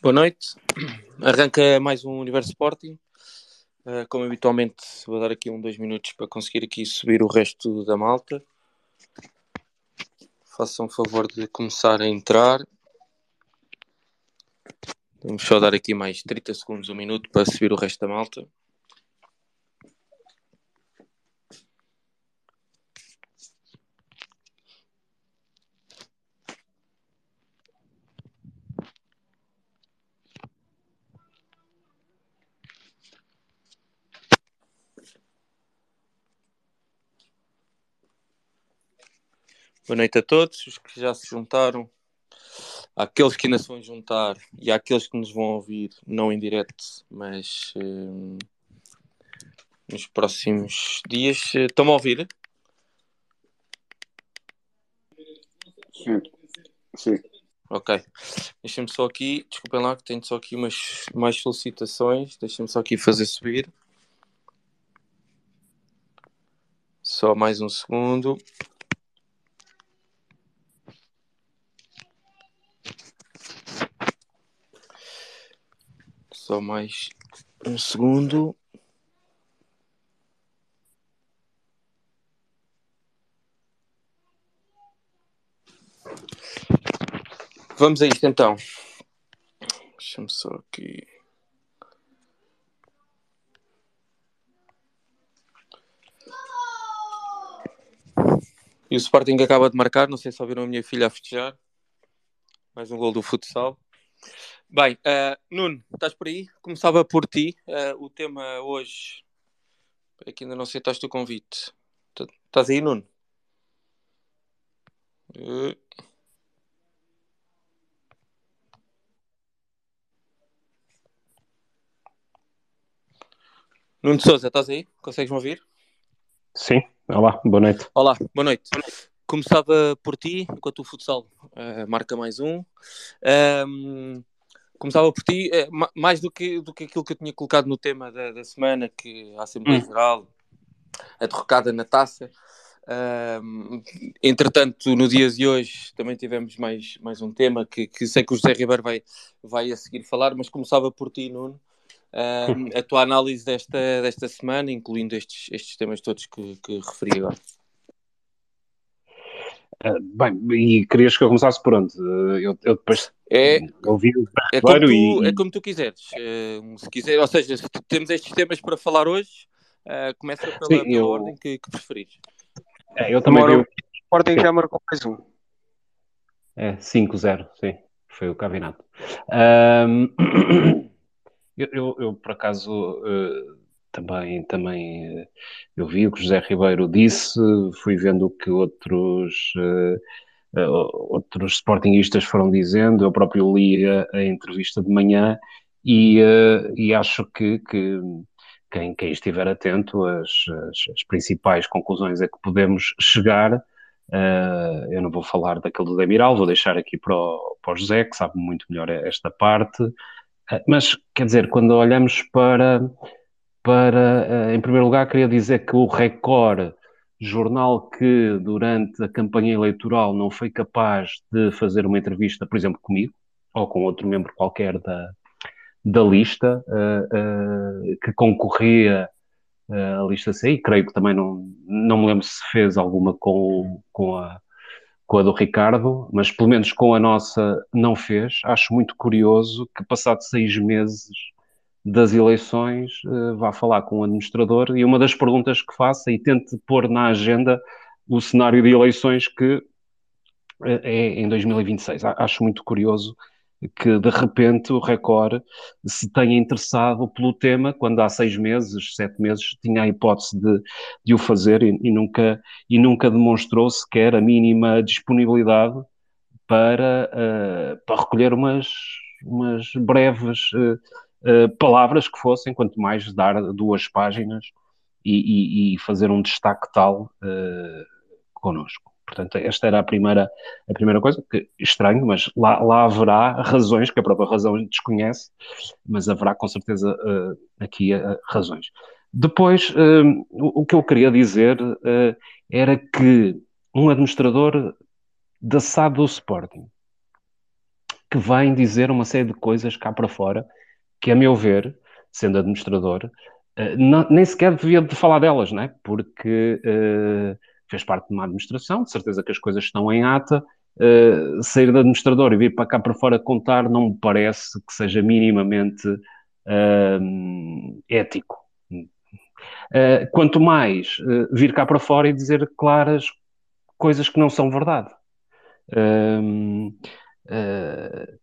Boa noite. Arranca mais um Universo Sporting. Uh, como habitualmente, vou dar aqui um, dois minutos para conseguir aqui subir o resto da malta. Façam favor de começar a entrar. Vamos só dar aqui mais 30 segundos, um minuto para subir o resto da malta. Boa noite a todos, os que já se juntaram, àqueles que ainda se vão juntar e àqueles que nos vão ouvir, não em direto, mas uh, nos próximos dias. Uh, Estão-me a ouvir? Sim. Sim. Ok. Deixem-me só aqui, desculpem lá que tenho só aqui umas mais solicitações. Deixem-me só aqui fazer subir. Só mais um segundo. Só mais um segundo. Vamos a isto então. Deixa-me só aqui. E o Sporting acaba de marcar, não sei se ouviram a minha filha a festejar. Mais um gol do futsal. Bem, uh, Nuno, estás por aí? Começava por ti. Uh, o tema hoje. É que ainda não aceitaste o convite. Estás aí, Nuno? Uh... Nuno Souza, estás aí? Consegues-me ouvir? Sim, olá, boa noite. Olá, boa noite. Começava por ti, enquanto o futsal uh, marca mais um. um começava por ti, é, mais do que, do que aquilo que eu tinha colocado no tema da, da semana, que a Assembleia hum. Geral, a derrocada na taça. Um, entretanto, no dia de hoje também tivemos mais, mais um tema que, que sei que o José Ribeiro vai, vai a seguir falar, mas começava por ti, Nuno. Um, a tua análise desta, desta semana, incluindo estes, estes temas todos que, que referi agora. Uh, bem, e querias que eu começasse por onde? Uh, eu, eu, depois é, ouvi o é como, tu, e... é como tu quiseres. Uh, se quiser, ou seja, se temos estes temas para falar hoje, começa pela, Sim, pela eu... ordem que, que preferires. É, eu também vi... O Sporting já marcou mais um. É, 5-0, sim. Foi o Cavinato. Um, eu, eu, eu, por acaso, também, também eh, eu vi o que José Ribeiro disse, fui vendo o que outros, uh, uh, outros sportingistas foram dizendo, eu próprio li a, a entrevista de manhã e, uh, e acho que, que quem, quem, estiver atento, as, as, as, principais conclusões a que podemos chegar, eu não vou falar daquele do Demiral, vou deixar aqui para o, para o José, que sabe muito melhor esta parte, mas quer dizer, quando olhamos para para, eh, em primeiro lugar, queria dizer que o Record, jornal que durante a campanha eleitoral não foi capaz de fazer uma entrevista, por exemplo, comigo, ou com outro membro qualquer da, da lista, uh, uh, que concorria à lista C, e creio que também não, não me lembro se fez alguma com, com, a, com a do Ricardo, mas pelo menos com a nossa não fez. Acho muito curioso que, passado seis meses das eleições uh, vá falar com o administrador e uma das perguntas que faça e tente pôr na agenda o cenário de eleições que uh, é em 2026. Acho muito curioso que de repente o Record se tenha interessado pelo tema quando há seis meses, sete meses tinha a hipótese de, de o fazer e, e, nunca, e nunca demonstrou sequer a mínima disponibilidade para, uh, para recolher umas, umas breves uh, uh, palavras que fossem, quanto mais dar duas páginas e, e, e fazer um destaque tal uh, connosco. Portanto, esta era a primeira, a primeira coisa, que estranho, mas lá, lá haverá razões, que a própria razão desconhece, mas haverá com certeza uh, aqui uh, razões. Depois, uh, o, o, que eu queria dizer era que um administrador da SAD do Sporting que vem dizer uma série de coisas cá para fora que, a meu ver, sendo administrador, uh, não, nem sequer devia de falar delas, não é? Porque uh, fez parte de uma administração, de certeza que as coisas estão em ata. Uh, sair de administrador e vir para cá para fora contar não me parece que seja minimamente ético. quanto mais vir cá para fora e dizer claras coisas que não são verdade. Uh,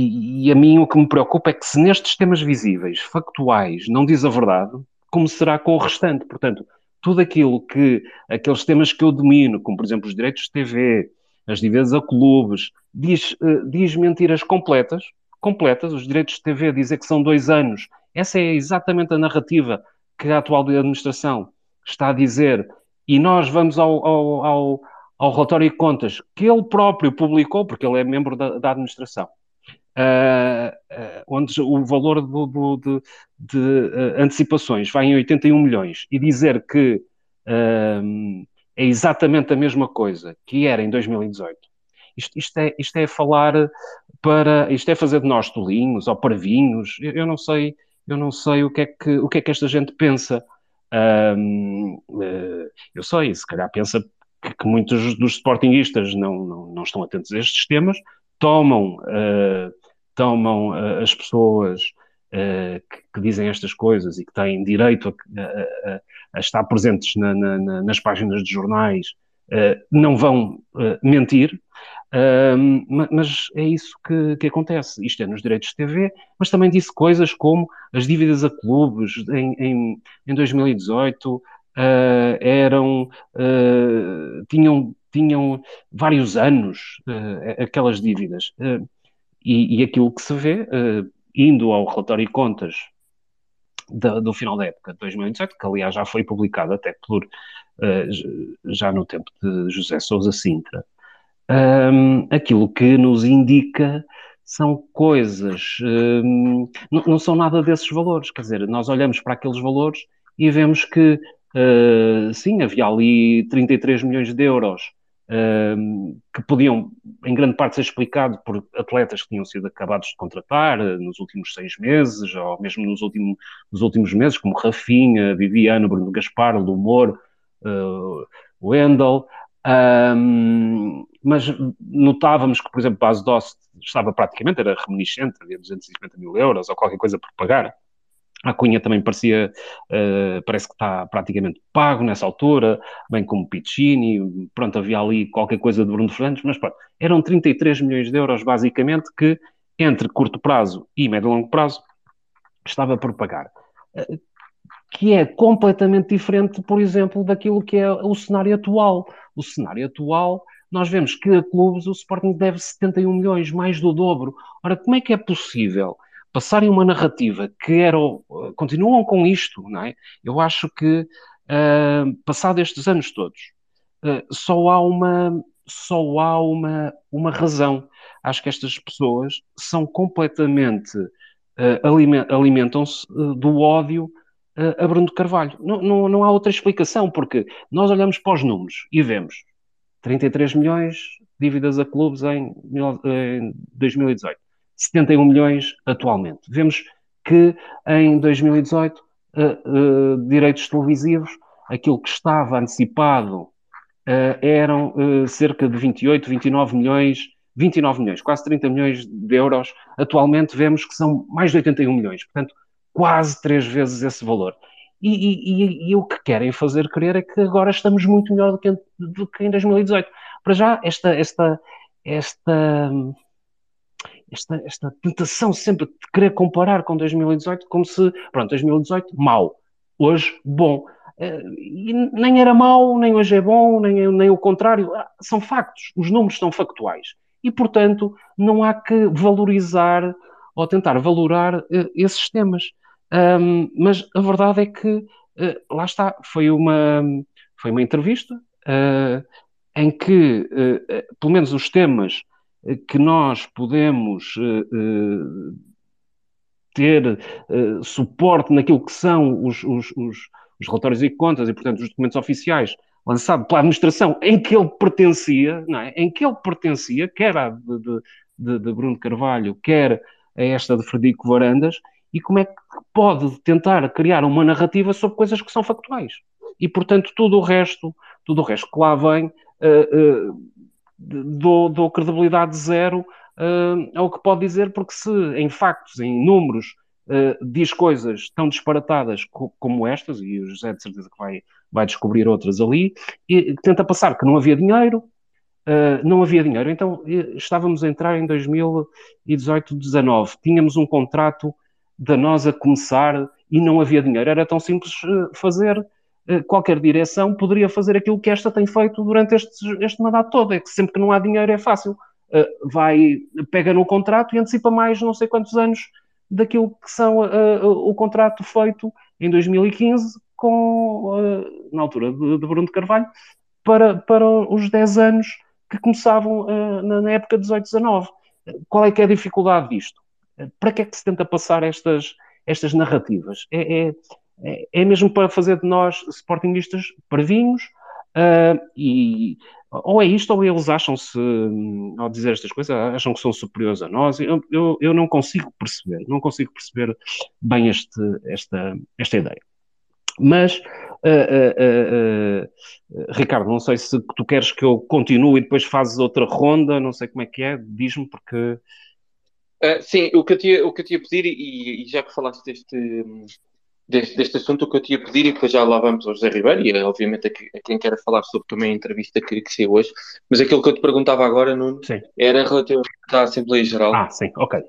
e, e, a mim o que me preocupa é que se nestes temas visíveis, factuais, não diz a verdade, como será com o restante? Portanto, tudo aquilo que, aqueles temas que eu domino, como por exemplo os direitos de TV, as dívidas a clubes, diz, uh, diz mentiras completas, completas, os direitos de TV dizer que são dois anos, essa é exatamente a narrativa que a atual administração está a dizer, e nós vamos ao, ao, ao ao relatório de contas que ele próprio publicou, porque ele é membro da, da administração, uh, uh, onde o valor do, do, de, de uh, antecipações vai em 81 milhões, e dizer que é exatamente a mesma coisa que era em 2018. Isto, isto, é, isto é falar para. Isto é fazer de nós tolinhos ou parvinhos. Eu, eu não sei, eu não sei o que é que, o que, é que esta gente pensa. Um, eu sei, se calhar pensa que, muitos dos sportinguistas não, não, não, estão atentos a estes temas, tomam, uh, tomam uh, as pessoas uh, que, que, dizem estas coisas e que têm direito a, a, a estar presentes na, na, nas páginas de jornais, não vão mentir, mas é isso que, que, acontece. Isto é nos direitos de TV, mas também disse coisas como as dívidas a clubes em, em, em 2018 uh, eram, tinham, tinham vários anos aquelas dívidas. E, e, aquilo que se vê, indo ao relatório de contas da, do final da época de 2017, que aliás já foi publicado até por, já no tempo de José Sousa Sintra, um, aquilo que nos indica são coisas, um, não, não, são nada desses valores. Quer dizer, nós olhamos para aqueles valores e vemos que Uh, sim, havia ali 33 milhões de euros uh, que podiam, em grande parte, ser explicado por atletas que tinham sido acabados de contratar uh, nos últimos seis meses, ou mesmo nos, último, nos últimos meses, como Rafinha, Viviano, Bruno Gaspar, Lumor, uh, Wendel. Um, mas notávamos que, por exemplo, Base Dost estava praticamente, era reminiscente, havia 250 mil euros ou qualquer coisa por pagar. A Cunha também parecia, uh, parece que está praticamente pago nessa altura, bem como Piccini, pronto, havia ali qualquer coisa de Bruno Fernandes, mas pronto, eram 33 milhões de euros basicamente que, entre curto prazo e médio e longo prazo, estava por pagar. Uh, que é completamente diferente, por exemplo, daquilo que é o cenário atual. O cenário atual, nós vemos que a clubes o Sporting deve 71 milhões, mais do dobro. Ora, como é que é possível passarem uma narrativa que era, continuam com isto, não é? Eu acho que, uh, passado estes anos todos, uh, só há uma, só há uma, uma razão. Acho que estas pessoas são completamente, uh, alimentam-se do ódio a Bruno Carvalho. Não, não, não há outra explicação, porque nós olhamos para os números e vemos 33 milhões dívidas a clubes em, em 2018. 71 milhões atualmente. Vemos que em 2018, uh, uh, direitos televisivos, aquilo que estava antecipado uh, eram uh, cerca de 28, 29 milhões, 29 milhões, quase 30 milhões de euros. Atualmente vemos que são mais de 81 milhões, portanto, quase três vezes esse valor. E, e, e, e, o que querem fazer crer é que agora estamos muito melhor do que, do que em 2018. Para já, esta, esta, esta esta, esta tentação sempre de querer comparar com 2018 como se, pronto, 2018 mau, hoje bom. Eh, e nem era mau, nem hoje é bom, nem, nem o contrário. Ah, são factos, os números são factuais. E, portanto, não há que valorizar ou tentar valorar uh, esses temas. Um, mas a verdade é que, uh, lá está, foi uma, foi uma entrevista uh, em que, pelo menos os temas que nós podemos eh, eh, ter eh, suporte naquilo que são os, os, os, os, relatórios e contas e, portanto, os documentos oficiais lançados pela administração em que ele pertencia, não é? em que ele pertencia, que era de, de, de, de Bruno Carvalho, quer a esta de Frederico Varandas, e como é que pode tentar criar uma narrativa sobre coisas que são factuais. E, portanto, tudo o resto, tudo o resto que lá vem, uh, uh, dou, dou credibilidade zero uh, ao que pode dizer, porque se em factos, em números, uh, diz coisas tão disparatadas co como estas, e o José de certeza que vai, vai descobrir outras ali, e tenta passar que não havia dinheiro, uh, não havia dinheiro. Então estávamos a entrar em 2018, 19, tínhamos um contrato da nós a começar e não havia dinheiro. Era tão simples fazer qualquer direção poderia fazer aquilo que esta tem feito durante este, este mandato todo. É que sempre que não há dinheiro é fácil. vai, pega no contrato e antecipa mais não sei quantos anos daquilo que são uh, o contrato feito em 2015 com, uh, na altura de, de, Bruno de Carvalho para, para os 10 anos que começavam uh, na, na, época 18-19. Qual é que é a dificuldade disto? Para que é que se tenta passar estas, estas narrativas? É, é, é, é mesmo para fazer de nós, sportingistas, parvinhos, Uh, e ou é isto, ou eles acham-se, hum, ao dizer estas coisas, acham que são superiores a nós. Eu, eu, eu não consigo perceber, não consigo perceber bem este, esta, esta ideia. Mas, uh, uh, Ricardo, não sei se tu queres que eu continue e depois fazes outra ronda, não sei como é que é, diz-me, porque. sim, o que eu tinha, o que eu tinha a pedir, e, e já que falaste deste, deste, deste assunto, o que eu tinha a pedir, e depois já lá vamos ao José Ribeiro, e obviamente a, quem quer falar sobre também a entrevista que, que saiu hoje, mas aquilo que eu te perguntava agora, Nuno, sim. era relativamente à Assembleia Geral. Ah, sim, ok.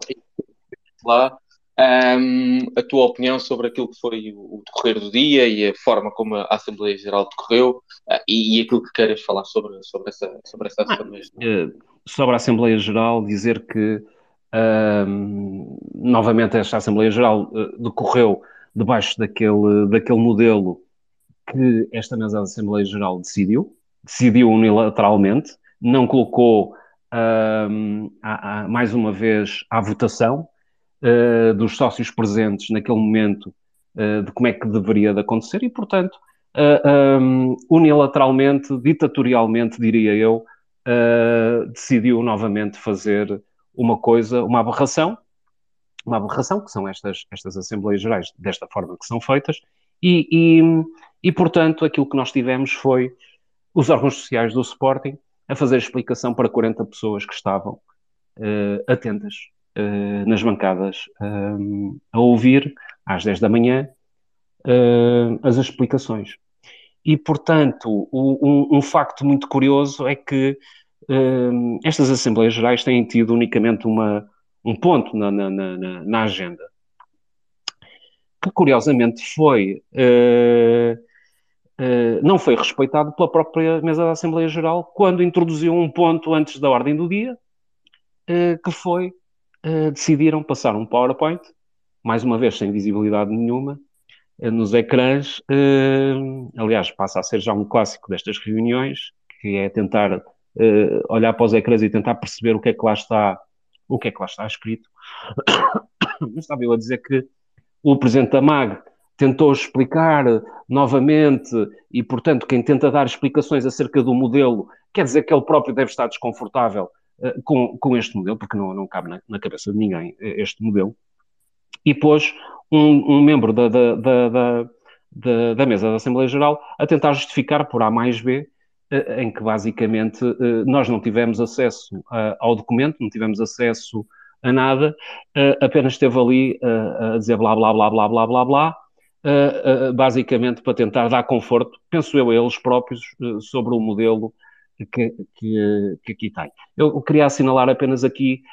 Lá, um, a tua opinião sobre aquilo que foi o, decorrer do dia e a forma como a Assembleia Geral decorreu uh, e, e, aquilo que queres falar sobre, sobre essa, sobre essa Assembleia Geral. Uh, sobre a Assembleia Geral, dizer que uh, novamente esta Assembleia Geral uh, decorreu debaixo daquele, daquele modelo que esta mesa da Assembleia Geral decidiu, decidiu unilateralmente, não colocou a, a, mais uma vez à votação uh, dos sócios presentes naquele momento uh, de como é que deveria de acontecer e, portanto, um, unilateralmente, ditatorialmente, diria eu, decidiu novamente fazer uma coisa, uma aberração, uma aberração, que são estas, estas Assembleias Gerais desta forma que são feitas, e, e, e, portanto aquilo que nós tivemos foi os órgãos sociais do Sporting a fazer explicação para 40 pessoas que estavam uh, atentas uh, nas bancadas uh, a ouvir às 10 da manhã as explicações. E, portanto, um, um, facto muito curioso é que estas Assembleias Gerais têm tido unicamente uma, um ponto na, na, na, na agenda, que curiosamente foi, uh, uh, não foi respeitado pela própria mesa da Assembleia Geral, quando introduziu um ponto antes da ordem do dia, uh, que foi, decidiram passar um PowerPoint, mais uma vez sem visibilidade nenhuma, nos ecrãs, aliás, passa a ser já um clássico destas reuniões, que é tentar olhar para os ecrãs e tentar perceber o que é que lá está o que é que lá está escrito. Estava eu a dizer que o Presidente da MAG tentou explicar novamente e, portanto, quem tenta dar explicações acerca do modelo, quer dizer que ele próprio deve estar desconfortável uh, com, com este modelo, porque não, não cabe na, na cabeça de ninguém uh, este modelo. E pôs um, um membro da, da, da, da, da mesa da Assembleia Geral a tentar justificar por A mais B eh, em que basicamente eh, nós não tivemos acesso ao documento, não tivemos acesso a nada, eh, apenas esteve ali a dizer blá blá blá blá blá blá blá, basicamente para tentar dar conforto, penso eu, a eles próprios sobre o modelo que, que, que aqui tem. Eu queria assinalar apenas aqui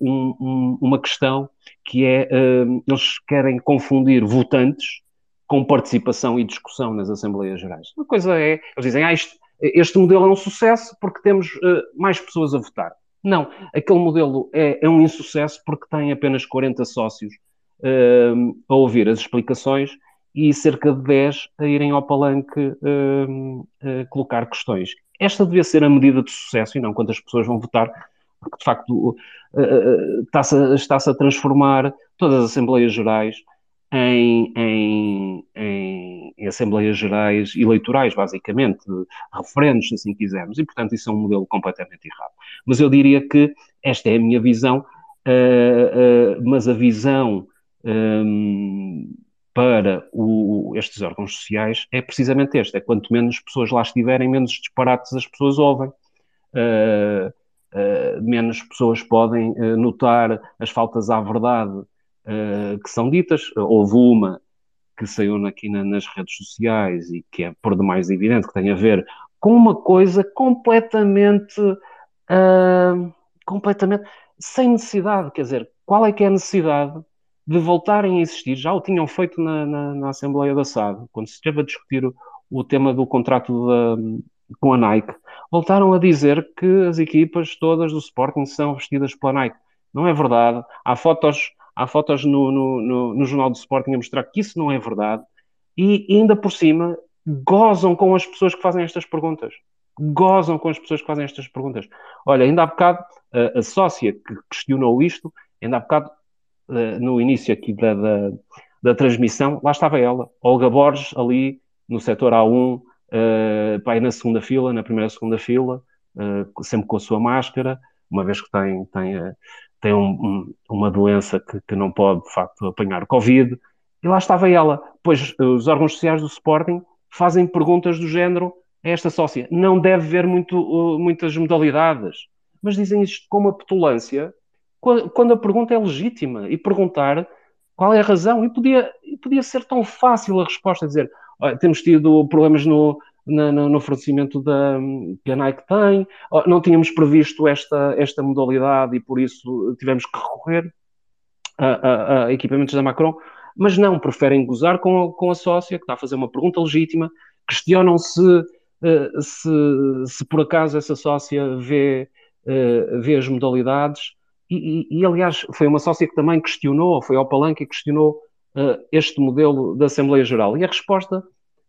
um, um, uma questão que é, eles querem confundir votantes com participação e discussão nas Assembleias Gerais. Uma coisa é, eles dizem, ah, isto, este modelo é um sucesso porque temos uh, mais pessoas a votar. Não, aquele modelo é, é, um insucesso porque tem apenas 40 sócios uh, a ouvir as explicações e cerca de 10 a irem ao palanque uh, colocar questões. Esta devia ser a medida de sucesso e não quantas pessoas vão votar, porque de facto está-se está a transformar todas as Assembleias Gerais em, em, em, em, Assembleias Gerais eleitorais, basicamente, referendos, se assim quisermos, e portanto isso é um modelo completamente errado. Mas eu diria que esta é a minha visão, uh, uh, mas a visão um, para o, estes órgãos sociais é precisamente este: é quanto menos pessoas lá estiverem, menos disparates as pessoas ouvem. Uh, menos pessoas podem notar as faltas à verdade que são ditas. Houve uma que saiu aqui na, nas redes sociais e que é por demais evidente que tem a ver com uma coisa completamente completamente sem necessidade, quer dizer, qual é que é a necessidade de voltarem a existir, já o tinham feito na, na, na Assembleia da SAD, quando se esteve a discutir o, o tema do contrato da, com a Nike, voltaram a dizer que as equipas todas do Sporting são vestidas pela Nike. Não é verdade. Há fotos, há fotos no, no, no, no Jornal do Sporting a mostrar que isso não é verdade. E ainda por cima, gozam com as pessoas que fazem estas perguntas. Gozam com as pessoas que fazem estas perguntas. Olha, ainda há bocado, a, a sócia que questionou isto, ainda há bocado no início aqui da, da, da, transmissão, lá estava ela, Olga Borges, ali no setor A1, uh, na segunda fila, na primeira segunda fila, sempre com a sua máscara, uma vez que tem, tem, tem um, um, uma doença que, que, não pode, de facto, apanhar Covid, e lá estava ela. Pois os órgãos sociais do Sporting fazem perguntas do género a esta sócia. Não deve haver muito, muitas modalidades, mas dizem isto com uma petulância quando a pergunta é legítima e perguntar qual é a razão. E podia, podia ser tão fácil a resposta, dizer temos tido problemas no, na, no, fornecimento da, que a Nike tem, não tínhamos previsto esta, esta modalidade e por isso tivemos que recorrer a, a, a equipamentos da Macron, mas não, preferem gozar com, a, com a sócia que está a fazer uma pergunta legítima, questionam se, eh, se, se por acaso essa sócia vê, eh, vê as modalidades e, e, aliás, foi uma sócia que também questionou, foi ao palanque e questionou uh, este modelo da Assembleia Geral. E a resposta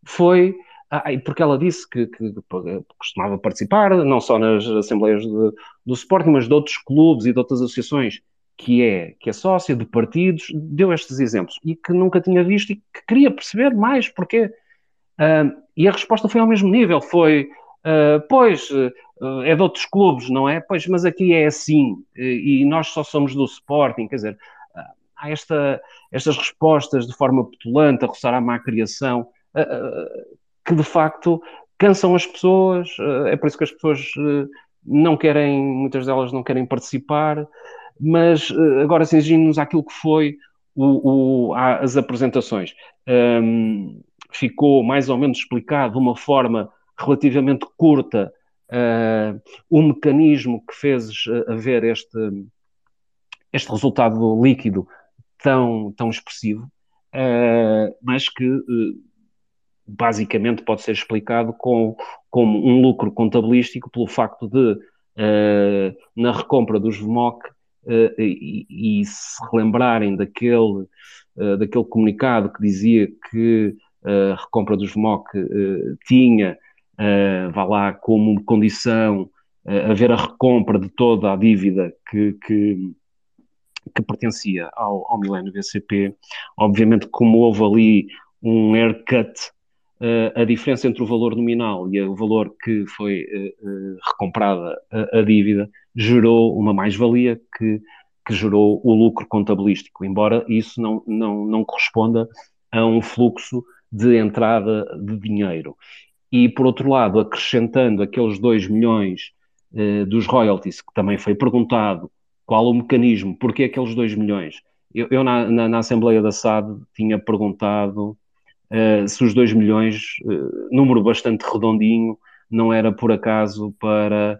foi, ah, porque ela disse que, que, costumava participar, não só nas Assembleias de, do Sporting, mas de outros clubes e de outras associações que é, que é sócia de partidos, deu estes exemplos e que nunca tinha visto e que queria perceber mais porque. Uh, e a resposta foi ao mesmo nível: foi, uh, pois, eh, é de outros clubes, não é? Pois, mas aqui é assim, e nós só somos do Sporting, quer dizer, há esta, estas respostas de forma petulante, a roçar à má criação, que de facto cansam as pessoas, é por isso que as pessoas não querem, muitas delas não querem participar, mas agora cingindo-nos àquilo que foi o, o, as apresentações. Um, ficou mais ou menos explicado de uma forma relativamente curta uh, o mecanismo que fez uh, haver este, este resultado líquido tão, tão expressivo, uh, mas que basicamente pode ser explicado com, como um lucro contabilístico pelo facto de, na recompra dos VMOC, e, e, se relembrarem daquele, daquele comunicado que dizia que a recompra dos VMOC tinha uh, vá lá, como condição uh, haver a recompra de toda a dívida que, que, que pertencia ao, ao Milênio BCP. Obviamente, como houve ali um haircut, uh, a diferença entre o valor nominal e o valor que foi uh, recomprada a, dívida gerou uma mais-valia que, que gerou o lucro contabilístico, embora isso não, não, não corresponda a um fluxo de entrada de dinheiro e, por outro lado, acrescentando aqueles 2 milhões dos royalties, que também foi perguntado qual o mecanismo, porquê aqueles 2 milhões. Eu, eu na, na, na, Assembleia da SAD, tinha perguntado uh, se os 2 milhões, uh, número bastante redondinho, não era por acaso para,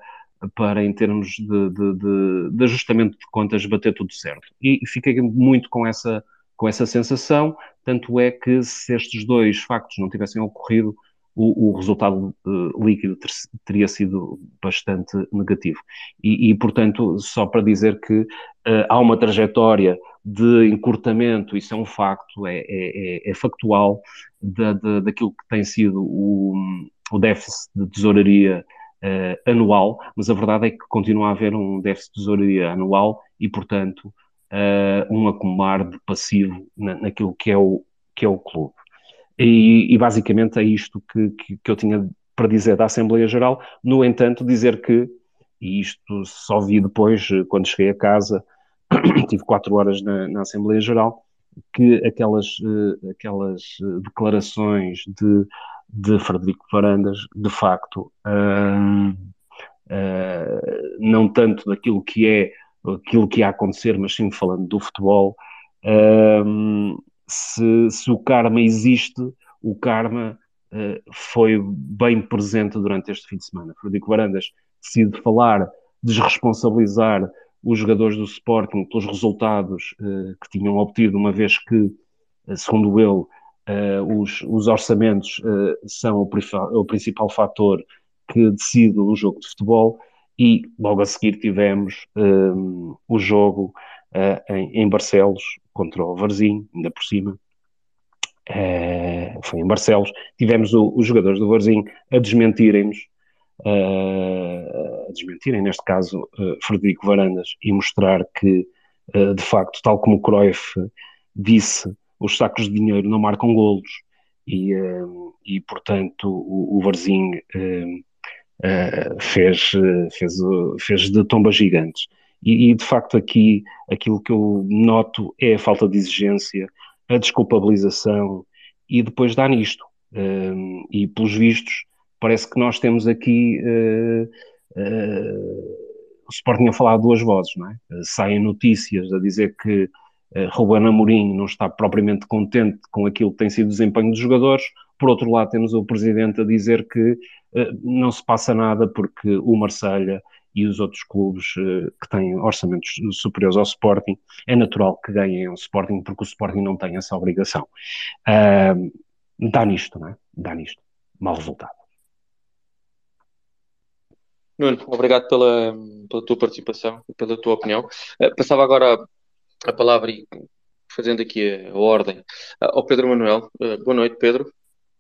para em termos de, de, de, de ajustamento de contas, bater tudo certo. E, fiquei muito com essa, com essa sensação, tanto é que se estes dois factos não tivessem ocorrido, o, o resultado uh, líquido ter, teria sido bastante negativo. E, e, portanto, só para dizer que uh, há uma trajetória de encurtamento, isso é um facto, é, é, é, é factual, da, da, daquilo que tem sido o, o déficit de tesouraria uh, anual, mas a verdade é que continua a haver um déficit de tesouraria anual e, portanto, um acumular de passivo na, naquilo que é o, que é o clube. E, e basicamente é isto que, que, que, eu tinha para dizer da Assembleia Geral. No entanto, dizer que, e isto só vi depois, quando cheguei a casa, tive quatro horas na, na Assembleia Geral, que aquelas, uh, aquelas declarações de, de Frederico Varandas, de facto, uh, uh, não tanto daquilo que é aquilo que ia acontecer, mas sim falando do futebol, se, se, o karma existe, o karma foi bem presente durante este fim de semana. Frederico Varandas decide falar, desresponsabilizar os jogadores do Sporting pelos resultados uh, que tinham obtido, uma vez que, uh, segundo ele, uh, os, os, orçamentos são o, o, principal fator que decide um jogo de futebol, e logo a seguir tivemos um, o jogo em, em, Barcelos contra o Varzim, ainda por cima. foi em Barcelos. Tivemos o, os jogadores do Varzim a desmentirem-nos a desmentirem, neste caso, uh, Frederico Varandas, e mostrar que, uh, de facto, tal como o Cruyff disse, os sacos de dinheiro não marcam golos, e, uh, e portanto, o, o Varzim fez, fez, fez de tombas gigantes. E, de facto, aqui aquilo que eu noto é a falta de exigência, a desculpabilização, e depois dá nisto. e, pelos vistos, parece que nós temos aqui uh, uh, o Sporting a falar duas vozes, não é? Saem notícias a dizer que uh, Ruben Amorim não está propriamente contente com aquilo que tem sido o desempenho dos jogadores, por outro lado temos o Presidente a dizer que não se passa nada porque o Marselha e os outros clubes que têm orçamentos superiores ao Sporting, é natural que ganhem o Sporting porque o Sporting não tem essa obrigação. dá nisto, não é? Dá nisto. Mau resultado. Nuno, obrigado pela, pela tua participação e pela tua opinião. Uh, passava agora a, palavra e fazendo aqui a, a ordem uh, ao Pedro Manuel. Uh, boa noite, Pedro.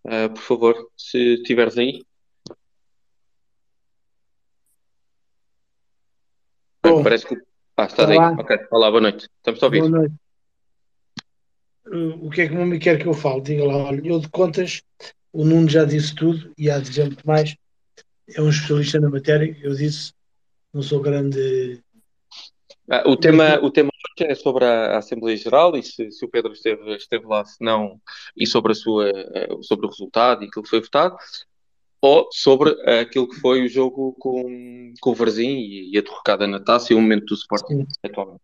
por favor, se estiveres aí. Parece que. Ah, estás olá. aí. Ok, olá, boa noite. Estamos a ouvir. Boa noite. O que é que me quer que eu fale? Diga lá, olha, eu de contas, o Nuno já disse tudo e há de dizer muito mais é um especialista na matéria, eu disse, não sou grande. Ah, o, tema, o tema hoje é sobre a, Assembleia Geral e se, se, o Pedro esteve, esteve lá, se não, e sobre, a sua, eh, sobre o resultado e aquilo que foi votado, ou sobre aquilo que foi o jogo com, com o Varzim e, e a derrocada na taça e o momento do Sporting atualmente.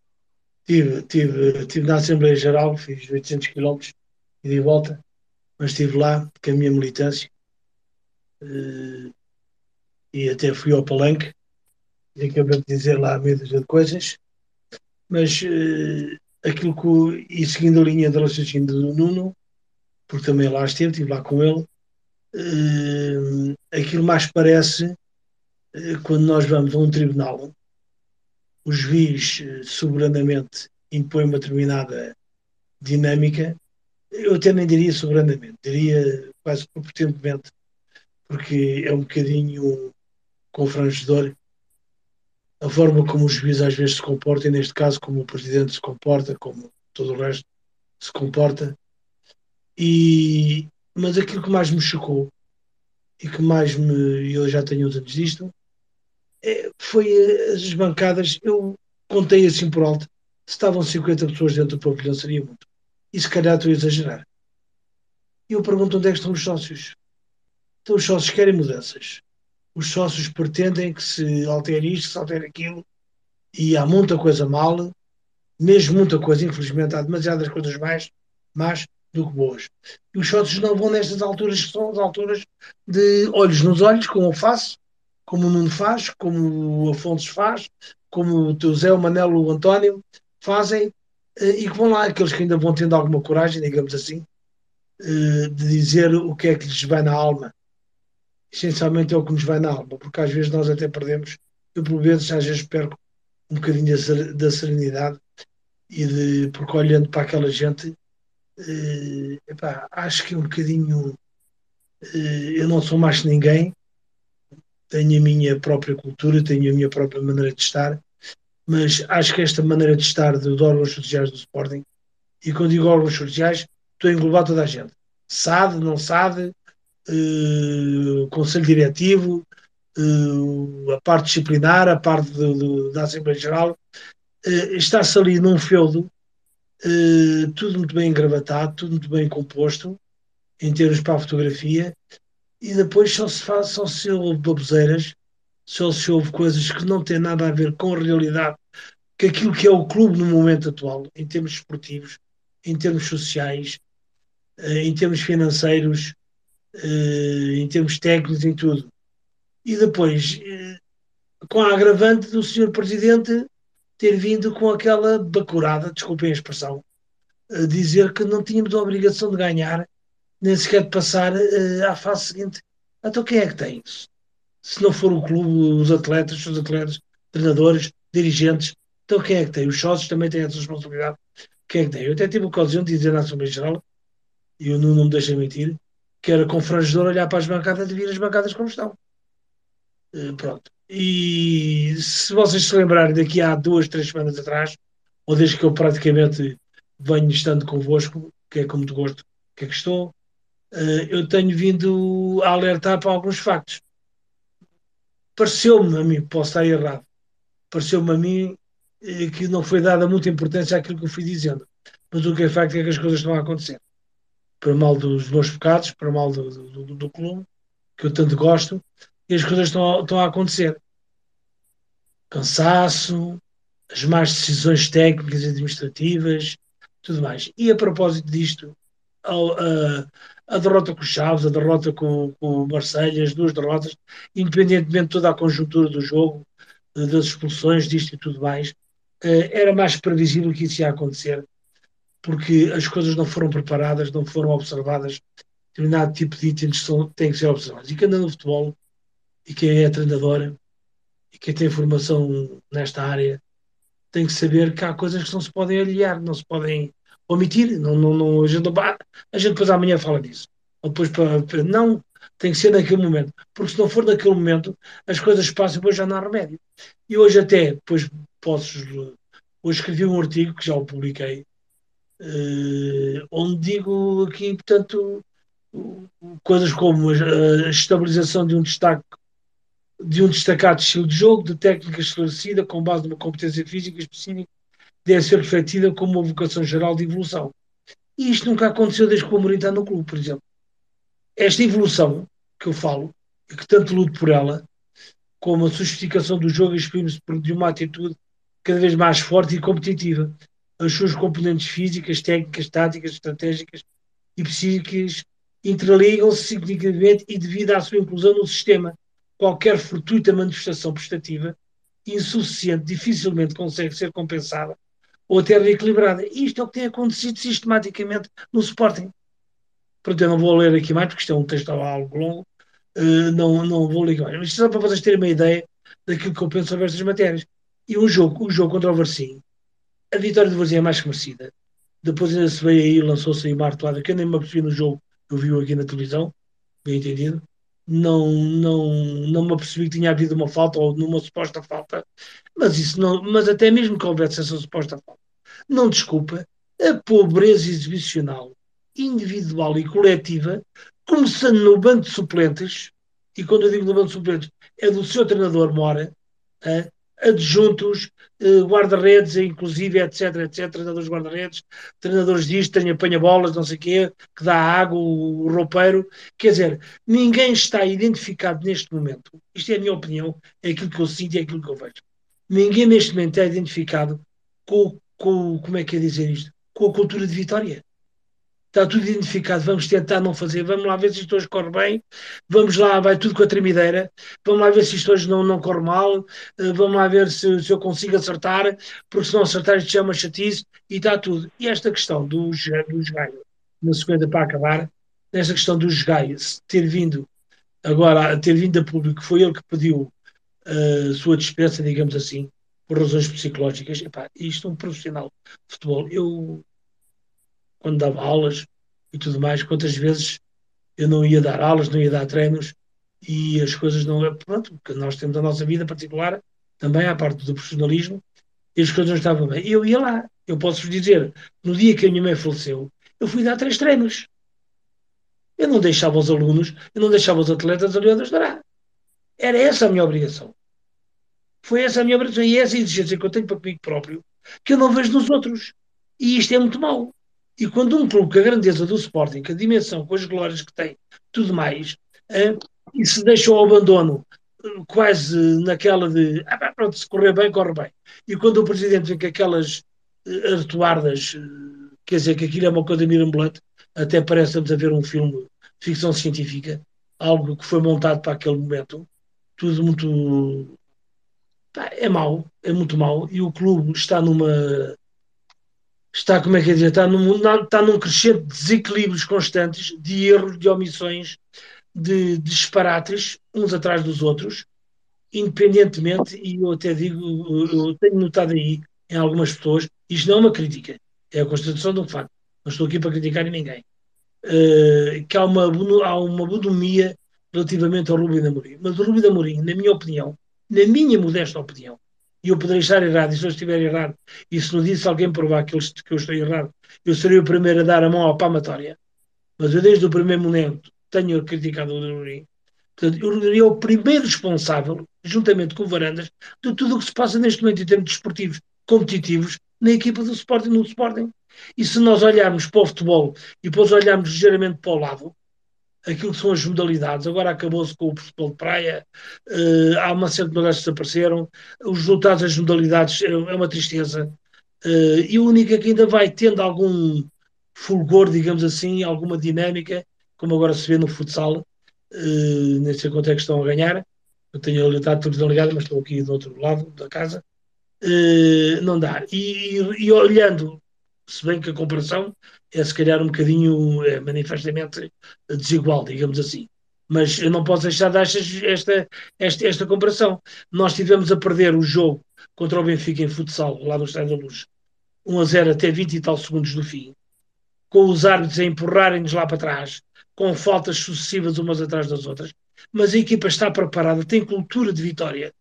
Tive, tive, tive na Assembleia Geral, fiz 800 km e de volta, mas estive lá com a minha militância. Uh, e até fui ao palanque e acabei de dizer lá a meia de coisas, mas uh, aquilo que, e seguindo a linha de raciocínio do Nuno, porque também lá esteve, estive lá com ele, uh, aquilo mais parece uh, quando nós vamos a um tribunal, o juiz soberanamente impõe uma determinada dinâmica, eu até nem diria soberanamente, diria quase competentemente, porque é um bocadinho confrangedor a forma como os juízes às vezes se comportam, e neste caso como o presidente se comporta, como todo o resto se comporta. E, mas aquilo que mais me chocou e que mais me. Eu já tenho uns anos disto, é, foi as bancadas. Eu contei assim por alto, se estavam 50 pessoas dentro do pavilhão seria muito. E se calhar estou a exagerar. E eu pergunto onde é que estão os sócios. Então os sócios querem mudanças os sócios pretendem que se altere isto, que se altere aquilo, e há muita coisa mal, mesmo muita coisa, infelizmente, há demasiadas coisas mais, mais do que boas. E os sócios não vão nestas alturas, que são as alturas de olhos nos olhos, como eu faço, como o Nuno faz, como o Afonso faz, como o Zé, o Manelo, o António fazem, eh, e que vão lá, aqueles que ainda vão tendo alguma coragem, digamos assim, eh, de dizer o que é que lhes vai na alma essencialmente é o que nos vai na alma, porque às vezes nós até perdemos, eu por vezes às vezes perco um bocadinho da serenidade e de, porque olhando para aquela gente, eh, epá, acho que é um bocadinho, eh, eu não sou mais que ninguém, tenho a minha própria cultura, tenho a minha própria maneira de estar, mas acho que esta maneira de estar dos órgãos sociais do Sporting, e quando digo órgãos sociais, estou a englobar toda a gente. SAD, não SAD, uh, Conselho Diretivo, uh, a parte disciplinar, a parte da Assembleia Geral, uh, está-se ali num feudo, tudo muito bem engravatado, tudo muito bem composto, em termos para a fotografia, e depois só se faz, só se ouve baboseiras, só se ouve coisas que não têm nada a ver com a realidade, que aquilo que é o clube no momento atual, em termos esportivos, em termos sociais, em termos financeiros, em termos técnicos, em tudo. E depois, com a agravante do senhor Presidente ter vindo com aquela bacurada, desculpem a expressão, a dizer que não tínhamos a obrigação de ganhar, nem sequer de passar à fase seguinte. Então quem é que tem isso? Se não for o clube, os atletas, os atletas, treinadores, dirigentes, então quem é que tem? Os sócios também têm essa responsabilidade. Quem é que tem? Eu até tive a ocasião de dizer na Assembleia Geral, e o Nuno não me deixa mentir, que era confrangedor olhar para as bancadas e vir as bancadas como estão. Uh, pronto. E se vocês se lembrarem daqui há duas, três semanas atrás, ou desde que eu praticamente venho estando convosco, que é com muito gosto que é que estou, uh, eu tenho vindo a alertar para alguns factos. Pareceu-me a mim, posso estar errado, pareceu-me a mim eh, que não foi dada muita importância àquilo que eu fui dizendo. Mas o que é facto é que as coisas estão a acontecer para mal dos meus pecados, para mal do, do, do clube, que eu tanto gosto, e as coisas estão, estão a acontecer. Cansaço, as más decisões técnicas e administrativas, tudo mais. E a propósito disto, a, a, a derrota com o Chaves, a derrota com, com o Marseille, as duas derrotas, independentemente de toda a conjuntura do jogo, das expulsões, disto e tudo mais, eh, era mais previsível que isso ia acontecer porque as coisas não foram preparadas, não foram observadas, determinado tipo de itens são, têm que ser observados. E quem anda no futebol, e quem é treinador, e quem tem formação nesta área, tem que saber que há coisas que não se podem aliar, não se podem omitir. Não, não, não, a, gente, a gente depois amanhã fala disso. Ou depois para, não, tem que ser naquele momento. Porque se não for naquele momento, as coisas passam e depois já não há remédio. E hoje até, depois posso. Hoje escrevi um artigo que já o publiquei, Uh, onde digo aqui, portanto, coisas como a, estabilização de um destaque de um destacado estilo de jogo, de técnica esclarecida com base numa competência física específica, deve ser refletida como uma vocação geral de evolução. E isto nunca aconteceu desde que o Amorim está no clube, por exemplo. Esta evolução que eu falo, e que tanto luto por ela, como a sofisticação do jogo exprime-se de uma atitude cada vez mais forte e competitiva, as suas componentes físicas, técnicas, táticas, estratégicas e psíquicas interligam-se significativamente e devido à sua inclusão no sistema. Qualquer fortuita manifestação prestativa insuficiente dificilmente consegue ser compensada ou até reequilibrada. Isto é o que tem acontecido sistematicamente no Sporting. Portanto, eu não vou ler aqui mais, porque isto é um texto algo longo, uh, não, não vou ler aqui mais. Mas só para vocês terem uma ideia daquilo que eu penso sobre estas matérias. E um jogo, o jogo contra o Varcinho, a vitória do Varzim é mais que merecida. Depois ainda se veio aí, lançou-se aí uma artelada que eu nem me apercebi no jogo, eu vi aqui na televisão, bem entendido. Não, não, não me apercebi que tinha havido uma falta ou numa suposta falta, mas isso não, mas até mesmo que houvesse essa suposta falta, não desculpa a pobreza exibicional individual e coletiva, começando no banco de suplentes, e quando eu digo no banco de suplentes, é do seu treinador Mora, adjuntos, eh, guarda-redes, inclusive, etc, etc, treinadores de guarda-redes, treinadores disto, tem apanha-bolas, não sei o quê, que dá água, o roupeiro. Quer dizer, ninguém está identificado neste momento, isto é a minha opinião, é aquilo que eu sinto e é aquilo que eu vejo. Ninguém neste momento é identificado com, com como é que é dizer isto? Com a cultura de vitória está tudo identificado, vamos tentar não fazer, vamos lá ver se isto hoje corre bem, vamos lá, vai tudo com a tremideira, vamos lá ver se isto hoje não, não corre mal, eh, vamos lá ver se, se eu consigo acertar, porque se não acertar isto chama chatice. E está tudo. E esta questão dos, dos ganhos, na segunda para acabar, nesta questão dos ganhos, ter vindo agora, ter vindo a público, foi ele que pediu a sua dispensa, digamos assim, por razões psicológicas, Epá, isto é um profissional de futebol, eu quando dava aulas e tudo mais, quantas vezes eu não ia dar aulas, não ia dar treinos e as coisas não. Pronto, porque nós temos a nossa vida particular, também à parte do profissionalismo, e as coisas não estavam bem. Eu ia lá. Eu posso vos dizer, no dia que a minha mãe faleceu, eu fui dar três treinos. Eu não deixava os alunos, eu não deixava os atletas ali onde estará. Era essa a minha obrigação. Foi essa a minha obrigação e essa exigência que eu tenho para comigo próprio, que eu não vejo nos outros. E isto é muito mau. E quando um clube com a grandeza do Sporting, com a dimensão, com as glórias que tem, tudo mais, é, e se deixa ao abandono quase naquela de ah, pronto, se correr bem, corre bem. E quando o presidente vem com aquelas uh, artuardas, uh, quer dizer que aquilo é uma coisa mirambulante, até parece-nos haver um filme de ficção científica, algo que foi montado para aquele momento, tudo muito. É mau, é muito mau, e o clube está numa. Está, como é que é dizer, está num, está num crescente de desequilíbrios constantes, de erros, de omissões, de, de disparates, uns atrás dos outros, independentemente, e eu até digo, eu tenho notado aí em algumas pessoas, isto não é uma crítica, é a constatação de um facto, não estou aqui para criticar ninguém, uh, que há uma, há uma bonomia relativamente ao Rubem Amorim. Mas o Rubem Amorim, na minha opinião, na minha modesta opinião, e eu poderei estar errado, e se eu estiver errado, e se não disse alguém provar que eu, que eu estou errado, eu serei o primeiro a dar a mão à palmatória. Mas eu, desde o primeiro momento, tenho criticado o Amorim. Portanto, o Amorim é o primeiro responsável, juntamente com o Varandas, de tudo o que se passa neste momento em termos desportivos competitivos na equipa do Sporting, no Sporting. E se nós olharmos para o futebol e depois olharmos ligeiramente para o lado, aquilo que são as modalidades, agora acabou-se com o futebol de praia, uh, há uma série de modalidades que desapareceram, os resultados das modalidades é, é uma tristeza. Uh, e a única que ainda vai tendo algum fulgor, digamos assim, alguma dinâmica, como agora se vê no futsal, uh, nem sei quanto é que estão a ganhar. Eu tenho a televisão ligada, mas estou aqui do outro lado da casa. Uh, não dá. E, e, e, olhando, se bem que a comparação é se calhar um bocadinho é, manifestamente desigual, digamos assim. Mas eu não posso deixar de dar esta, esta, esta comparação. Nós tivemos a perder o jogo contra o Benfica em futsal, lá no Estádio da Luz, 1 a 0 até 20 e tal segundos do fim, com os árbitros a empurrarem-nos lá para trás, com faltas sucessivas umas atrás das outras. Mas a equipa está preparada, tem cultura de vitória,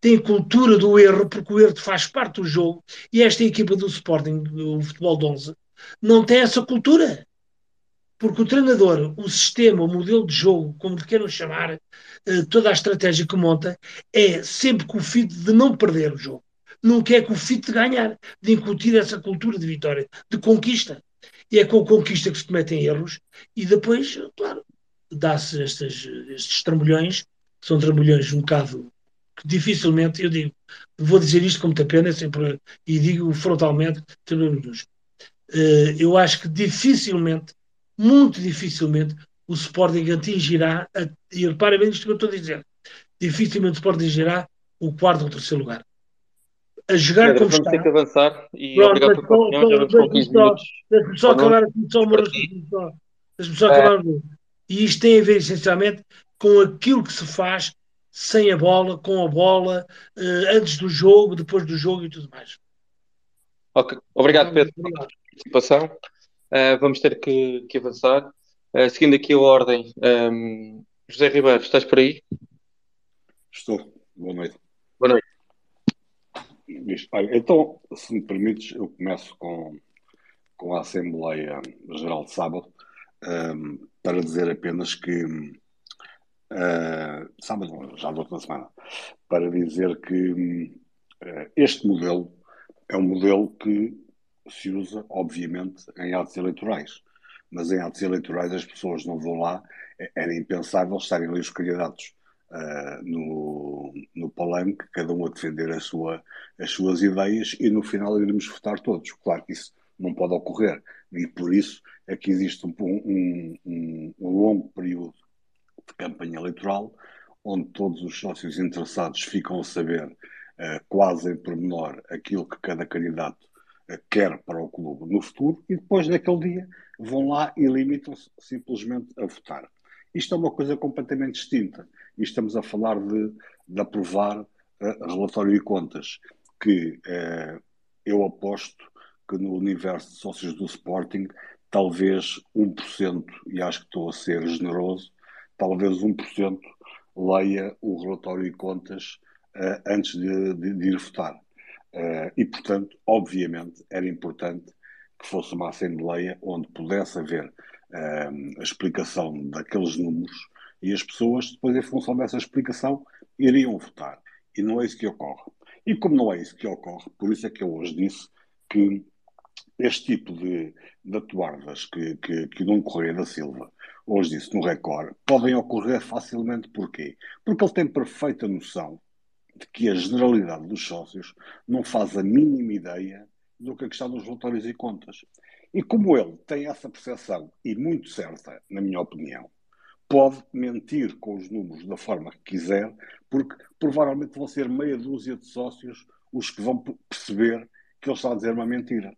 tem cultura do erro, porque o erro faz parte do jogo, e esta equipa do Sporting, do futebol de 11, não tem essa cultura. Porque o treinador, o sistema, o modelo de jogo, como lhe queiram chamar, eh, toda a estratégia que monta, é sempre com o fito de não perder o jogo. Não quer com o fito de ganhar, de incutir essa cultura de vitória, de conquista. E é com a conquista que se cometem erros, e depois, claro, dá-se estes trambolhões, que são trambolhões um bocado que dificilmente, eu digo, vou dizer isto com muita pena, sempre, e digo frontalmente, trambolhões eh, eu acho que dificilmente, muito dificilmente, o Sporting atingirá, e repare bem isto que eu estou a dizer, dificilmente o Sporting atingirá o quarto ou terceiro lugar. A jogar Pedro, como vamos está. ter que avançar e Pronto, obrigado pela opinião, já vamos com 15 minutos. Deixa-me só acabar aqui, só uma Deixa-me só acabar é. E isto tem a ver essencialmente com aquilo que se faz sem a bola, com a bola, uh, antes do jogo, depois do jogo e tudo mais. Ok, obrigado Pedro. Obrigado participação. Uh, vamos ter que, que avançar. Uh, seguindo aqui a ordem, um, José Ribeiro, estás por aí? Estou. Boa noite. Boa noite. Então, se me permites, eu começo com, com a Assembleia Geral de Sábado um, para dizer apenas que uh, sábado, já da outra semana, para dizer que uh, este modelo é um modelo que se usa, obviamente, em atos eleitorais. Mas em atos eleitorais as pessoas não vão lá, é, era impensável estarem ali os candidatos uh, no, no palanque, cada um a defender a sua, as suas ideias e no final iremos votar todos. Claro que isso não pode ocorrer e por isso é que existe um, um, um, longo período de campanha eleitoral onde todos os sócios interessados ficam a saber uh, quase em pormenor aquilo que cada candidato quer para o clube no futuro e depois naquele dia vão lá e limitam-se simplesmente a votar. Isto é uma coisa completamente distinta. E estamos a falar de, de aprovar uh, relatório de contas, que uh, eu aposto que no universo de sócios do Sporting, talvez 1%, e acho que estou a ser generoso, talvez 1% leia o relatório de contas uh, antes de, de, de ir votar. Uh, e, portanto, obviamente, era importante que fosse uma Assembleia onde pudesse haver uh, a explicação daqueles números e as pessoas, depois, em função dessa explicação, iriam votar. E não é isso que ocorre. E como não é isso que ocorre, por isso é que eu hoje disse que este tipo de, de atuardas que, que, que o Dom Correia da Silva hoje disse no Record podem ocorrer facilmente. Porquê? Porque ele tem perfeita noção de que a generalidade dos sócios não faz a mínima ideia do que é que está nos relatórios e contas. E como ele tem essa percepção, e muito certa, na minha opinião, pode mentir com os números da forma que quiser, porque provavelmente vão ser meia dúzia de sócios os que vão perceber que ele está a dizer uma mentira.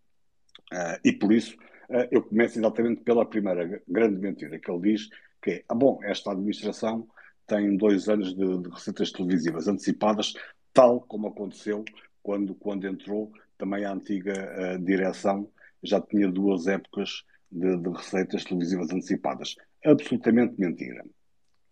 Uh, e por isso uh, eu começo exatamente pela primeira grande mentira que ele diz, que é, ah, bom, esta administração tem dois anos de, de receitas televisivas antecipadas, tal como aconteceu quando, quando entrou também a antiga uh, direção, já tinha duas épocas de, de, receitas televisivas antecipadas. Absolutamente mentira.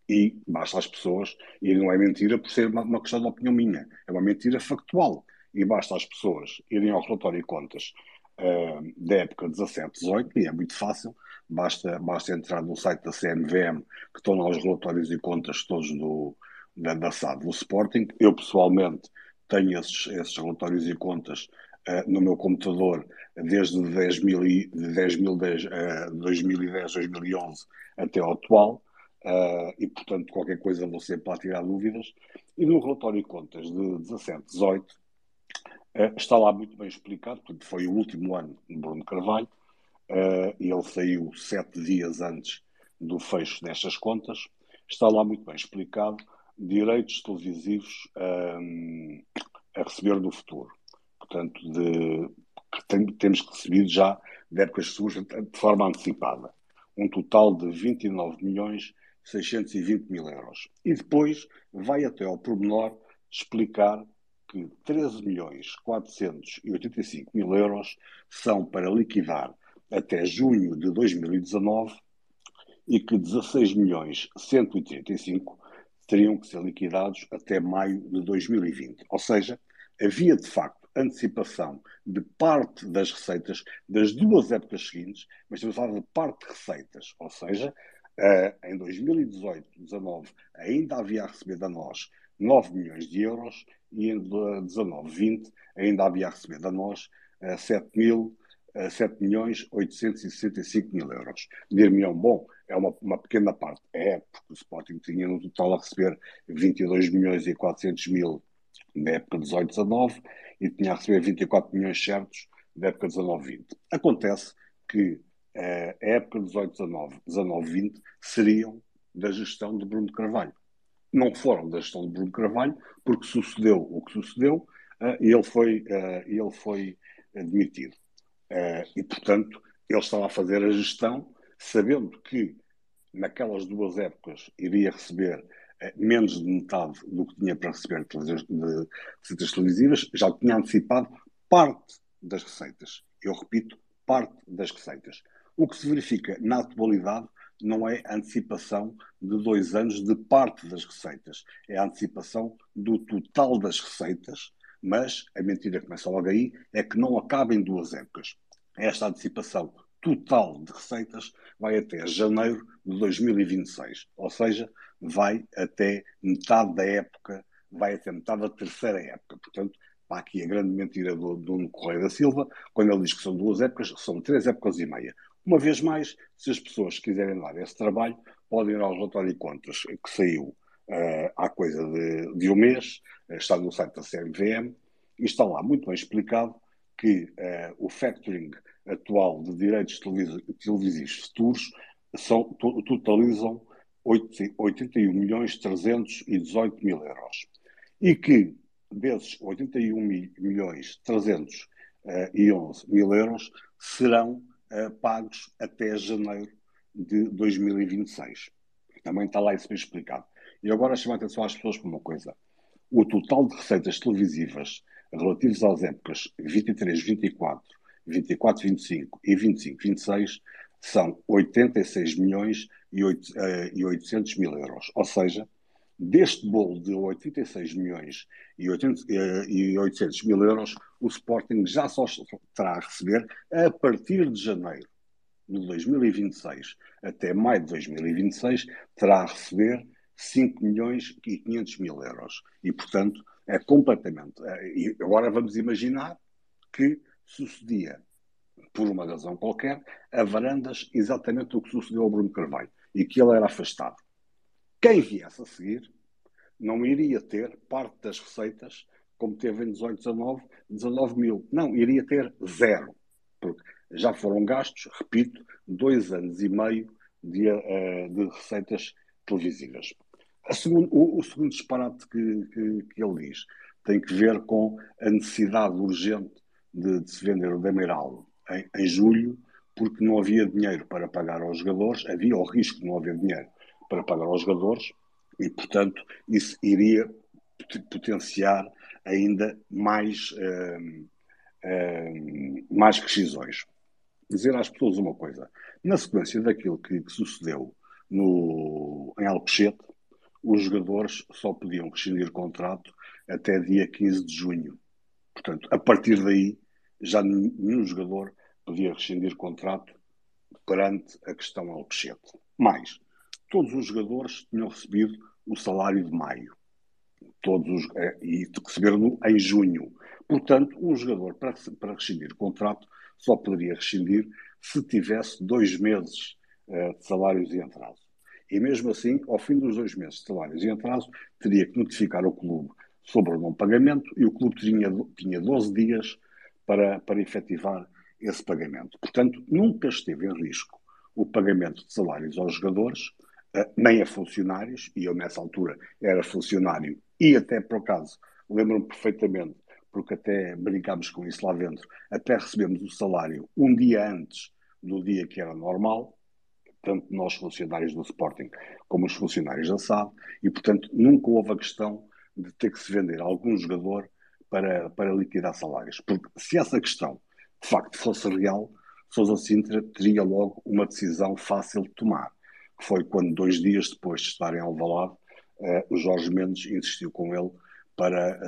E basta as pessoas, e não é mentira por ser uma, uma questão de opinião minha, é uma mentira factual. E basta as pessoas irem ao relatório e contas uh, da época 17-18, e é muito fácil, basta, basta entrar no site da CMVM, que estão lá os relatórios e contas todos do, da, da SAD do Sporting. Eu, pessoalmente, tenho esses, esses relatórios e contas uh, no meu computador desde 10 mil, 10 mil, 10, uh, 2010, 2011 até ao atual. Uh, e, portanto, qualquer coisa sempre lá tirar dúvidas. E no relatório de contas de 17, 18, uh, está lá muito bem explicado, porque foi o último ano de Bruno Carvalho, e ele saiu sete dias antes do fecho destas contas. Está lá muito bem explicado direitos televisivos um, a receber no futuro. Portanto, de, que tem, temos recebido já de épocas sujas de forma antecipada. Um total de 29 milhões 620 mil euros. E depois vai até ao pormenor explicar que 13 milhões 485 mil euros são para liquidar até junho de 2019 e que 16 milhões 135 teriam que ser liquidados até maio de 2020. Ou seja, havia de facto antecipação de parte das receitas das duas épocas seguintes, mas estamos a falar de parte de receitas, ou seja, uh, em 2018-19 ainda havia a receber da nós 9 milhões de euros e em 19-20 ainda havia a receber da nós uh, 7 mil 7 milhões 865 mil euros. Dir-me-ão, bom, é uma, uma, pequena parte. É, porque o Sporting tinha no total a receber 22 milhões e 400 mil na época 18-19 e tinha a receber 24 milhões certos da época 19-20. Acontece que eh, a época 18-19, 19-20 seriam da gestão de Bruno Carvalho. Não foram da gestão de Bruno Carvalho, porque sucedeu o que sucedeu uh, e ele foi, uh, ele foi demitido. Uh, e, portanto, ele estava a fazer a gestão sabendo que naquelas duas épocas iria receber menos de metade do que tinha para receber de receitas televisivas, já tinha antecipado parte das receitas. Eu repito, parte das receitas. O que se verifica na atualidade não é antecipação de dois anos de parte das receitas, é a antecipação do total das receitas mas a mentira começa logo aí, é que não acaba em duas épocas. Esta antecipação total de receitas vai até janeiro de 2026, ou seja, vai até metade da época, vai até metade da terceira época. Portanto, há aqui a grande mentira do, do Correio da Silva, quando ele diz que são duas épocas, são três épocas e meia. Uma vez mais, se as pessoas quiserem dar esse trabalho, podem ir ao relatório de contas que saiu uh, há coisa de, de, um mês, uh, está no site da CMVM, e está lá muito bem explicado que uh, o factoring atual de direitos televisivos futuros são, totalizam 81 milhões 318 mil euros. E que desses 81 milhões 311 mil euros serão uh, pagos até janeiro de 2026. Também está lá isso bem explicado. E agora chamo a atenção às pessoas para uma coisa. O total de receitas televisivas relativas às épocas 23, 24, 24, 25 e 25, 26 são 86 milhões e 800 eh, mil euros. Ou seja, Deste bolo de 86 milhões e, 80, e 800 mil euros, o Sporting já só terá a receber a partir de janeiro de 2026 até maio de 2026, terá a receber 5 milhões e 500 mil euros. E, portanto, é completamente. É, e agora vamos imaginar que sucedia, por uma razão qualquer, a Varandas exatamente o que sucedeu ao Bruno Carvalho e que ele era afastado. Quem viesse a seguir não iria ter parte das receitas como teve em 18, 19, 19 mil. Não, iria ter zero. Porque já foram gastos, repito, dois anos e meio de, uh, de receitas televisivas. Segundo, o, o, segundo disparate que, que, que, ele diz tem que ver com a necessidade urgente de, de se vender o Demiral em, em, julho, porque não havia dinheiro para pagar aos jogadores, havia o risco de não haver dinheiro para pagar aos jogadores, e, portanto, isso iria potenciar ainda mais, uh, uh, mais rescisões dizer às pessoas uma coisa. Na sequência daquilo que, que sucedeu no, em Alcochete, os jogadores só podiam rescindir contrato até dia 15 de junho. Portanto, a partir daí, já nenhum jogador podia rescindir contrato perante a questão Alcochete. Mais, todos os jogadores tinham recebido o salário de maio. Todos os, eh, e receberam em junho. Portanto, um jogador, para, para rescindir contrato, só poderia rescindir se tivesse dois meses uh, de salários em atraso. E mesmo assim, ao fim dos dois meses de salários em atraso, teria que notificar o clube sobre o não pagamento e o clube tinha, tinha 12 dias para, para efetivar esse pagamento. Portanto, nunca esteve em risco o pagamento de salários aos jogadores, nem a funcionários, e eu nessa altura era funcionário e até por acaso lembro-me perfeitamente porque até brincámos com isso lá dentro, até recebemos o salário um dia antes do dia que era normal, tanto nós funcionários do Sporting como os funcionários da SAD, e portanto nunca houve a questão de ter que se vender algum jogador para, para liquidar salários. Porque se essa questão de facto fosse real, Sousa Sintra teria logo uma decisão fácil de tomar, foi quando dois dias depois de estarem ao Alvalade, eh, o Jorge Mendes insistiu com ele para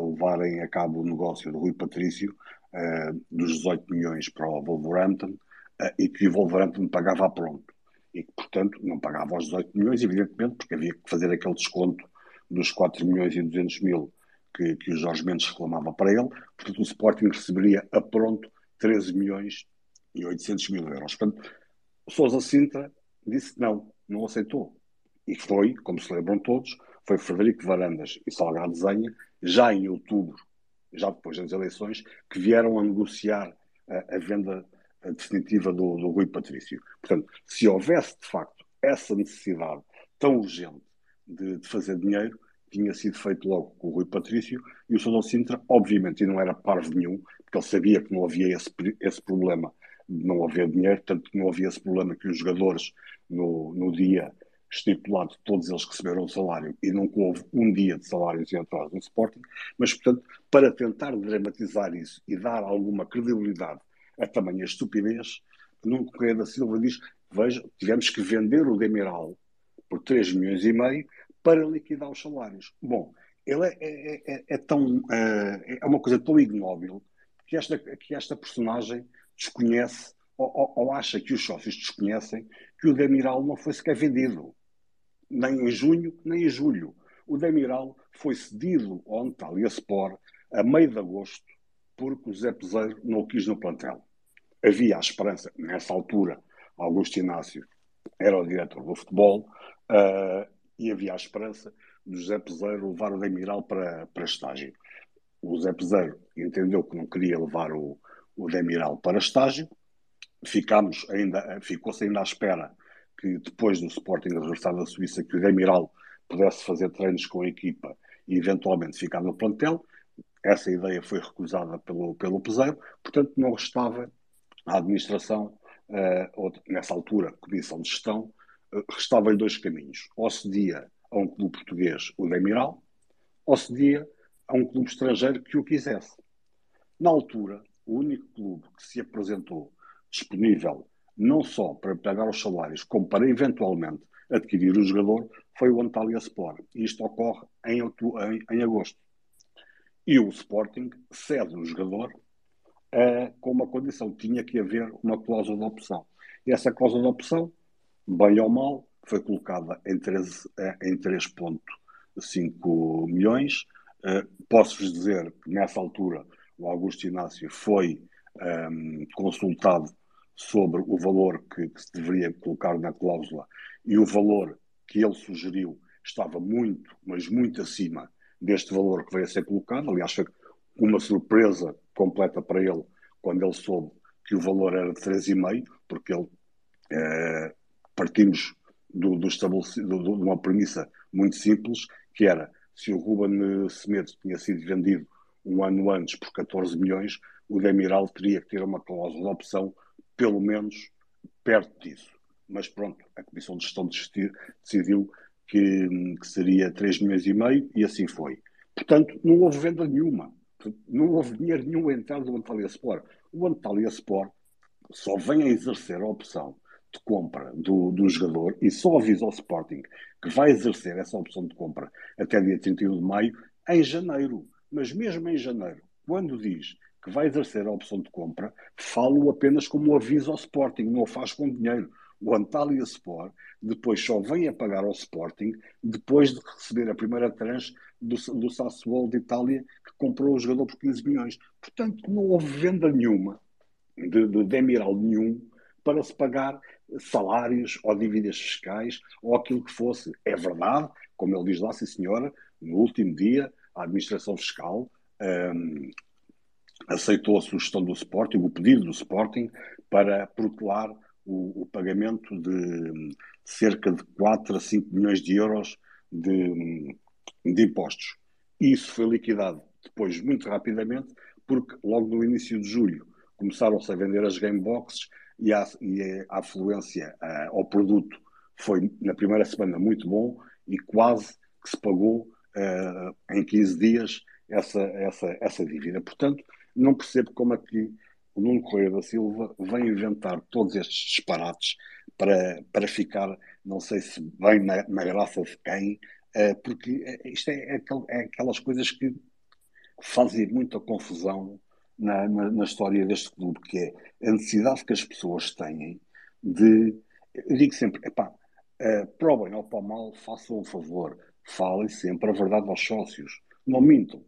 levarem a cabo o negócio do Rui Patrício uh, dos 18 milhões para o Wolverhampton e que o Wolverhampton pagava a pronto. E que, portanto, não pagava os 18 milhões, evidentemente, porque havia que fazer aquele desconto dos 4 milhões e 200 mil que, que o Jorge Mendes reclamava para ele. Portanto, o Sporting receberia a pronto 13 milhões e 800 mil euros. Portanto, Sousa Sintra disse não, não aceitou. E foi, como se lembram todos, foi Frederico Varandas e Salgado Zenha, já em outubro, já depois das eleições, que vieram a negociar a, a venda definitiva do, do Rui Patrício. Portanto, se houvesse de facto essa necessidade tão urgente de, de, fazer dinheiro, tinha sido feito logo com o Rui Patrício e o Sousa Sintra, obviamente, e não era parvo nenhum, porque ele sabia que não havia esse, esse problema não haver dinheiro, tanto que não havia esse problema que os jogadores no, no dia estipulado, todos eles receberam o salário e nunca houve um dia de salários em atraso no Sporting, mas, portanto, para tentar dramatizar isso e dar alguma credibilidade a tamanha estupidez, Nuno Correia da Silva diz, veja, tivemos que vender o Demiral por 3 milhões e meio para liquidar os salários. Bom, ele é, é, é, é tão, é, é uma coisa tão ignóbil que esta, que esta personagem desconhece ou, ou, ou, acha que os sócios desconhecem que o Demiral não foi sequer vendido nem em junho, nem em julho. O Demiral foi cedido ao Antalya Sport a meio de agosto, porque o Zé Peseiro não o quis no plantel. Havia a esperança, nessa altura, Augusto Inácio era o diretor do futebol, uh, e havia a esperança do Zé Peseiro levar o Demiral para, para estágio. O Zé Peseiro entendeu que não queria levar o, o Demiral para estágio, ficámos ainda, ficou-se ainda à espera que depois do Sporting regressar da Suíça, que o Demiral pudesse fazer treinos com a equipa e eventualmente ficar no plantel. Essa ideia foi recusada pelo, pelo Peseiro, portanto não restava à administração, uh, ou nessa altura, comissão de gestão, uh, restavam-lhe dois caminhos. Ou cedia a um clube português o Demiral, ou cedia a um clube estrangeiro que o quisesse. Na altura, o único clube que se apresentou disponível não só para pagar os salários, como para eventualmente adquirir o jogador, foi o Antalya Sport. Isto ocorre em, em, em agosto. E o Sporting cede o jogador uh, com uma condição: tinha que haver uma cláusula de opção. E essa cláusula de opção, bem ou mal, foi colocada em 3,5 uh, milhões. Uh, Posso-vos dizer que nessa altura o Augusto Inácio foi um, ehm, consultado sobre o valor que, que, se deveria colocar na cláusula e o valor que ele sugeriu estava muito, mas muito acima deste valor que veio a ser colocado. Aliás, foi uma surpresa completa para ele quando ele soube que o valor era de 3,5, porque ele eh, partimos do, do estabelecido, de uma premissa muito simples, que era se o Ruben Semedo tinha sido vendido um ano antes por 14 milhões, o Demiral teria que ter uma cláusula de opção pelo menos perto disso. Mas pronto, a Comissão de Gestão decidiu que, que seria 3 milhões e meio e assim foi. Portanto, não houve venda nenhuma. Não houve dinheiro nenhum entrado do Antalya Sport. O Antalya Sport só vem a exercer a opção de compra do, do jogador e só avisa ao Sporting que vai exercer essa opção de compra até dia 31 de maio em janeiro. Mas mesmo em janeiro, quando diz que vai exercer a opção de compra, falo apenas como aviso ao Sporting, não o faz com dinheiro. O Antalya Sport depois só vem a pagar ao Sporting depois de receber a primeira tranche do, do Sassuolo de Itália que comprou o jogador por 15 milhões. Portanto, não houve venda nenhuma de, de Demiral nenhum para se pagar salários ou dívidas fiscais ou aquilo que fosse. É verdade, como ele diz lá, sim senhora, no último dia a administração fiscal um, aceitou a sugestão do Sporting, o pedido do Sporting, para protelar o, o, pagamento de cerca de 4 a 5 milhões de euros de, de impostos. Isso foi liquidado depois muito rapidamente, porque logo no início de julho começaram-se a vender as game boxes e a, e a afluência uh, ao produto foi na primeira semana muito bom e quase que se pagou em 15 dias essa, essa, essa dívida. Portanto, não percebo como é que o Nuno Correia da Silva vem inventar todos estes disparates para, para ficar, não sei se bem na, na graça de quem, uh, porque isto é, é, é, aquelas coisas que fazem muita confusão na, na, na, história deste clube, que é a necessidade que as pessoas têm de. Eu digo sempre, epá, uh, para o bem ou para o mal, façam um favor, falem sempre a verdade aos sócios, não mintam.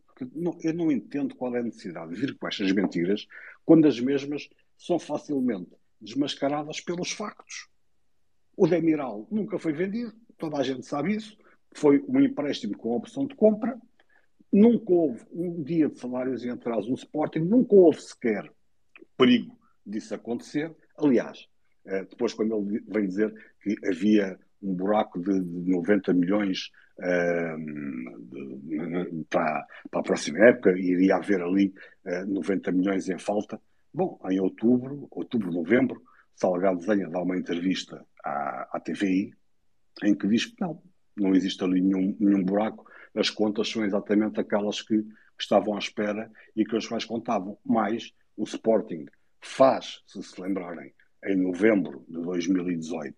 Eu não entendo qual é a necessidade de vir com estas mentiras quando as mesmas são facilmente desmascaradas pelos factos. O Demiral nunca foi vendido, toda a gente sabe isso. Foi um empréstimo com opção de compra. Nunca houve um dia de salários em atraso no Sporting, nunca houve sequer perigo disso acontecer. Aliás, eh, depois, quando ele vem dizer que havia um buraco de 90 milhões uh, para, para, a próxima época, iria haver ali uh, 90 milhões em falta. Bom, em outubro, outubro, novembro, Salgado Zenha dá uma entrevista à, à TVI em que diz que não, não existe ali nenhum, nenhum buraco, as contas são exatamente aquelas que, estavam à espera e que as quais contavam. Mas o Sporting faz, se se lembrarem, em novembro de 2018,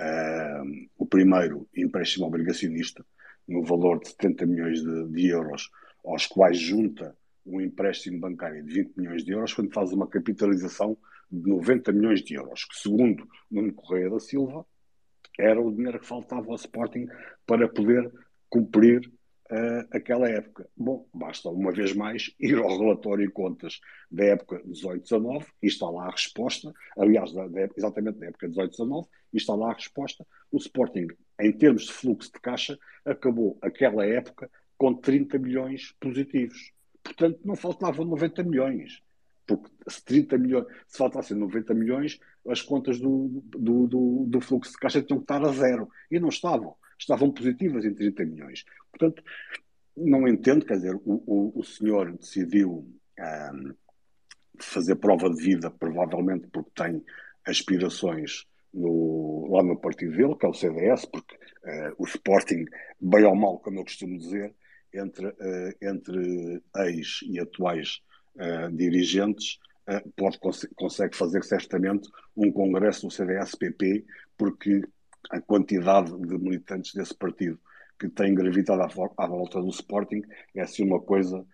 uh, o primeiro empréstimo obrigacionista, no valor de 70 milhões de, de, euros, aos quais junta um empréstimo bancário de 20 milhões de euros, quando faz uma capitalização de 90 milhões de euros, que segundo Nuno Correia da Silva, era o dinheiro que faltava ao Sporting para poder cumprir uh, aquela época. Bom, basta uma vez mais ir ao relatório de contas da época 18-19 e está lá a resposta, aliás, da, da, exatamente da época 18-19, e está lá a resposta. O Sporting, em termos de fluxo de caixa, acabou aquela época com 30 milhões positivos. Portanto, não faltavam 90 milhões. Porque se 30 milhões, se faltassem 90 milhões, as contas do, do, do, do fluxo de caixa tinham que estar a zero. E não estavam estavam positivas em 30 milhões. Portanto, não entendo, quer dizer, o, o, o senhor decidiu um, fazer prova de vida, provavelmente porque tem aspirações no, lá no partido dele, que é o CDS, porque uh, o Sporting, bem ou mal, como eu costumo dizer, entre, uh, entre ex e atuais uh, dirigentes, pode, consegue fazer certamente um congresso do CDS-PP, porque a quantidade de militantes desse partido que tem gravitado à, volta do Sporting é assim uma coisa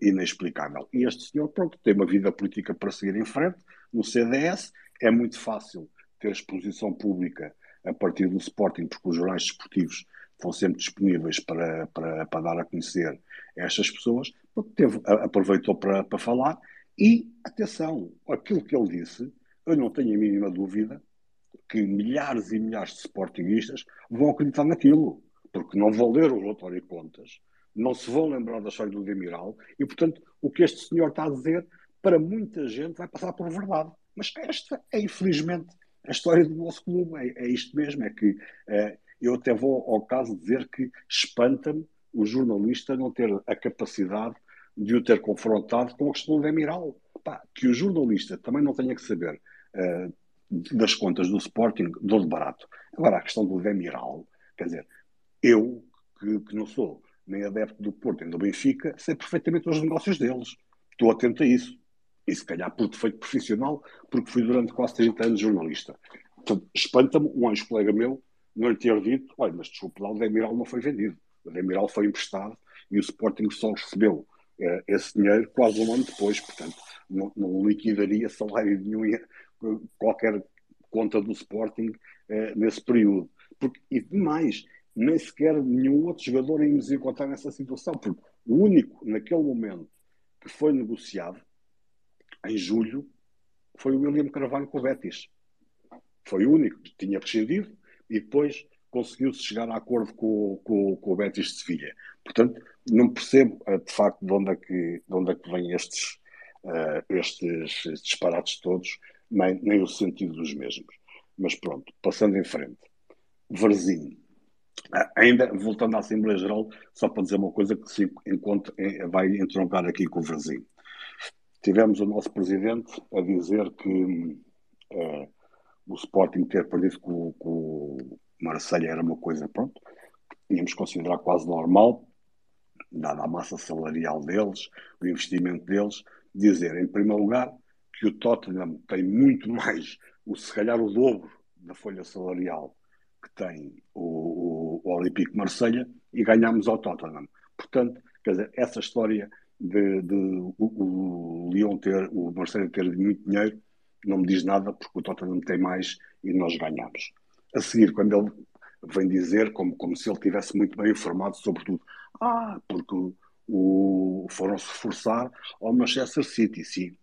inexplicável. E este senhor, pronto, tem uma vida política para seguir em frente no CDS, é muito fácil ter exposição pública a partir do Sporting, porque os jornais desportivos estão sempre disponíveis para, para, para dar a conhecer estas pessoas, teve, aproveitou para, para falar e, atenção, aquilo que ele disse, eu não tenho a mínima dúvida que milhares e milhares de sportinguistas vão acreditar naquilo, porque não vão ler o relatório e contas, não se vão lembrar da história do Demiral e, portanto, o que este senhor está a dizer, para muita gente, vai passar por verdade. Mas esta é, infelizmente, a história do nosso clube. É, é isto mesmo, é que é, eu até vou ao caso de dizer que espanta-me o jornalista não ter a capacidade de o ter confrontado com a questão do Demiral. Pá, que o jornalista também não tenha que saber uh, das contas do Sporting, do de barato. Agora, a questão do Demiral, quer dizer, eu, que, que não sou nem adepto do Porto nem do Benfica, sei perfeitamente os negócios deles. Estou atento a isso. E se calhar por defeito profissional, porque fui durante quase 30 anos jornalista. Portanto, espanta-me um ex-colega meu não lhe ter dito, olha, mas desculpe lá, o Demiral não foi vendido. O Demiral foi emprestado e o Sporting só recebeu eh, esse dinheiro quase um ano depois. Portanto, não, não liquidaria salário nenhum qualquer conta do Sporting eh, nesse período. Porque, e demais, nem sequer nenhum outro jogador ia nos encontrar nessa situação, porque o único, naquele momento, que foi negociado, em julho, foi o William Carvalho com o Betis. Foi o único que tinha prescindido e depois conseguiu-se chegar a acordo com, com, com o Betis de Sevilha. Portanto, não percebo, eh, de facto, de onde é que, de onde é que vêm estes, uh, estes disparates todos, nem, nem o sentido dos mesmos. Mas pronto, passando em frente. Varzinho. Ah, ainda, voltando à Assembleia Geral, só para dizer uma coisa que se encontra, vai entroncar aqui com o Brasil. Tivemos o nosso presidente a dizer que uh, o Sporting ter perdido com, com o Marseille era uma coisa, pronto, que tínhamos considerar quase normal, dada a massa salarial deles, o investimento deles, dizer, em primeiro lugar, que o Tottenham tem muito mais, o, se calhar o dobro da folha salarial que tem o, o, o Olympique Marselha e ganhamos ao Tottenham. Portanto, quer dizer, essa história de, de o, o Lyon ter, o Marselha ter muito dinheiro, não me diz nada porque o Tottenham tem mais e nós ganhamos. A seguir, quando ele vem dizer, como, como se ele tivesse muito bem informado sobre tudo, ah, porque o, foram-se reforçar ao Manchester City, sim,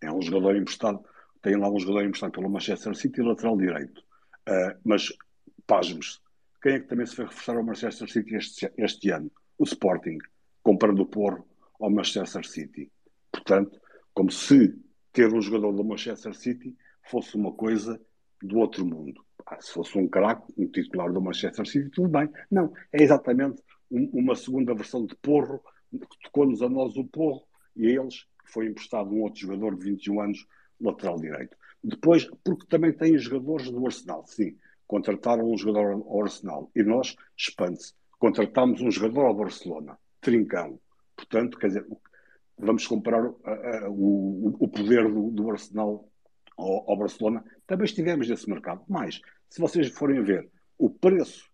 é um jogador emprestado, tem lá um jogador emprestado pelo Manchester City, lateral direito. Uh, mas pasmos, quem é que também se foi reforçar ao Manchester City este, este ano? O Sporting, comprando o Porro ao Manchester City. Portanto, como se ter um jogador do Manchester City fosse uma coisa do outro mundo. Ah, se fosse um craque, um titular do Manchester City, tudo bem. Não, é exatamente um, uma segunda versão de Porro, que tocou-nos a nós o Porro e a eles foi emprestado um outro jogador de 21 anos, lateral direito. Depois, porque também tem jogadores do Arsenal, sim contrataram um jogador ao Arsenal e nós, espante-se, contratámos um jogador ao Barcelona, Trincão. Portanto, quer dizer, vamos comparar uh, uh, o, o poder do, do Arsenal ao, ao, Barcelona. Também estivemos nesse mercado. Mas, se vocês forem ver o preço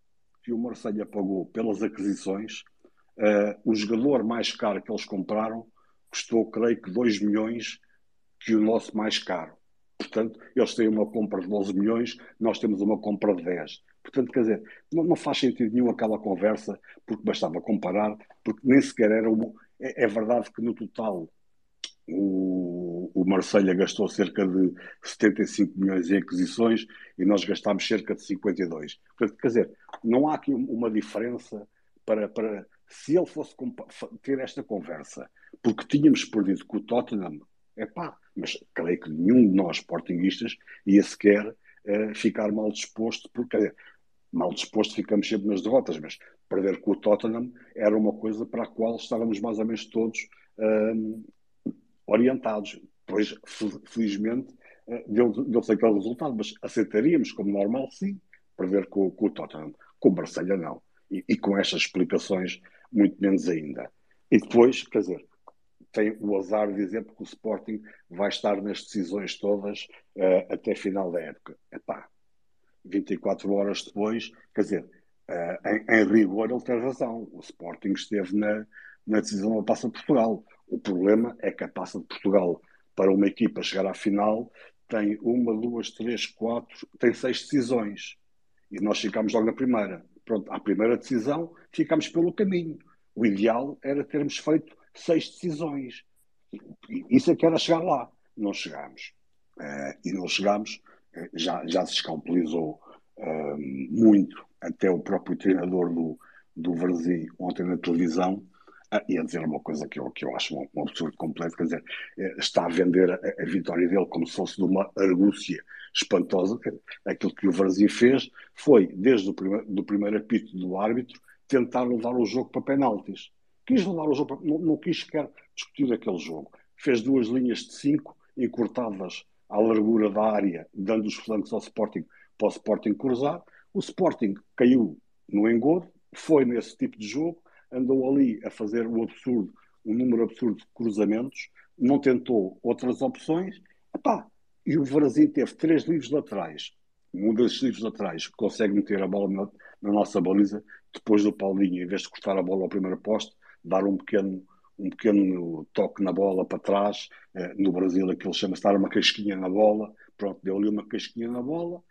que o Marseille pagou pelas aquisições, uh, o jogador mais caro que eles compraram custou, creio que, 2 milhões que o nosso mais caro. Portanto, eles têm uma compra de 12 milhões, nós temos uma compra de 10. Portanto, quer dizer, não, não faz sentido nenhum aquela conversa, porque bastava comparar, porque nem sequer era uma. É, é verdade que no total o, o Marselha gastou cerca de 75 milhões em aquisições e nós gastámos cerca de 52. Portanto, quer dizer, não há aqui uma diferença para. para se ele fosse ter esta conversa, porque tínhamos perdido com o Tottenham, é pá, mas creio que nenhum de nós, sportinguistas, ia sequer uh, ficar mal disposto, porque, mal disposto ficamos sempre nas derrotas, mas perder com o Tottenham era uma coisa para a qual estávamos mais ou menos todos uh, orientados. Pois, felizmente, uh, deu-se deu aquele resultado, mas aceitaríamos como normal, sim, perder com, com o Tottenham. Com o Barcelona, não. E, e com estas explicações, muito menos ainda. E depois, quer dizer, tem o azar de dizer porque o Sporting vai estar nas decisões todas uh, até final da época. Epá, 24 horas depois, quer dizer, uh, em, em, rigor ele tem razão. O Sporting esteve na, na decisão da Taça de Portugal. O problema é que a Taça de Portugal, para uma equipa chegar à final, tem uma, duas, três, quatro, tem seis decisões. E nós ficamos logo na primeira. Pronto, à primeira decisão, ficamos pelo caminho. O ideal era termos feito seis decisões. Isso é que era chegar lá. Não chegámos. Uh, e não chegámos, uh, já, já se escalpelizou uh, muito, até o próprio treinador do, do Varzim ontem na televisão, a dizer uma coisa que eu, que eu acho um, um absurdo completo, quer dizer, está a vender a, a, vitória dele como se fosse de uma argúcia espantosa. Aquilo que o Varzim fez foi, desde o primeiro, do primeiro apito do árbitro, tentar levar o jogo para penaltis quis levar o jogo, não, não quis sequer discutir aquele jogo. Fez duas linhas de cinco encurtadas à largura da área, dando os flancos ao Sporting para o Sporting cruzar. O Sporting caiu no engodo, foi nesse tipo de jogo, andou ali a fazer o absurdo, um número absurdo de cruzamentos, não tentou outras opções. Epá, e o Brasil teve três livros laterais. Um desses livros laterais consegue meter a bola na, na nossa baliza, depois do Paulinho, em vez de cortar a bola ao primeiro poste, dar um pequeno, um pequeno toque na bola para trás. Eh, no Brasil aquilo chama-se dar uma casquinha na bola. Pronto, deu ali uma casquinha na bola.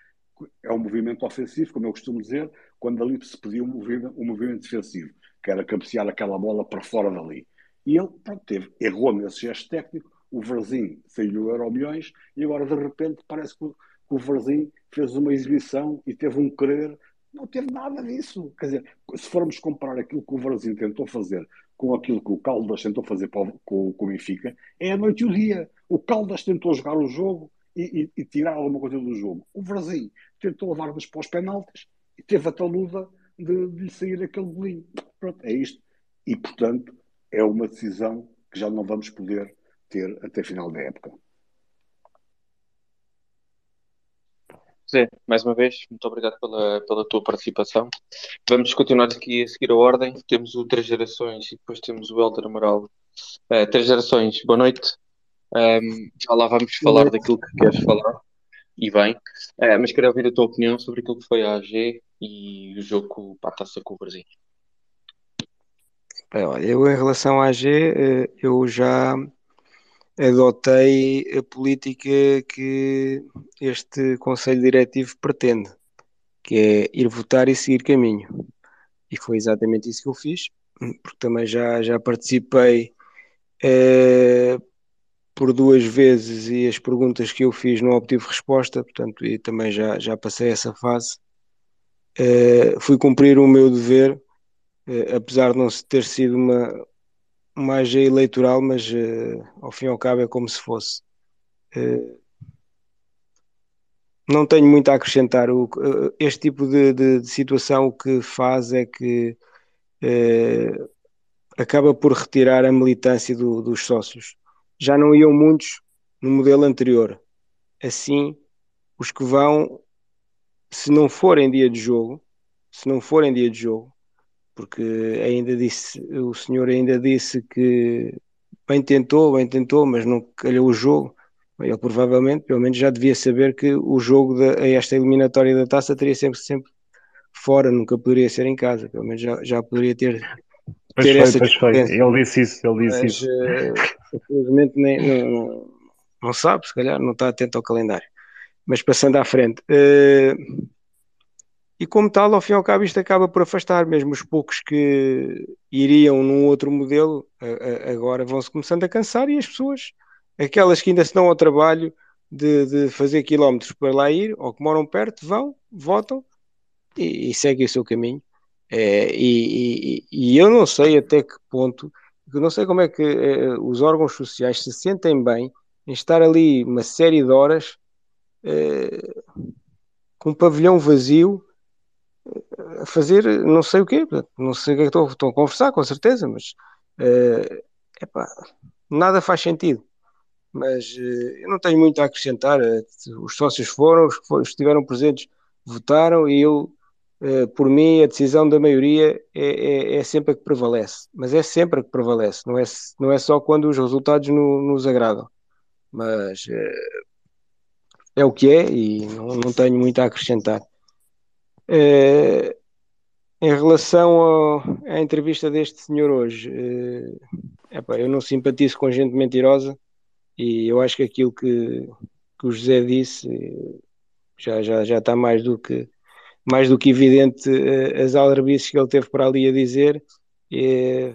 É um movimento ofensivo, como eu costumo dizer, quando ali se pediu um movimento, um movimento defensivo, que era cabecear aquela bola para fora dali. E ele, pronto, teve, errou nesse gesto técnico, o Varzim saiu Euro milhões e agora de repente parece que o, que o Varzim fez uma exibição e teve um querer não teve nada disso. Quer dizer, se formos comparar aquilo que o Varzim tentou fazer com aquilo que o Caldas tentou fazer com, com o Benfica, é a noite e o dia. O Caldas tentou jogar o jogo e, e, e tirar alguma coisa do jogo. O Varzim tentou levar-nos para os penaltis e teve a taluda de, de lhe sair aquele bolinho. Pronto, é isto. E, portanto, é uma decisão que já não vamos poder ter até final da época. Zé, mais uma vez, muito obrigado pela, pela tua participação. Vamos continuar aqui a seguir a ordem. Temos o Três Gerações e depois temos o Helder Amaral. Uh, Três Gerações, boa noite. Um, já lá vamos falar daquilo que queres falar. E bem, uh, mas queria ouvir a tua opinião sobre aquilo que foi a AG e o jogo para a taça com o Brasil. Eu, em relação à AG, eh, eu já adotei a política que este Conselho Diretivo pretende, que é ir votar e seguir caminho. E foi exatamente isso que eu fiz, porque também já, já participei eh, por duas vezes e as perguntas que eu fiz não obtive resposta, portanto, e também já, já passei essa fase. Eh, fui cumprir o meu dever, eh, apesar de não ter sido uma, AG eleitoral, mas uh, ao fim e ao cabo é como se fosse. Uh, não tenho muito a acrescentar. O, uh, este tipo de, de, de, situação o que faz é que acaba por retirar a militância do, dos sócios. Já não iam muitos no modelo anterior. Assim, os que vão, se não forem dia de jogo, se não forem dia de jogo, porque ainda disse, o senhor ainda disse que bem tentou, bem tentou, mas não calhou o jogo. Ele provavelmente, pelo menos, já devia saber que o jogo a esta eliminatória da taça teria sempre, sempre fora, nunca poderia ser em casa. Pelo menos já, já poderia ter. Pois ter foi, essa pois foi. Ele disse isso, ele disse mas, isso. Uh, infelizmente nem, não, não, não, sabe, se calhar, não está atento ao calendário. Mas passando à frente, uh, e como tal, ao fim e ao cabo, isto acaba por afastar mesmo os poucos que iriam num outro modelo, agora vão-se começando a cansar e as pessoas, aquelas que ainda se dão ao trabalho de, de fazer quilómetros para lá ir, ou que moram perto, vão, votam e, e seguem o seu caminho. É, e, e, e, eu não sei até que ponto, eu não sei como é que é, os órgãos sociais se sentem bem em estar ali uma série de horas é, com um pavilhão vazio a fazer não sei o quê, não sei o que é que estou, estou a conversar, com certeza, mas uh, epá, nada faz sentido. Mas uh, eu não tenho muito a acrescentar. Uh, os sócios foram, os que estiveram presentes votaram e eu Uh, por mim, a decisão da maioria é, é, é, sempre a que prevalece, mas é sempre a que prevalece, não é, não é só quando os resultados no, nos agradam. Mas é o que é e não, não tenho muito a acrescentar. Uh, em relação ao, à entrevista deste senhor hoje, epá, eu não simpatizo com gente mentirosa e eu acho que aquilo que, que o José disse já, já, já está mais do que mais do que evidente as aldrabices que ele teve para ali a dizer. E,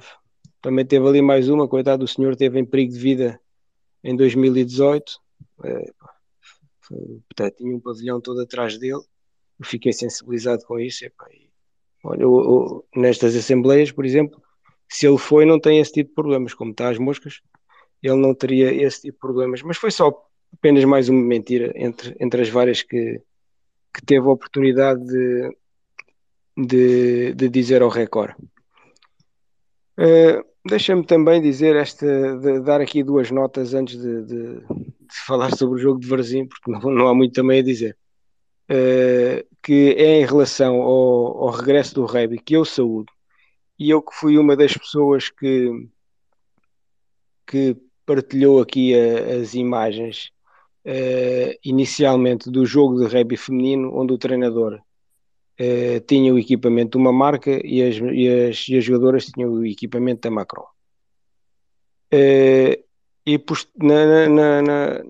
também teve ali mais uma, coitado do senhor, teve em perigo de vida em 2018. Uh, portanto, tinha um pavilhão todo atrás dele. Eu fiquei sensibilizado com isso. E, olha, eu, eu, nestas assembleias, por exemplo, se ele foi, não tem esse tipo de problemas, como está as moscas, ele não teria esse tipo de problemas. Mas foi só apenas mais uma mentira entre, entre as várias que, que teve a oportunidade de, de, de dizer ao Record. Uh, Deixa-me também dizer esta, de dar aqui duas notas antes de, de, de, falar sobre o jogo de Varzim, porque não, não há muito também a dizer. Uh, que é em relação ao, ao regresso do Rebi, que eu saúdo, e eu que fui uma das pessoas que, que partilhou aqui a, as imagens uh, inicialmente do jogo de rugby feminino, onde o treinador uh, tinha o equipamento de uma marca e as, e as, e as jogadoras tinham o equipamento da Macron. Uh, e na, na, na,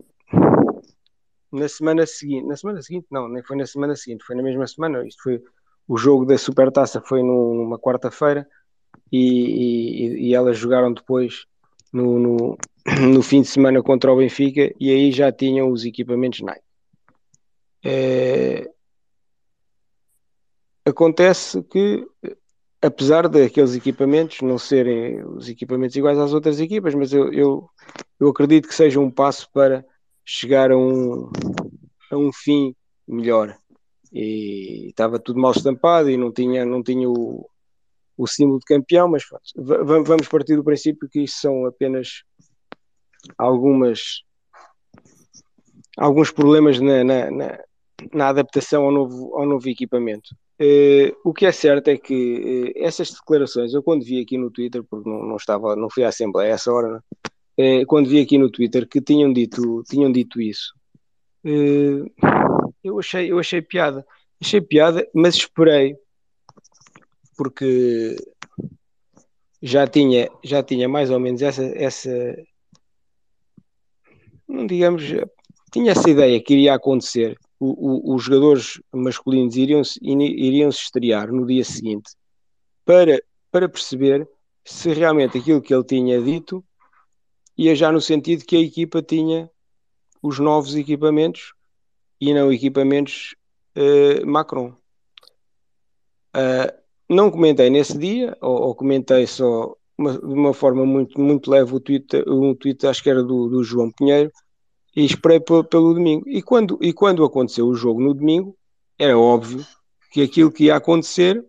na, semana seguinte, na semana seguinte, não, nem foi na semana seguinte, foi na mesma semana. Isto foi o jogo da Supertaça foi numa quarta-feira e, e, e, elas jogaram depois no, no, no fim de semana contra o Benfica e aí já tinham os equipamentos Nike. É... Acontece que, apesar daqueles equipamentos não serem os equipamentos iguais às outras equipas, mas eu, eu, eu acredito que seja um passo para chegar a um, a um fim melhor. E estava tudo mal estampado e não tinha, não tinha o, o símbolo de campeão, mas vamos partir do princípio que isso são apenas algumas alguns problemas na, na, na, na adaptação ao novo, ao novo equipamento. Uh, o que é certo é que uh, essas declarações, eu quando vi aqui no Twitter, porque não, não estava, não fui à Assembleia a essa hora, uh, quando vi aqui no Twitter que tinham dito, tinham dito isso, eu, achei, eu achei piada. Achei piada, mas esperei, porque já tinha, já tinha mais ou menos essa, essa, digamos, tinha essa ideia que iria acontecer. O, o, os jogadores masculinos iriam, iriam se estrear no dia seguinte para, para perceber se realmente aquilo que ele tinha dito ia já no sentido que a equipa tinha os novos equipamentos e não equipamentos uh, Macron. Uh, não comentei nesse dia, ou, ou comentei só uma, de uma forma muito, muito leve o tweet, um tweet acho que era do, do João Pinheiro, e esperei pelo, pelo domingo. E quando, e quando aconteceu o jogo no domingo, era óbvio que aquilo que ia acontecer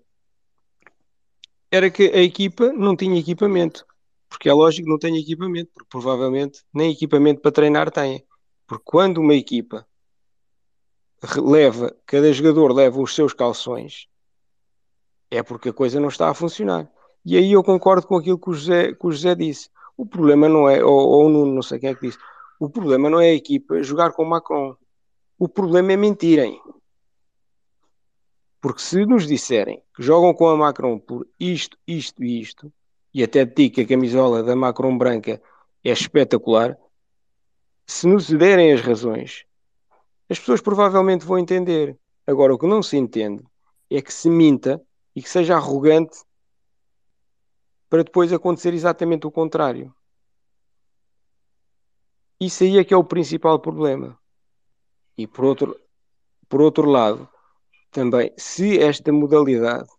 era que a equipa não tinha equipamento. Porque é lógico que não tem equipamento, porque provavelmente nem equipamento para treinar tem. Porque quando uma equipa leva, cada jogador leva os seus calções, é porque a coisa não está a funcionar. E aí eu concordo com aquilo que o José, que o José disse. O problema não é, ou, ou o Nuno, não sei quem é que disse, o problema não é a equipa jogar com Macron. O problema é mentirem. Porque se nos disserem que jogam com a Macron por isto, isto e isto, e até digo que a camisola da Macron branca é espetacular, se nos derem as razões, as pessoas provavelmente vão entender. Agora, o que não se entende é que se minta e que seja arrogante para depois acontecer exatamente o contrário. Isso aí é que é o principal problema. E por outro, por outro lado, também, se esta modalidade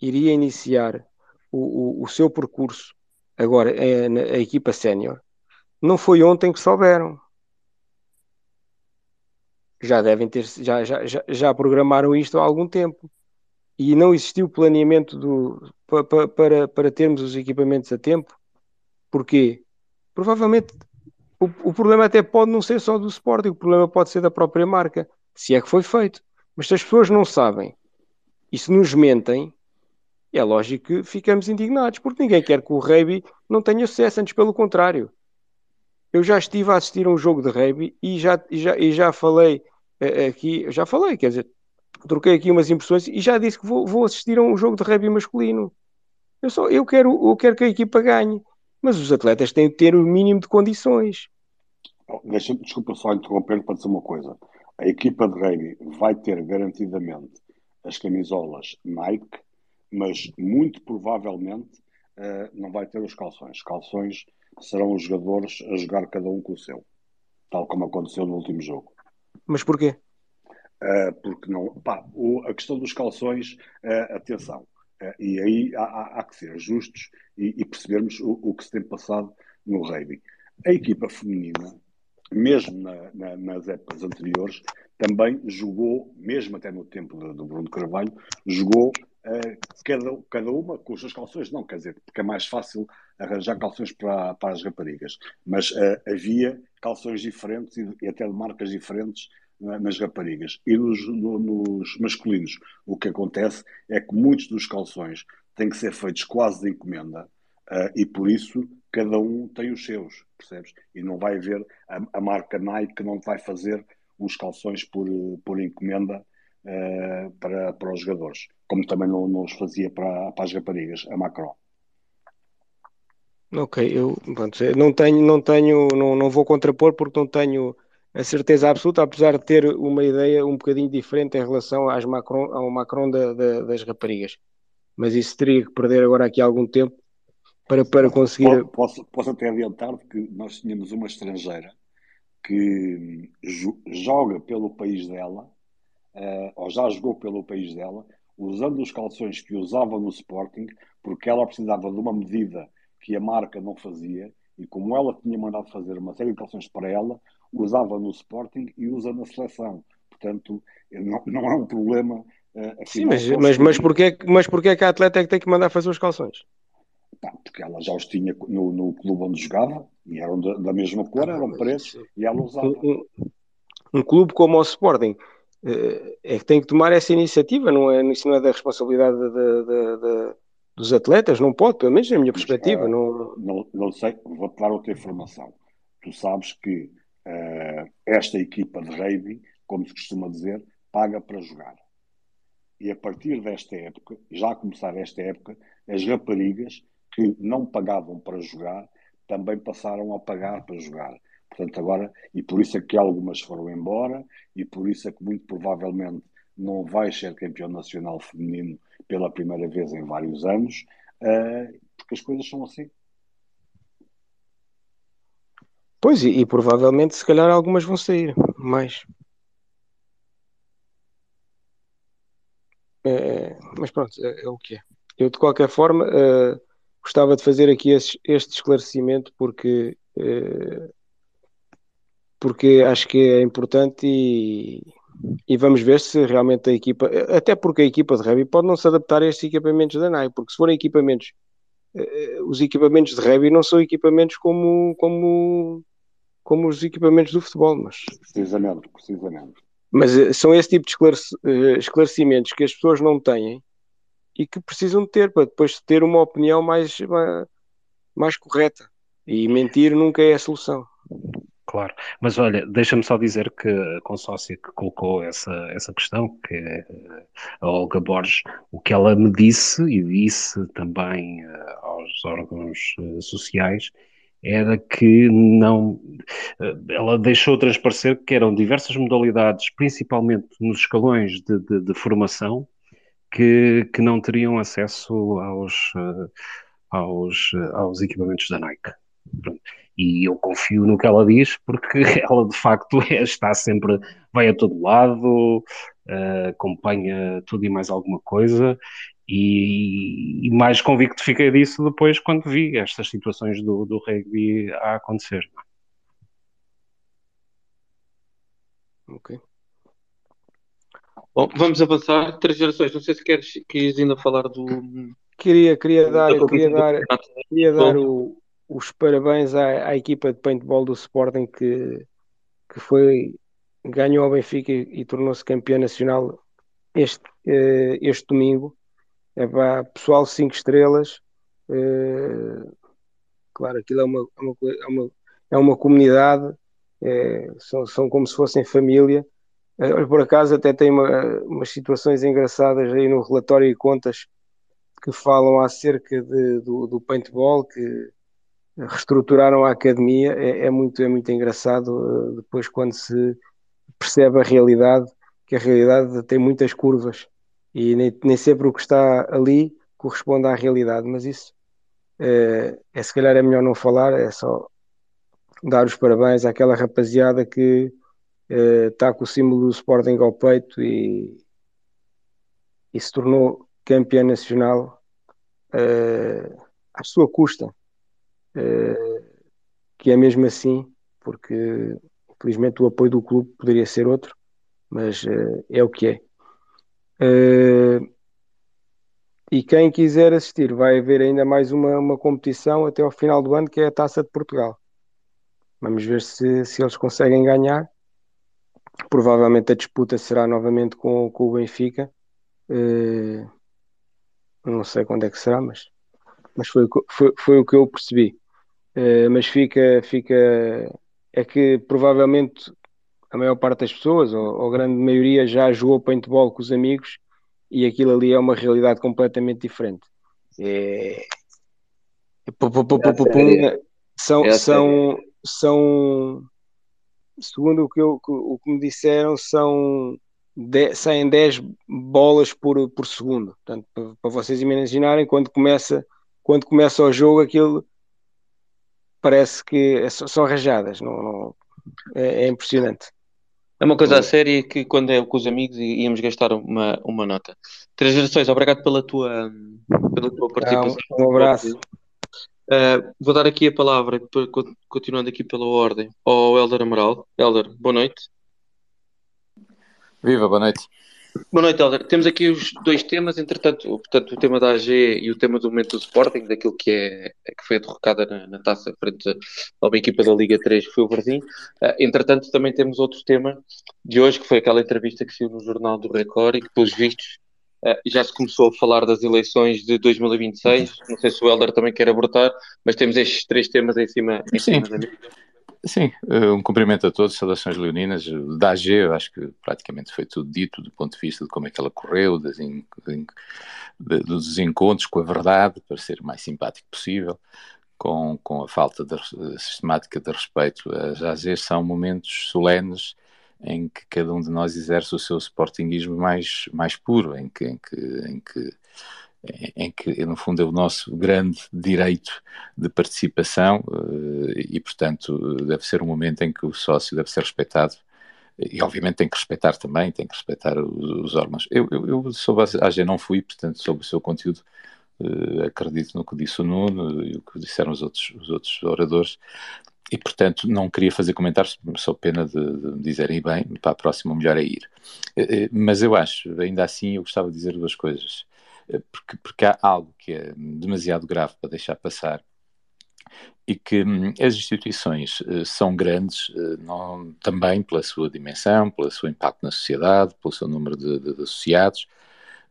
iria iniciar o, o, o seu percurso agora é, na a equipa sénior, não foi ontem que souberam. Já devem ter, já, já, já, já programaram isto há algum tempo e não existiu planeamento do, para, para, para termos os equipamentos a tempo. Porquê? Provavelmente o, o, problema até pode não ser só do Sporting, o problema pode ser da própria marca, se é que foi feito. Mas se as pessoas não sabem E se nos mentem, é lógico que ficamos indignados, porque ninguém quer que o rugby não tenha sucesso, antes pelo contrário. Eu já estive a assistir a um jogo de rugby e já, e já, e já falei uh, aqui, já falei, quer dizer, troquei aqui umas impressões e já disse que vou, vou assistir a um jogo de rugby masculino. Eu, só, eu, quero, eu quero que a equipa ganhe, mas os atletas têm de ter o mínimo de condições. Deixa, desculpa só interromper para dizer uma coisa. A equipa de rugby vai ter garantidamente as camisolas Nike, mas muito provavelmente uh, não vai ter os calções. Os calções serão os jogadores a jogar cada um com o seu, tal como aconteceu no último jogo. Mas porquê? Uh, porque não. Pá, o, a questão dos calções, uh, atenção, e aí há, há, há, que ser justos e, e percebermos o, o, que se tem passado no rugby. A equipa feminina, mesmo na, na, nas épocas anteriores, também jogou, mesmo até no tempo do, Bruno Carvalho, jogou cada, cada uma com os seus calções. Não, quer dizer, porque é mais fácil arranjar calções para, para as raparigas. Mas uh, havia calções diferentes e, e, até de marcas diferentes nas raparigas. E nos, no, nos masculinos, o que acontece é que muitos dos calções têm que ser feitos quase de encomenda uh, e por isso cada um tem os seus, percebes? E não vai haver a, a marca Nike que não vai fazer os calções por, por encomenda uh, para, para os jogadores, como também não, não os fazia para, para as raparigas, a Macron. Ok, eu pronto, não tenho, não tenho, não, não vou contrapor porque não tenho a certeza absoluta, apesar de ter uma ideia um bocadinho diferente em relação às Macron, ao Macron da, da, das raparigas. Mas isso teria que perder agora aqui algum tempo para, para conseguir. Posso, posso até adiantar que nós tínhamos uma estrangeira que joga pelo país dela, uh, ou já jogou pelo país dela, usando os calções que usava no Sporting, porque ela precisava de uma medida que a marca não fazia, e como ela tinha mandado fazer uma série de calções para ela, usava no Sporting e usa na seleção. Portanto, não, não é um problema. Uh, Sim, mas, mas, mas, porquê, mas porquê que a atleta é que tem que mandar fazer os calções? porque ela já os tinha no, no clube onde jogava e eram da, da mesma cor, ah, eram pretos e ela usava. Um, um, clube como o Sporting é que tem que tomar essa iniciativa, não é, isso não é da responsabilidade de, de, de, dos atletas, não pode, pelo menos na minha perspectiva. Mas, uh, não... Não, não sei, vou-te dar outra informação. Tu sabes que uh, esta equipa de rugby, como se costuma dizer, paga para jogar. E a partir desta época, já a começar esta época, as raparigas que não pagavam para jogar também passaram a pagar para jogar. Portanto, agora, e por isso é que algumas foram embora, e por isso é que muito provavelmente não vai ser campeão nacional feminino pela primeira vez em vários anos, uh, porque as coisas são assim. Pois, e, e, provavelmente, se calhar, algumas vão sair, mas. É, mas pronto, é, é, o que é. Eu, de qualquer forma, uh, gostava de fazer aqui este, este esclarecimento porque, uh, porque acho que é importante e, e vamos ver se realmente a equipa, até porque a equipa de rugby pode não se adaptar a estes equipamentos da NAI, porque se forem equipamentos, uh, os equipamentos de rugby não são equipamentos como, como, como os equipamentos do futebol, mas... Precisamente, precisamente. Mas uh, são esse tipo de esclarecimentos que as pessoas não têm e que precisam de ter para depois ter uma opinião mais, mais correta. E mentir nunca é a solução. Claro, mas olha, deixa-me só dizer que a consórcia que colocou essa, essa questão, que é a Olga Borges, o que ela me disse e disse também uh, aos órgãos uh, sociais era que não. Uh, ela deixou transparecer que eram diversas modalidades, principalmente nos escalões de, de, de formação, que, que não teriam acesso aos, aos, aos equipamentos da Nike. E eu confio no que ela diz porque ela de facto é, está sempre, vai a todo lado, uh, acompanha tudo e mais alguma coisa e, e, mais convicto fiquei disso depois quando vi estas situações do, do rugby a acontecer. Ok. Bom, vamos avançar. Três gerações. Não sei se queres, queres ainda falar do. Queria, queria dar, queria dar, queria dar o, os parabéns à, à, equipa de paintball do Sporting que, que foi ganhou ao Benfica e, e tornou-se campeão nacional este, uh, este domingo. É para pessoal 5 estrelas. Uh, claro, aquilo é uma, é é uma, é uma comunidade, é, são, são como se fossem família. Por acaso até tem uma, umas situações engraçadas aí no relatório e contas que falam acerca de, do, do paintball, que reestruturaram a academia. É, é, muito, é muito engraçado depois quando se percebe a realidade, que a realidade tem muitas curvas e nem, nem sempre o que está ali corresponde à realidade, mas isso é, é se calhar é melhor não falar, é só dar os parabéns àquela rapaziada que está eh, com o símbolo do Sporting ao peito e, e se tornou campeã nacional à sua custa, que é mesmo assim, porque infelizmente o apoio do clube poderia ser outro, mas uh, é o que é. e quem quiser assistir, vai haver ainda mais uma, uma competição até ao final do ano, que é a Taça de Portugal. Vamos ver se, se eles conseguem ganhar. Provavelmente a disputa será novamente com, com o Benfica. Uh, não sei quando é que será, mas, mas foi, foi, foi o que eu percebi. Uh, mas fica, fica. É que provavelmente a maior parte das pessoas, ou, ou a grande maioria, já jogou paintball com os amigos e aquilo ali é uma realidade completamente diferente. É... Pum, pum, são, são, são segundo o que, eu, o que me disseram, são de, saem 10 bolas por, por segundo. Portanto, para, para, vocês imaginarem, quando começa, quando começa o jogo, aquilo parece que é são rajadas. Não, não é, é, impressionante. É uma coisa a séria que quando é com os amigos íamos gastar uma, uma nota. Três gerações, obrigado pela tua, pela tua participação. um, um abraço. Uh, vou dar aqui a palavra, continuando aqui pela ordem, ao Helder Amaral. Helder, boa noite. Viva, boa noite. Boa noite, Helder. Temos aqui os dois temas, entretanto, portanto, o tema da AG e o tema do momento do Sporting, daquilo que, é, que foi derrocada na, na, taça frente a uma equipa da Liga 3, que foi o Varzim. Uh, entretanto, também temos outro tema de hoje, que foi aquela entrevista que saiu no Jornal do Record e que, pelos vistos, Uh, já se começou a falar das eleições de 2026. Não sei se o Helder também quer abordar, mas temos estes três temas em cima, em Sim. cima da mesa. Sim, eh, um cumprimento a todos, saudações leoninas. Da AG, eu acho que praticamente foi tudo dito do ponto de vista de como é que ela correu, das in, de, dos encontros com a verdade, para ser o mais simpático possível, com, com a falta de, sistemática de respeito. As AGs são momentos solenes em que cada um de nós exerce o seu sportinguismo mais, mais puro, em que, em que, em que, em que no fundo é o nosso grande direito de participação eh, e, portanto, deve ser um momento em que o sócio deve ser respeitado e obviamente tem que respeitar também, tem que respeitar os, os órgãos. Eu, eu, eu sobre a AG não fui, portanto, sobre o seu conteúdo, uh, acredito no que disse o Nuno e o que disseram os outros, os outros oradores, e, portanto, não queria fazer comentários, sou pena de, de me dizerem bem, para a próxima o melhor é ir. Eh, eh, mas eu acho, ainda assim, eu gostava de dizer duas coisas. Eh, porque, porque há algo que é demasiado grave para deixar passar e que hum, as instituições são grandes não, também pela sua dimensão, pelo seu impacto na sociedade, pelo seu número de, de, de associados,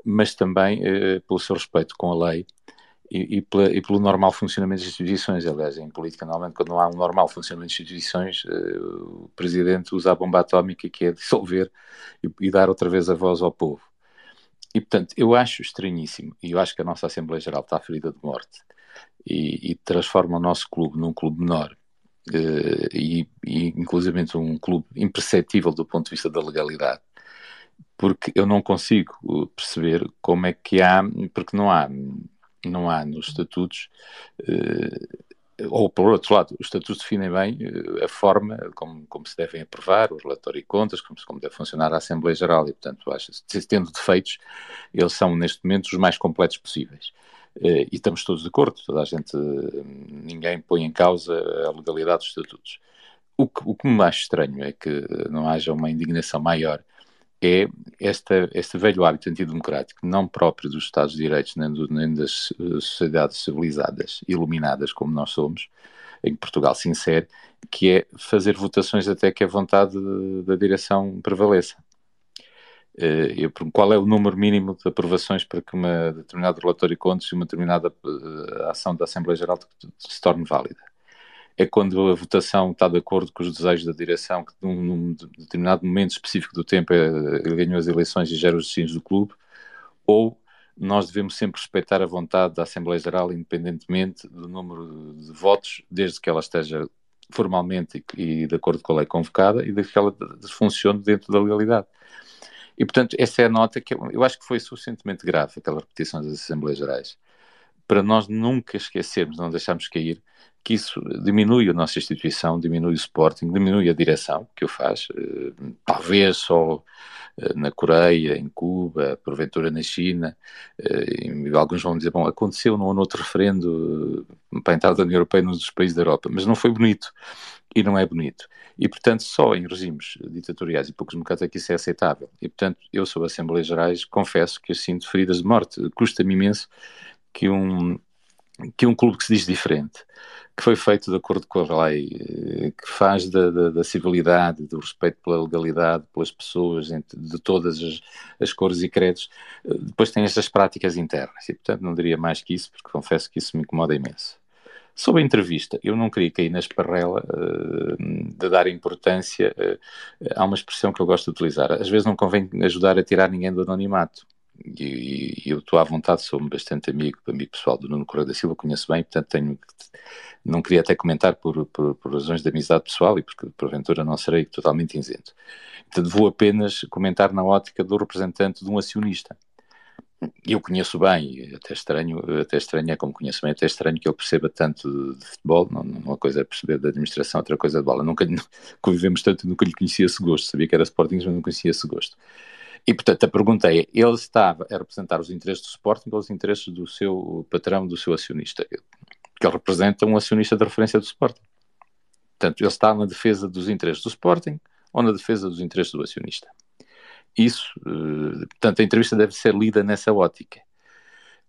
mas também pelo seu respeito com a lei e, e, pela, e, pelo normal funcionamento das instituições. Aliás, em política, normalmente, quando não há um normal funcionamento das instituições, uh, o presidente usa a bomba atómica que é dissolver e, e, dar outra vez a voz ao povo. E, portanto, eu acho estranhíssimo, e eu acho que a nossa Assembleia Geral está ferida de morte e, transforma o nosso clube num clube menor. Uh, e, e, inclusive, um clube imperceptível do ponto de vista da legalidade porque eu não consigo perceber como é que há, porque não há não há nos estatutos, eh, ou por outro lado, os estatutos definem bem eh, a forma como, como se devem aprovar o relatório e contas, como, como deve funcionar a Assembleia Geral e, portanto, acho, tendo defeitos, eles são neste momento os mais completos possíveis. Eh, e estamos todos de acordo, toda a gente, ninguém põe em causa a legalidade dos estatutos. O que, o que me acho estranho é que não haja uma indignação maior é esta, este velho hábito antidemocrático, não próprio dos Estados de Direito, nem, do, nem das uh, sociedades civilizadas, iluminadas como nós somos, em que Portugal se insere, que é fazer votações até que a vontade da direção prevaleça. eu, qual é o número mínimo de aprovações para que uma determinado relatório de contas e uma determinada ação da Assembleia Geral se torne válida? É quando a votação está de acordo com os desejos da direção, que num, num determinado momento específico do tempo ele ganhou as eleições e gera os destinos do clube, ou nós devemos sempre respeitar a vontade da Assembleia Geral, independentemente do número de votos, desde que ela esteja formalmente e, de acordo com a lei convocada e desde que ela funcione dentro da legalidade. E, portanto, essa é a nota que eu acho que foi suficientemente grave, aquela repetição das Assembleias Gerais, para nós nunca esquecermos, não deixarmos cair, que isso diminui a nossa instituição, diminui o Sporting, diminui a direção que o faz, eh, talvez só eh, na Coreia, em Cuba, porventura na China, eh, e alguns vão dizer, bom, aconteceu num ou outro referendo para a entrada da União Europeia nos dos países da Europa, mas não foi bonito, e não é bonito. E, portanto, só em regimes ditatoriais e poucos mercados é que isso é aceitável. E, portanto, eu sou Assembleias Gerais, confesso que eu sinto feridas de morte. Custa-me imenso que um, que um clube que se diz diferente, que foi feito de acordo com a lei, eh, que faz da, da, da civilidade, do respeito pela legalidade, pelas pessoas, de todas as, as cores e credos, eh, depois tem estas práticas internas. E, portanto, não diria mais que isso, porque confesso que isso me incomoda imenso. Sobre a entrevista, eu não queria cair na esparrela uh, de dar importância uh, a uma expressão que eu gosto de utilizar. Às vezes não convém ajudar a tirar ninguém do anonimato e, e eu estou à vontade, sou bastante amigo, amigo pessoal do Nuno Correia da Silva, conheço bem, portanto tenho, não queria até comentar por, por, por, razões de amizade pessoal e porque porventura não serei totalmente isento. Portanto, vou apenas comentar na ótica do representante de um acionista. Eu conheço bem, até estranho, até estranho é como conheço bem, até estranho que ele perceba tanto de futebol, uma coisa é perceber da administração, outra coisa é de bola. Nunca convivemos tanto, nunca lhe conhecia esse gosto, sabia que era Sporting, mas não conhecia esse gosto. E, portanto, a pergunta é: ele estava a representar os interesses do Sporting ou os interesses do seu patrão, do seu acionista? Porque ele representa um acionista de referência do Sporting. Portanto, ele está na defesa dos interesses do Sporting ou na defesa dos interesses do acionista. Isso, eh, portanto, a entrevista deve ser lida nessa ótica.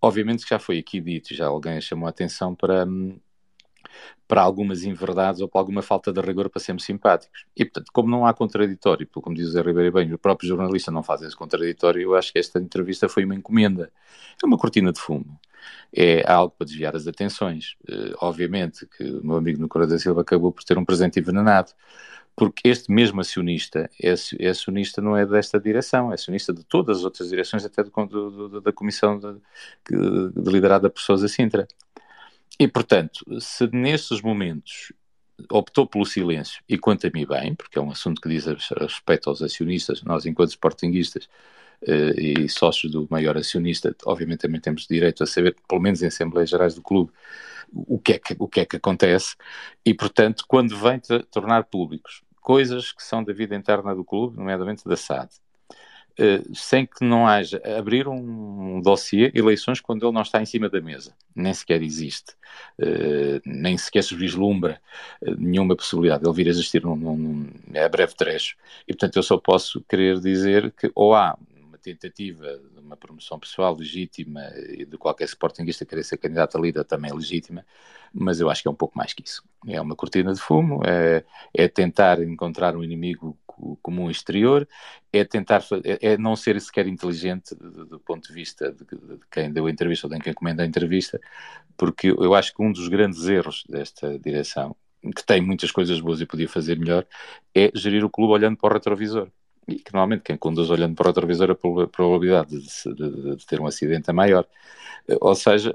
Obviamente que já foi aqui dito, já alguém chamou a atenção para, hum, para algumas inverdades ou para alguma falta de rigor para sermos simpáticos. E, portanto, como não há contraditório, como diz o Zé Ribeiro bem, o próprio jornalista não faz esse contraditório, eu acho que esta entrevista foi uma encomenda. É uma cortina de fumo. É algo para desviar as atenções. Uh, obviamente que o meu amigo Nicolau da Silva acabou por ter um presente envenenado, porque este mesmo acionista é, é, acionista não é desta direção, é acionista de todas as outras direções, até do, do, da comissão de, de liderada por Sousa Sintra. E, portanto, se nesses momentos optou pelo silêncio, e quanto a mim bem, porque é um assunto que diz respeito aos acionistas, nós, enquanto sportinguistas eh, e sócios do maior acionista, obviamente também temos direito a saber, pelo menos em Assembleias Gerais do Clube, o que é que, o que, é que acontece, e, portanto, quando vem tornar públicos coisas que são da vida interna do clube, nomeadamente da SAD, sem que não haja abrir um dossiê eleições quando ele não está em cima da mesa. Nem sequer existe, uh, nem sequer se vislumbra uh, nenhuma possibilidade de ele vir a existir num, num, a breve trecho. E, portanto, eu só posso querer dizer que ou há uma tentativa de uma promoção pessoal legítima e de qualquer sportinguista querer ser candidato a líder também legítima, mas eu acho que é um pouco mais que isso. É uma cortina de fumo, é, é tentar encontrar um inimigo comum exterior, é tentar, é, é não ser sequer inteligente do, ponto de vista de, de, quem deu a entrevista ou de quem encomenda a entrevista, porque eu acho que um dos grandes erros desta direção, que tem muitas coisas boas e podia fazer melhor, é gerir o clube olhando para o retrovisor que normalmente quem conduz olhando para o retrovisor a probabilidade de, de, de, ter um acidente é maior. Eh, ou seja,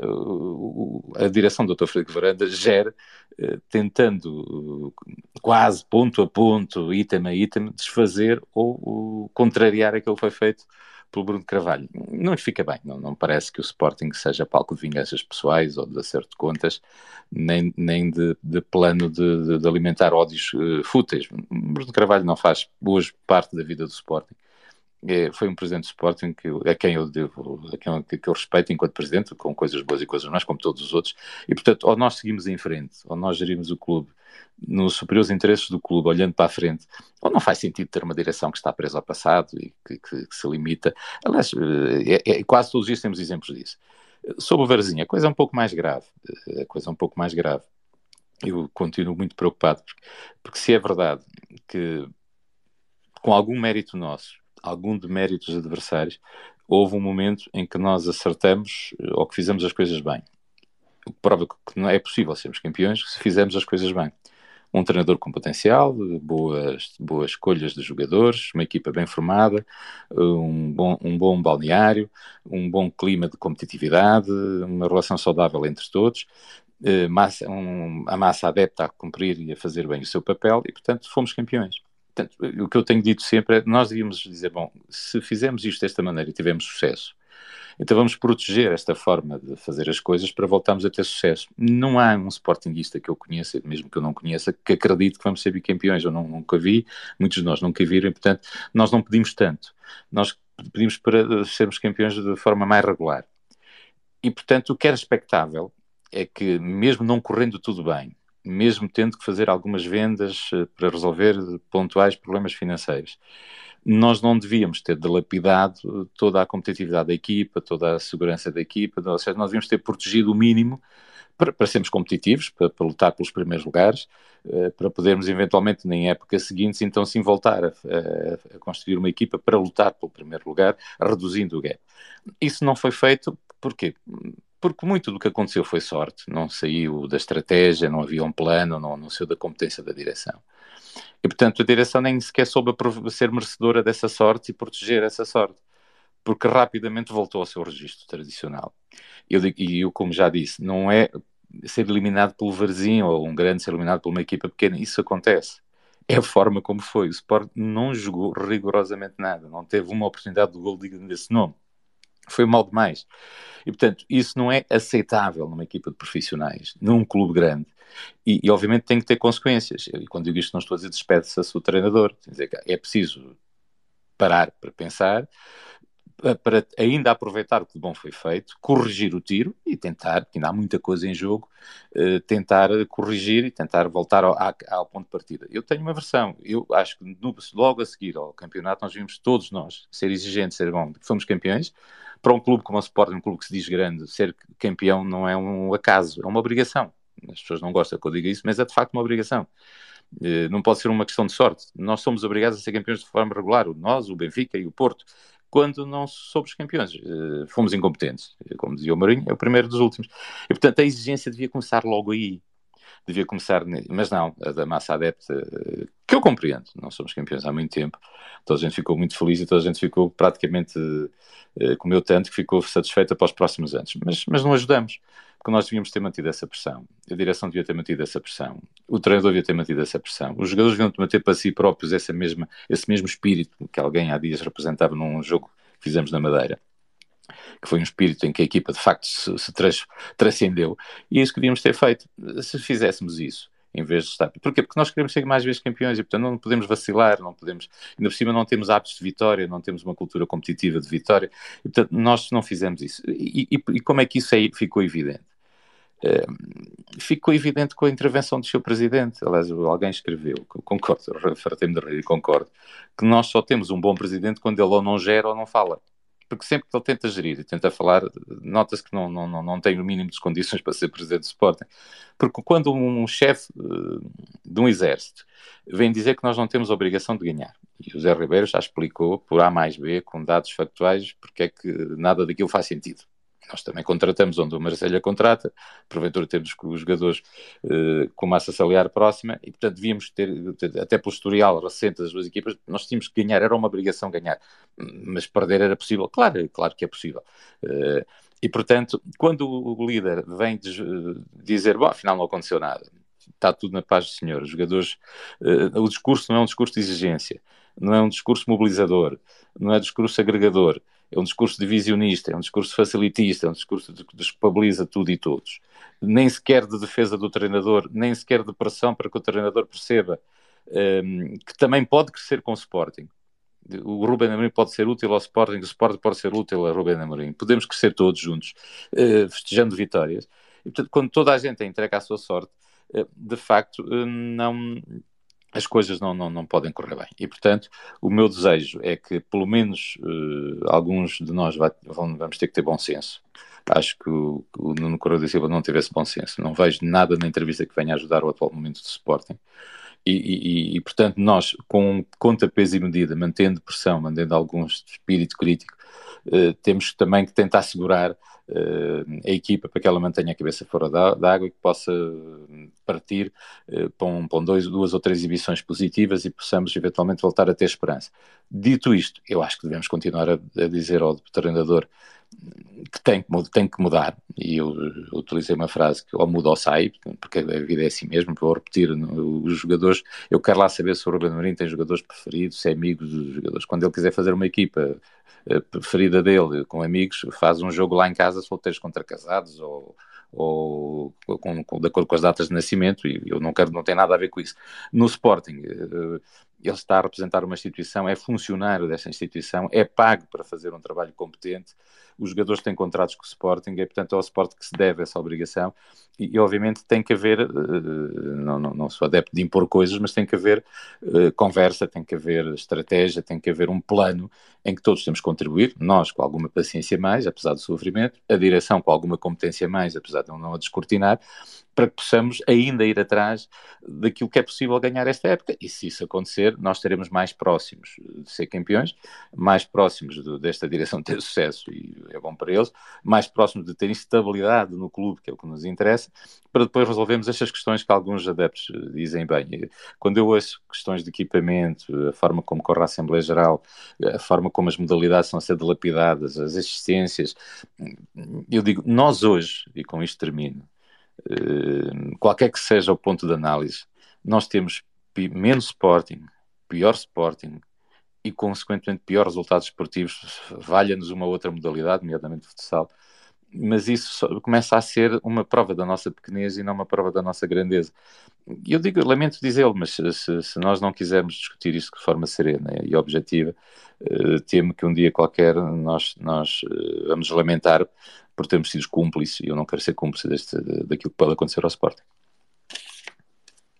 a direção do Dr. Frederico Varanda gera, eh, tentando quase ponto a ponto, item a item, desfazer ou contrariar aquilo que foi feito pelo Bruno Carvalho. Não lhe fica bem, não, não parece que o Sporting seja palco de vinganças pessoais ou de acerto de contas, nem, nem de, de plano de, de, alimentar ódios uh, fúteis. Bruno Carvalho não faz hoje parte da vida do Sporting. É, foi um presidente do Sporting que, a quem eu devo, a quem eu, que eu respeito enquanto presidente, com coisas boas e coisas más, como todos os outros, e portanto, ou nós seguimos em frente, ou nós gerimos o clube nos superiores interesses do clube, olhando para a frente, ou não faz sentido ter uma direção que está presa ao passado e que, que, que se limita. Aliás, eh, é, é, quase todos os temos exemplos disso. Sobre o Varzinho, a coisa é um pouco mais grave. Eh, a coisa é um pouco mais grave. Eu continuo muito preocupado, porque, porque se é verdade que, com algum mérito nosso, algum demérito dos adversários, houve um momento em que nós acertamos ou que fizemos as coisas bem. O que prova que não é possível sermos campeões se fizermos as coisas bem um treinador com potencial, boas, boas escolhas de jogadores, uma equipa bem formada, um bom, um bom balneário, um bom clima de competitividade, uma relação saudável entre todos, eh, massa, um, a massa adepta a cumprir e a fazer bem o seu papel e, portanto, fomos campeões. Portanto, o que eu tenho dito sempre é nós devíamos dizer, bom, se fizermos isto desta maneira e tivemos sucesso, então vamos proteger esta forma de fazer as coisas para voltarmos a ter sucesso. Não há um sportinguista que eu conheça, mesmo que eu não conheça, que acredite que vamos ser bicampeões. Eu não, nunca vi, muitos de nós nunca viram, portanto nós não pedimos tanto. Nós pedimos para sermos campeões de forma mais regular. E portanto o que era expectável é que, mesmo não correndo tudo bem, mesmo tendo que fazer algumas vendas eh, para resolver pontuais problemas financeiros, nós não devíamos ter dilapidado toda a competitividade da equipa, toda a segurança da equipa, ou seja, nós devíamos ter protegido o mínimo para, para sermos competitivos, para, para, lutar pelos primeiros lugares, uh, para podermos eventualmente, em épocas seguintes, então sim voltar a, a, a, construir uma equipa para lutar pelo primeiro lugar, reduzindo o gap. Isso não foi feito, porquê? Porque muito do que aconteceu foi sorte, não saiu da estratégia, não havia um plano, não, não saiu da competência da direção. E, portanto, a direção nem sequer soube ser merecedora dessa sorte e proteger essa sorte, porque rapidamente voltou ao seu registro tradicional. Eu, e eu, como já disse, não é ser eliminado pelo Varzim ou um grande ser eliminado por uma equipa pequena, isso acontece. É a forma como foi. O Sport não jogou rigorosamente nada, não teve uma oportunidade de gol digno desse nome. Foi mal demais. E, portanto, isso não é aceitável numa equipa de profissionais, num clube grande. E, e, obviamente tem que ter consequências. E quando digo isto, não estou a dizer despede-se a seu treinador. É preciso parar para pensar, para ainda aproveitar o que de bom foi feito, corrigir o tiro e tentar, que ainda há muita coisa em jogo, uh, tentar corrigir e tentar voltar ao, ao, ponto de partida. Eu tenho uma versão, eu acho que logo a seguir ao campeonato nós vimos todos nós ser exigentes, ser bom, fomos campeões, para um clube como o Sporting, um clube que se diz grande, ser campeão não é um acaso, é uma obrigação as pessoas não gostam que eu diga isso, mas é de facto uma obrigação. Eh, não pode ser uma questão de sorte. Nós somos obrigados a ser campeões de forma regular, nós, o Benfica e o Porto. Quando não somos campeões, eh, fomos incompetentes. Como dizia o Marinho, é o primeiro dos últimos. E portanto a exigência devia começar logo aí. Devia começar, mas não, a da massa adepta, eh, que eu compreendo, não somos campeões há muito tempo, toda a gente ficou muito feliz e toda a gente ficou praticamente, comeu tanto que ficou satisfeita para os próximos anos, mas, mas não ajudamos que nós devíamos ter mantido essa pressão, a direção devia ter mantido essa pressão, o treinador devia ter mantido essa pressão, os jogadores deviam manter para si próprios essa mesma, esse mesmo espírito que alguém há dias representava num jogo que fizemos na Madeira, que foi um espírito em que a equipa de facto se, se transcendeu, e é isso que devíamos ter feito. Se fizéssemos isso, em vez de estar. Porquê? Porque nós queremos ser mais vezes campeões e, portanto, não podemos vacilar, não podemos. Ainda por cima, não temos hábitos de vitória, não temos uma cultura competitiva de vitória, e, portanto, nós não fizemos isso. E, e, e como é que isso aí ficou evidente? ficou evidente com a intervenção do seu presidente. Aliás, alguém escreveu, concordo, fartei-me de rir concordo, que nós só temos um bom presidente quando ele ou não gera ou não fala. Porque sempre que ele tenta gerir e tenta falar, nota-se que não, não, não tem o mínimo de condições para ser presidente do Sporting. Porque quando um chefe uh, de um exército vem dizer que nós não temos a obrigação de ganhar, e o Zé Ribeiro já explicou por A mais B, com dados factuais, porque é que nada daquilo faz sentido. Nós também contratamos onde o Marselha contrata, porventura temos os jogadores uh, com massa salarial próxima e, portanto, devíamos ter, até pelo historial recente das duas equipas, nós tínhamos que ganhar, era uma obrigação ganhar, mas perder era possível, claro, claro que é possível. Uh, e, portanto, quando o líder vem dizer, bom, afinal não aconteceu nada, está tudo na paz do Senhor, os jogadores, o discurso não é um discurso de exigência, não é um discurso mobilizador, não é um discurso agregador, é um discurso divisionista, é um discurso facilitista, é um discurso que desculpabiliza tudo e todos. Nem sequer de defesa do treinador, nem sequer de pressão para que o treinador perceba um, ehm, que também pode crescer com o Sporting. O Ruben Amorim pode ser útil ao Sporting, o Sporting pode ser útil ao Ruben Amorim. Podemos crescer todos juntos, uh, festejando vitórias. E, portanto, quando toda a gente entrega à sua sorte, uh, de facto, uh, não as coisas não, não, não podem correr bem. E, portanto, o meu desejo é que, pelo menos, uh, alguns de nós vai, vão, vamos ter que ter bom senso. Acho que o, Nuno Correia da Silva não teve esse bom senso. Não vejo nada na entrevista que venha ajudar o atual momento do Sporting. E, e, e, portanto, nós, com conta, peso e medida, mantendo pressão, mantendo alguns espírito crítico, uh, temos também que tentar segurar a equipa para que ela mantenha a cabeça fora da, da água e que possa partir uh, para, um, para dois, duas ou três exibições positivas e possamos eventualmente voltar a ter esperança. Dito isto, eu acho que devemos continuar a, a dizer ao treinador que tem, tem que mudar, e eu utilizei uma frase que ou muda ou sai, porque a vida é assim mesmo, vou repetir, os jogadores, eu quero lá saber se o Ruben Amorim tem jogadores preferidos, se é amigos dos jogadores, quando ele quiser fazer uma equipa eh, preferida dele, com amigos, faz um jogo lá em casa, solteiros contra casados, ou, ou com, com, de acordo com as datas de nascimento, e eu não quero, não tem nada a ver com isso. No Sporting, eh, ele está a representar uma instituição, é funcionário dessa instituição, é pago para fazer um trabalho competente, os jogadores têm contratos com o Sporting, e portanto é ao Sporting que se deve essa obrigação, e, e obviamente tem que haver, uh, não, não, não, sou adepto de impor coisas, mas tem que haver uh, conversa, tem que haver estratégia, tem que haver um plano em que todos temos que contribuir, nós com alguma paciência mais, apesar do sofrimento, a direção com alguma competência mais, apesar de não a descortinar, para que possamos ainda ir atrás daquilo que é possível ganhar esta época. E se isso acontecer, nós estaremos mais próximos de ser campeões, mais próximos de, desta direção ter sucesso, e é bom para eles, mais próximos de ter estabilidade no clube, que é o que nos interessa, para depois resolvermos estas questões que alguns adeptos dizem bem. Quando eu ouço questões de equipamento, a forma como corre a Assembleia Geral, a forma como as modalidades são a ser dilapidadas, as existências, eu digo, nós hoje, e com isto termino, eh, qualquer que seja o ponto de análise, nós temos menos Sporting, pior Sporting e, consequentemente, piores resultados esportivos, valha-nos uma outra modalidade, nomeadamente futsal, mas isso começa a ser uma prova da nossa pequenez e não uma prova da nossa grandeza. E eu digo, lamento dizê-lo, mas se, se, nós não quisermos discutir isto de forma serena e objetiva, uh, temo que um dia qualquer nós, nós uh, vamos lamentar por termos sido cúmplices, e eu não quero ser cúmplice deste, daquilo que pode acontecer ao Sporting.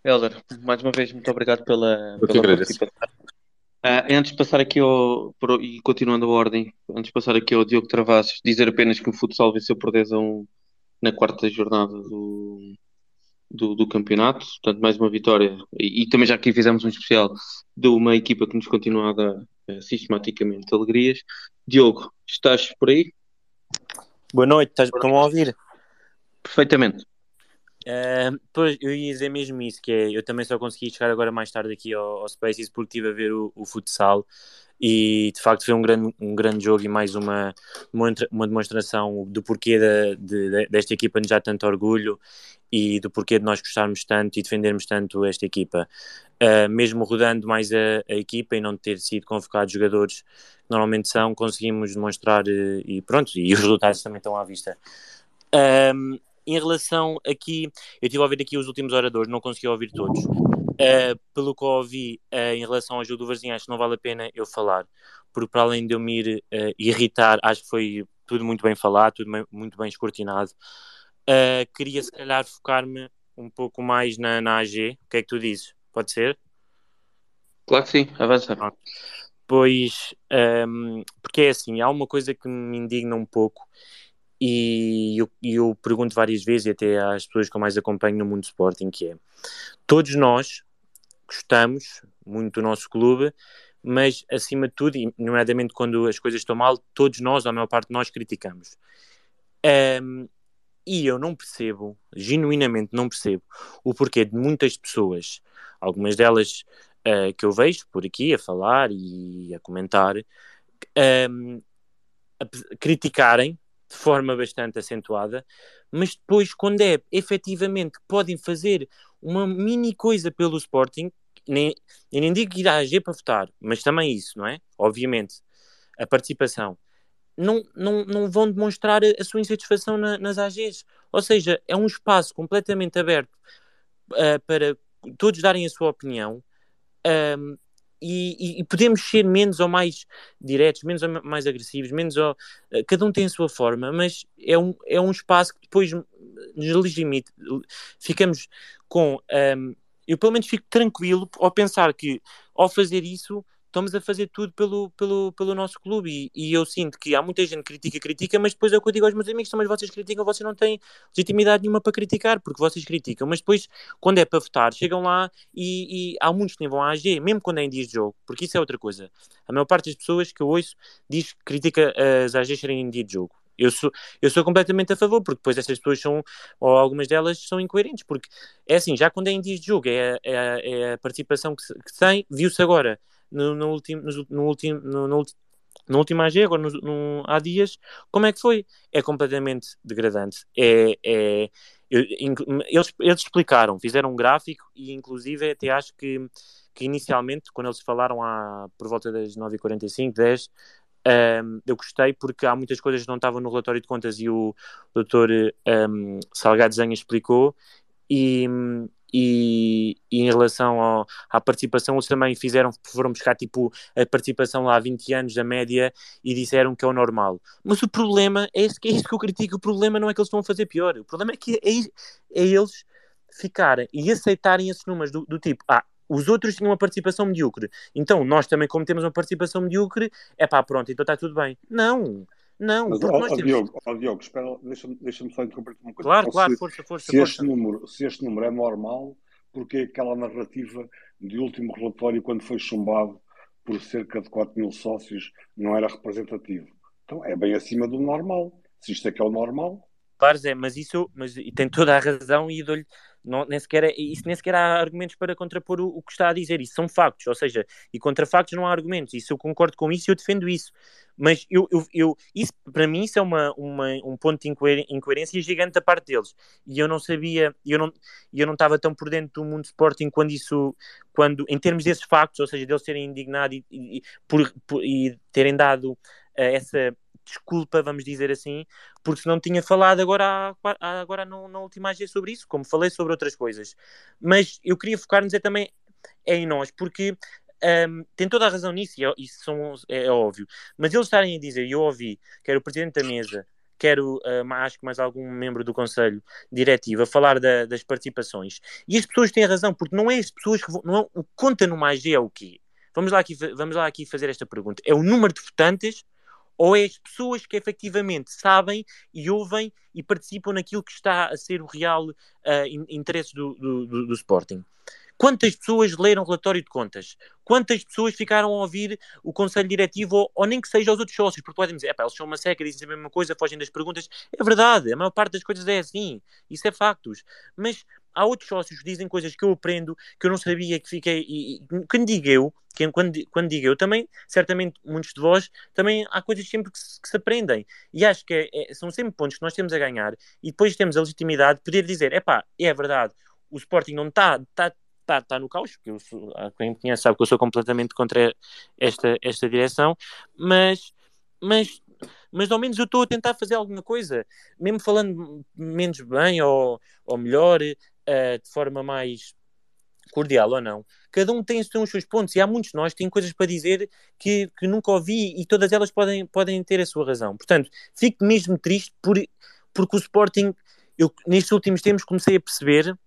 Helder, mais uma vez, muito obrigado pela, pela participação. Uh, antes de passar aqui ao. Por, e continuando a ordem, antes de passar aqui ao Diogo Travassos, dizer apenas que o futsal venceu por 10 a 1 na quarta jornada do, do, do campeonato. Portanto, mais uma vitória. E, e, também já aqui fizemos um especial de uma equipa que nos continua a dar uh, sistematicamente alegrias. Diogo, estás por aí? Boa noite, estás-me a ouvir? Perfeitamente. Uh, pois, eu ia dizer mesmo isso, que é, eu também só consegui chegar agora mais tarde aqui ao, ao Spaces porque estive a ver o, o futsal e de facto foi um grande, um grande jogo e mais uma, uma demonstração do porquê de, de, desta equipa nos dar tanto orgulho e do porquê de nós gostarmos tanto e defendermos tanto esta equipa. Uh, mesmo rodando mais a, a, equipa e não ter sido convocados jogadores que normalmente são, conseguimos demonstrar uh, e pronto, e os resultados também estão à vista. Um, em relação aqui, eu estive a ouvir aqui os últimos oradores, não consegui ouvir todos. Uh, pelo que eu ouvi uh, em relação ao jogo do Varzinho, acho que não vale a pena eu falar, porque para além de eu me ir uh, irritar, acho que foi tudo muito bem falado, tudo muito bem escortinado. queria se calhar focar-me um pouco mais na, na AG. O que é que tu dizes? Pode ser? Claro que sim, avança. Pois, um, porque é assim, há uma coisa que me indigna um pouco e eu, eu, pergunto várias vezes, e até às pessoas que eu mais acompanho no mundo do Sporting, que é, todos nós gostamos muito do nosso clube, mas acima de tudo, e nomeadamente quando as coisas estão mal, todos nós, a maior parte de nós, criticamos. Um, e eu não percebo, genuinamente não percebo, o porquê de muitas pessoas, algumas delas uh, que eu vejo por aqui a falar e a comentar, um, a criticarem de forma bastante acentuada, mas depois, quando é efetivamente podem fazer uma mini coisa pelo Sporting, nem, nem digo ir à AG para votar, mas também isso, não é? Obviamente, a participação. Não, não, não vão demonstrar a, sua insatisfação na, nas AGs. Ou seja, é um espaço completamente aberto uh, para todos darem a sua opinião. Um, e, e, podemos ser menos ou mais diretos, menos ou mais agressivos, menos ou, eh, cada um tem a sua forma, mas é um, é um espaço que depois nos legitimita, ficamos com, um, eu pelo menos fico tranquilo ao pensar que ao fazer isso estamos a fazer tudo pelo, pelo, pelo nosso clube. E, e, eu sinto que há muita gente que critica, critica, mas depois é o que eu digo aos meus amigos: mas vocês criticam, vocês não têm legitimidade nenhuma para criticar, porque vocês criticam. Mas depois, quando é para votar, chegam lá e, e há muitos que nem vão à AG, mesmo quando é em dias de jogo, porque isso é outra coisa. A maior parte das pessoas que eu ouço diz que critica as AGs serem em dia de jogo. Eu sou, eu sou completamente a favor, porque depois essas pessoas são, ou algumas delas são incoerentes, porque é assim, já quando é em dias de jogo, é, é, é a participação que, que tem, viu-se agora no, no, último, no, último, no, no, último AG, agora no, no, há dias, como é que foi? É completamente degradante. É, é, eles, eles explicaram, fizeram um gráfico e inclusive até acho que, que inicialmente, quando eles falaram há, por volta das 9h45, 10 um, eu gostei porque há muitas coisas que não estavam no relatório de contas e o doutor um, Salgado Zanha explicou e, e, e, em relação ao, à participação eles também fizeram, foram buscar tipo a participação lá há 20 anos da média e disseram que é o normal. Mas o problema é isso, é isso que eu critico, o problema não é que eles a fazer pior, o problema é que é, é eles ficarem e aceitarem esses números do, do tipo, ah, os outros tinham uma participação medíocre. Então, nós também, como temos uma participação medíocre, é pá, pronto, então está tudo bem. Não, não. Mas, ó, temos... Diogo, ó, Diogo, espera, deixa-me deixa só interromper uma coisa. Claro, claro, se, força, força. Se, força. Este número, se este número é normal, porque aquela narrativa de último relatório, quando foi chumbado por cerca de 4 mil sócios, não era representativo? Então, é bem acima do normal. Se isto é que é o normal. Claro, Zé, mas isso mas, e tem toda a razão e dou-lhe não, nem sequer é, isso nem sequer há argumentos para contrapor o, o, que está a dizer, isso são factos, ou seja, e contra factos não há argumentos, isso eu concordo com isso e eu defendo isso, mas eu, eu, eu, isso para mim isso é uma, uma, um ponto de incoerência gigante da parte deles, e eu não sabia, eu não, eu não estava tão por dentro do mundo Sporting quando isso, quando, em termos desses factos, ou seja, deles terem indignado e, e, por, por, e terem dado uh, essa desculpa, vamos dizer assim, porque se não tinha falado agora, agora no, na última AG sobre isso, como falei sobre outras coisas. Mas eu queria focar-nos é também é em nós, porque um, tem toda a razão nisso, e é, isso são, é, é, óbvio. Mas eles estarem a dizer, e eu ouvi, quer o Presidente da Mesa, quero, uh, acho que mais algum membro do Conselho Diretivo, a falar da, das participações. E as pessoas têm razão, porque não é as pessoas que vão, não é, o conta numa AG é o quê? Vamos lá, aqui, vamos lá aqui fazer esta pergunta. É o número de votantes ou é as pessoas que efetivamente sabem e ouvem e participam naquilo que está a ser o real uh, interesse do, do, do, do Sporting? Quantas pessoas leram o relatório de contas? Quantas pessoas ficaram a ouvir o conselho diretivo, ou, ou nem que seja os outros sócios? Porque podem dizer, eles são uma seca, dizem a mesma coisa, fogem das perguntas. É verdade, a maior parte das coisas é assim. Isso é factos. Mas há outros sócios que dizem coisas que eu aprendo, que eu não sabia, que fiquei. E, e quando digo eu, quando, quando digo eu também, certamente muitos de vós, também há coisas sempre que se, que se aprendem. E acho que é, é, são sempre pontos que nós temos a ganhar e depois temos a legitimidade de poder dizer: é pá, é verdade, o Sporting não está. Tá, está tá no caos, porque eu sou, quem me conhece sabe que eu sou completamente contra esta, esta direção, mas, mas, mas ao menos eu estou a tentar fazer alguma coisa, mesmo falando menos bem ou, ou melhor, uh, de forma mais cordial ou não, cada um tem, os seus pontos e há muitos de nós que têm coisas para dizer que, que nunca ouvi e todas elas podem, podem ter a sua razão. Portanto, fico mesmo triste por, porque o Sporting, eu nestes últimos tempos comecei a perceber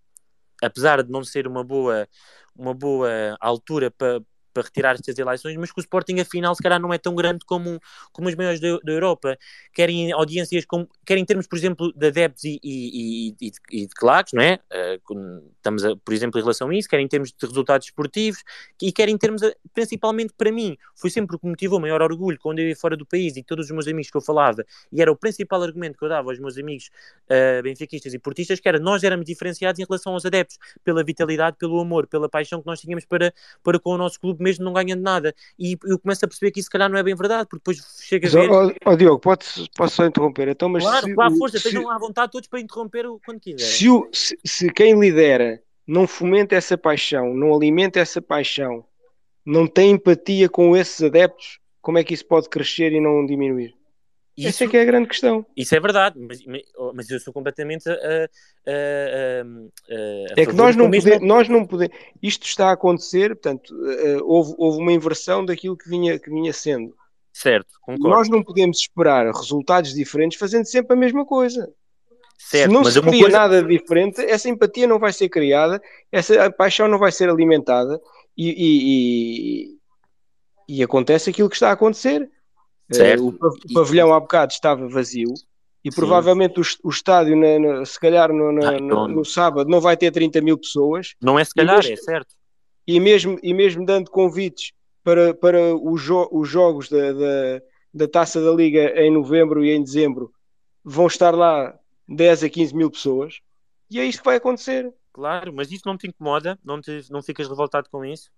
apesar de não ser uma boa, uma boa altura para para retirar estas eleições, mas que o Sporting afinal se calhar não é tão grande como, como os maiores da, da Europa. Querem audiências, como, querem em termos, por exemplo, de adeptos e, e, e, e de claques, não é? Uh, estamos, a, por exemplo, em relação a isso, querem em termos de resultados esportivos e querem em termos, principalmente para mim, foi sempre o que motivou o maior orgulho quando eu ia fora do país e todos os meus amigos que eu falava, e era o principal argumento que eu dava aos meus amigos uh, benfiquistas e portistas, que era nós éramos diferenciados em relação aos adeptos, pela vitalidade, pelo amor, pela paixão que nós tínhamos para, para com o nosso clube mesmo não ganhando nada. E eu começo a perceber que isso, se calhar, não é bem verdade, porque depois chega a ver. Ó, oh, Diogo, pode, posso só interromper? Então, mas claro, se, força, estejam à vontade todos para interromper quando quiserem. Se, o, se, se quem lidera não fomenta essa paixão, não alimenta essa paixão, não tem empatia com esses adeptos, como é que isso pode crescer e não diminuir? Isso, Essa é que é a grande questão. Isso é verdade, mas, mas eu sou completamente a, a, a, é que nós não, mesmo... nós não podemos. Isto está a acontecer, portanto, uh, houve, houve uma inversão daquilo que vinha, que vinha sendo. Certo, concordo. Nós não podemos esperar resultados diferentes fazendo sempre a mesma coisa. Certo, se não se cria coisa... nada diferente, essa empatia não vai ser criada, essa paixão não vai ser alimentada e, e, E acontece aquilo que está a acontecer. Certo. Uh, o pavilhão há bocado estava vazio e provavelmente o, o estádio, na, na, se calhar no, na, Ai, no, no, sábado, não vai ter 30 mil pessoas. Não é se calhar, mesmo, é certo. E mesmo, e mesmo dando convites para, para os, jo os jogos da, da, da taça da Liga em novembro e em dezembro, vão estar lá 10 a 15 mil pessoas. E é isto que vai acontecer. Claro, mas isso não te incomoda? Não, te, não ficas revoltado com isso?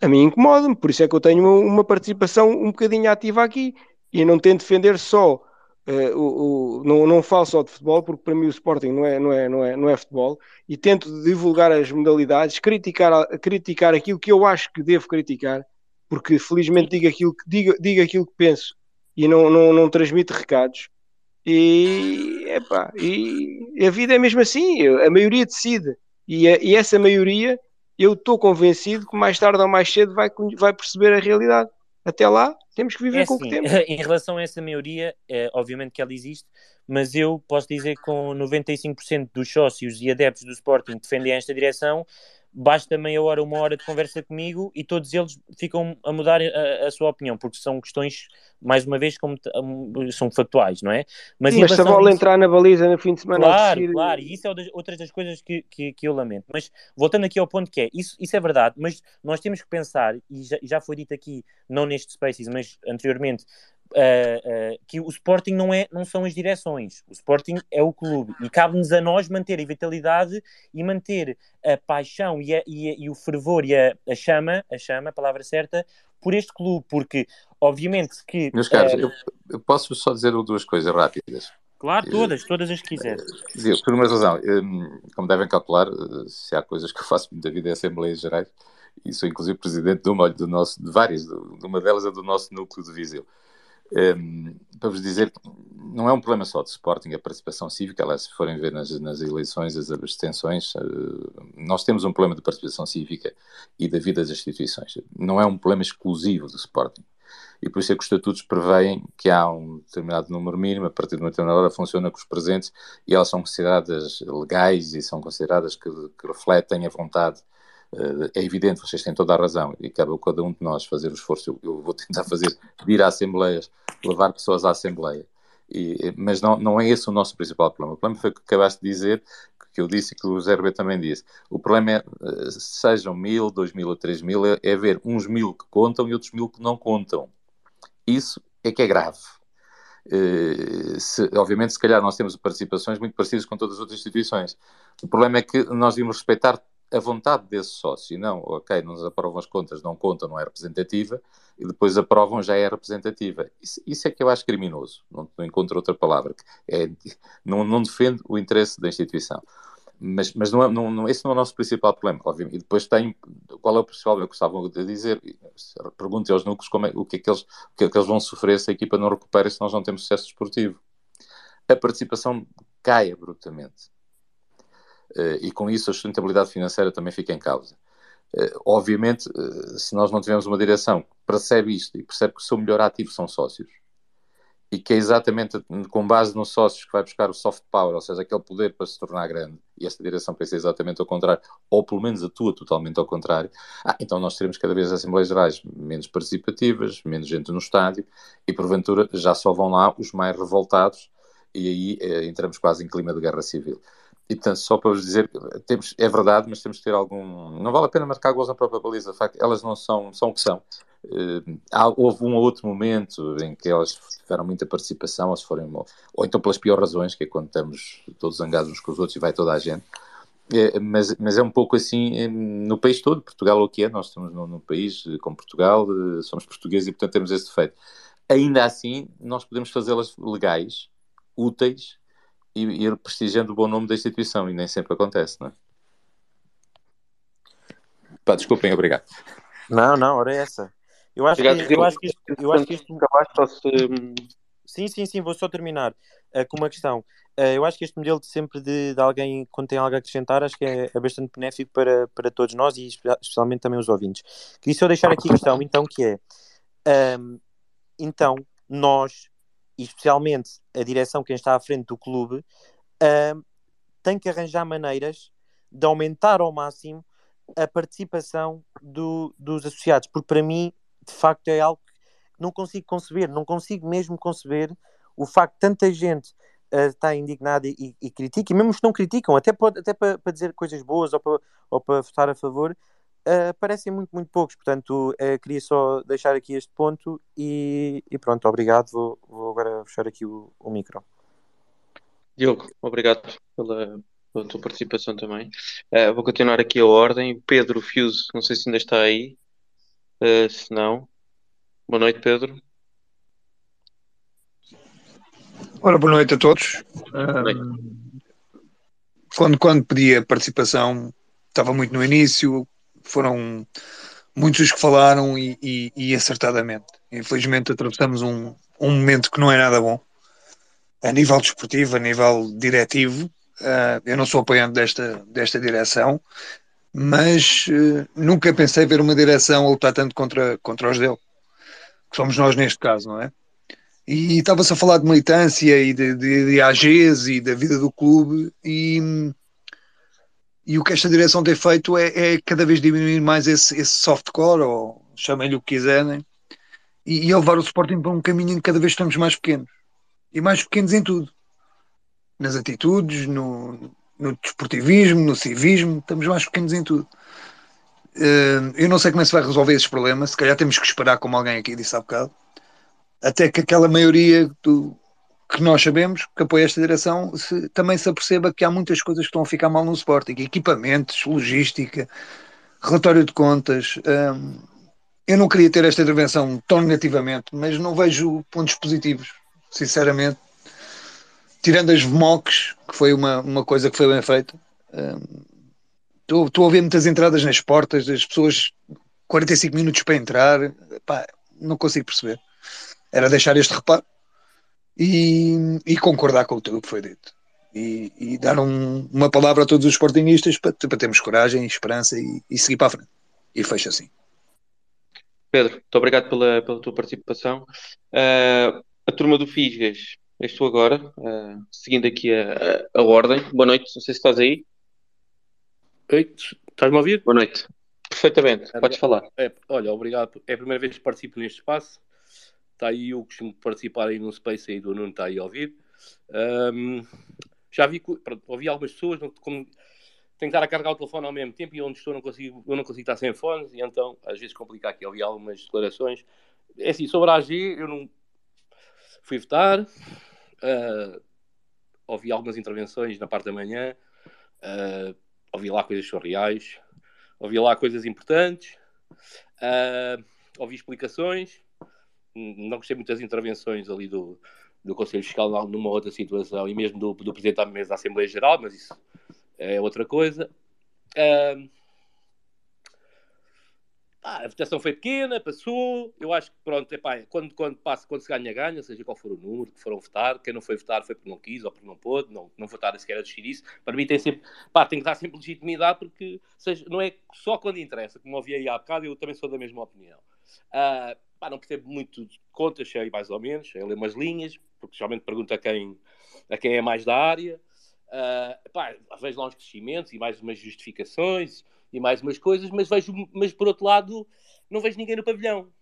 A mim incomoda-me, por isso é que eu tenho uma, uma participação um bocadinho ativa aqui. E não tento defender só Uh, o, o, não, não falo só de futebol, porque para mim o Sporting não é, não é, não é, não é futebol, e tento divulgar as modalidades, criticar, criticar aquilo que eu acho que devo criticar, porque felizmente digo aquilo que, digo, digo aquilo que penso e não, não, não transmito recados. E, epá, e a vida é mesmo assim, a maioria decide, e, a, e essa maioria eu estou convencido que mais tarde ou mais cedo vai, vai perceber a realidade. Até lá, temos que viver é com o que assim, temos. Em relação a essa maioria, é, obviamente que ela existe, mas eu posso dizer que com 95% dos sócios e adeptos do Sporting defendem esta direção, basta meia hora, uma hora de conversa comigo e todos eles ficam a mudar a, a sua opinião, porque são questões, mais uma vez, como são factuais, não é? Mas, Sim, mas se a bola isso... entrar na baliza no fim de semana... Claro, claro, e isso é outra das coisas que, que, que, eu lamento. Mas voltando aqui ao ponto que é, isso, isso é verdade, mas nós temos que pensar, e já, já foi dito aqui, não neste Spaces, mas anteriormente, Uh, uh, que o Sporting não, é, não são as direções, o Sporting é o clube e cabe-nos a nós manter a vitalidade e manter a paixão e, a, e, a, e o fervor e a, a, chama, a chama, a palavra certa, por este clube, porque obviamente que. Meus caros, uh, eu, eu, posso só dizer duas coisas rápidas. Claro, todas, todas as que quiser. Por uma razão, hum, como devem calcular, se há coisas que eu faço muita vida em Assembleias Gerais, e sou inclusive presidente de uma, do nosso, de várias, de uma delas é do nosso núcleo de Viseu. Um, para vos dizer que não é um problema só de Sporting, a participação cívica, aliás, se forem ver nas, nas eleições, as abstenções, uh, nós temos um problema de participação cívica e da vida das instituições. Não é um problema exclusivo do Sporting. E por isso é que os estatutos prevêem que há um determinado número mínimo, a partir de uma determinada hora funciona com os presentes e elas são consideradas legais e são consideradas que, que refletem a vontade é evidente, vocês têm toda a razão, e cabe a cada um de nós fazer o esforço. Eu, eu vou tentar fazer, vir a assembleias, levar pessoas à Assembleia. E, mas não, não é esse o nosso principal problema. O problema foi o que acabaste de dizer, que eu disse e que o Zé Rubê também disse. O problema é, eh, sejam mil, dois mil ou três mil, é, é ver uns mil que contam e outros mil que não contam. Isso é que é grave. Se, obviamente, se calhar nós temos participações muito parecidas com todas as outras instituições. O problema é que nós devemos respeitar a vontade desse sócio, não, ok, não nos aprovam as contas, não conta, não é representativa, e depois aprovam, já é representativa. Isso, isso é que eu acho criminoso, não, não encontro outra palavra. É, não, não o interesse da instituição. Mas, mas não, é, não, não, esse não é o nosso principal problema, obviamente. E depois tem, qual é o principal problema que estavam a dizer? Pergunte aos núcleos como é, o, que é que eles, o que é que eles vão sofrer se a equipa não recupera se nós não temos sucesso desportivo. A participação cai abruptamente e com isso a sustentabilidade financeira também fica em causa. Eh, obviamente, eh, se nós não tivermos uma direção que percebe isto e percebe que o seu melhor ativo são sócios, e que é exatamente com base nos sócios que vai buscar o soft power, ou seja, aquele poder para se tornar grande, e esta direção pensa exatamente ao contrário, ou pelo menos atua totalmente ao contrário, ah, então nós teremos cada vez as Assembleias Gerais menos participativas, menos gente no estádio, e porventura já só vão lá os mais revoltados, e aí eh, entramos quase em clima de guerra civil. E portanto, só para vos dizer, temos, é verdade, mas temos que ter algum. Não vale a pena marcar gols na própria baliza, de facto, elas não são, são o que são. Uh, há, houve um ou outro momento em que elas tiveram muita participação, ou, se forem, ou então pelas piores razões, que é quando estamos todos zangados uns com os outros e vai toda a gente. É, mas, mas é um pouco assim eh, no país todo. Portugal é o que é, nós estamos num, num país como Portugal, somos portugueses e portanto temos esse defeito. Ainda assim, nós podemos fazê-las legais, úteis e ir prestigiando o bom nome da instituição, e nem sempre acontece, não é? Pá, desculpem, obrigado. Não, não, ora é essa. Eu acho que, eu acho que isto. Eu acho que isto... Sim, sim, sim, vou só terminar uh, com uma questão. Uh, eu acho que este modelo de sempre de, de, alguém, quando tem algo a acrescentar, acho que é, é, bastante benéfico para, para todos nós e especialmente também os ouvintes. Queria só deixar aqui a questão, então, que é. Um, então, nós especialmente a direção, quem está à frente do clube, uh, tem que arranjar maneiras de aumentar ao máximo a participação do, dos associados, porque para mim de facto é algo que não consigo conceber, não consigo mesmo conceber o facto de tanta gente uh, estar indignada e, e, critica, e mesmo que não criticam, até, pode, até para, para dizer coisas boas ou para, ou para votar a favor, uh, parecem muito, muito poucos. Portanto, uh, queria só deixar aqui este ponto e, e pronto, obrigado. Vou, vou, agora fechar aqui o, o micro. Diogo, obrigado pela, pela tua participação também. Uh, vou continuar aqui a ordem. Pedro Fuse, não sei se ainda está aí. Uh, se não, boa noite, Pedro. Ora, boa noite a todos. Noite. quando, quando pedi a participação, estava muito no início, foram muitos os que falaram e, e, e acertadamente. Infelizmente atravessamos um, um momento que não é nada bom a nível desportivo, a nível diretivo. Uh, eu não sou apoiante desta, desta direção, mas uh, nunca pensei ver uma direção a lutar tanto contra, contra os dele, que somos nós neste caso, não é? E estava-se a falar de militância e de, de, de AGs e da vida do clube, e, e o que esta direção tem feito é, é cada vez diminuir mais esse, esse softcore, ou chamem-lhe o que quiserem, e, e levar o Sporting para um caminho em que cada vez estamos mais pequenos e mais pequenos em tudo. Nas atitudes, no, no desportivismo, no civismo, estamos mais pequenos em tudo. Uh, eu não sei como é que se vai resolver esses problemas, se calhar temos que esperar, como alguém aqui disse há bocado, até que aquela maioria do, que nós sabemos que apoia esta direção se, também se aperceba que há muitas coisas que estão a ficar mal no Sporting, equipamentos, logística, relatório de contas. Um, eu não queria ter esta intervenção tão negativamente, mas não vejo pontos positivos sinceramente. Tirando as VMOCs, que foi uma, uma coisa que foi bem feita, estou um, a ver muitas entradas nas portas, as pessoas 45 minutos para entrar, pá, não consigo perceber. Era deixar este reparo e, e concordar com tudo o que foi dito. E, e dar um, uma palavra a todos os sportingistas para, para termos coragem, esperança e, e seguir para a frente. E fecha assim. Pedro, muito obrigado pela, pela tua participação. Uh, a turma do Fisgas, estou agora, uh, seguindo aqui a, a, a, ordem. Boa noite, não sei se estás aí. Oi, estás-me a ouvir? Boa noite. Perfeitamente, é, podes falar. É, olha, obrigado. É a primeira vez que participo neste espaço. Está aí eu costumo participar aí no Space aí do Nuno, está aí a ouvir. Um, já vi, pronto, ouvi algumas pessoas, como tenho que estar a carregar o telefone ao mesmo tempo e onde estou não consigo, eu não consigo estar sem fones e então às vezes complica aqui. Ouvi algumas declarações. É assim, sobre a AG, eu não, Fui votar, uh, ouvi algumas intervenções na parte da manhã, uh, ouvi lá coisas surreais, ouvi lá coisas importantes, uh, ouvi explicações. Não gostei muito das intervenções ali do, do Conselho Fiscal numa outra situação e mesmo do, do Presidente da Mesa da Assembleia Geral, mas isso é outra coisa. A votação foi pequena, passou. Eu acho que, pronto, epá, quando, quando, passa, quando se ganha, ganha, seja qual for o número que foram votar. Quem não foi votar foi porque não quis ou porque não pôde, não, não votar sequer a decidir isso. Para mim, tem, sempre, pá, tem que dar sempre legitimidade, porque seja, não é só quando interessa, como ouvi aí há bocado, eu também sou da mesma opinião. Uh, pá, não percebo muito de contas, sei mais ou menos, sei ler umas linhas, porque geralmente pergunto a quem, a quem é mais da área. Uh, pá, vejo lá uns crescimentos e mais umas justificações e mais umas coisas, mas vejo, mas por outro lado, não vejo ninguém no pavilhão.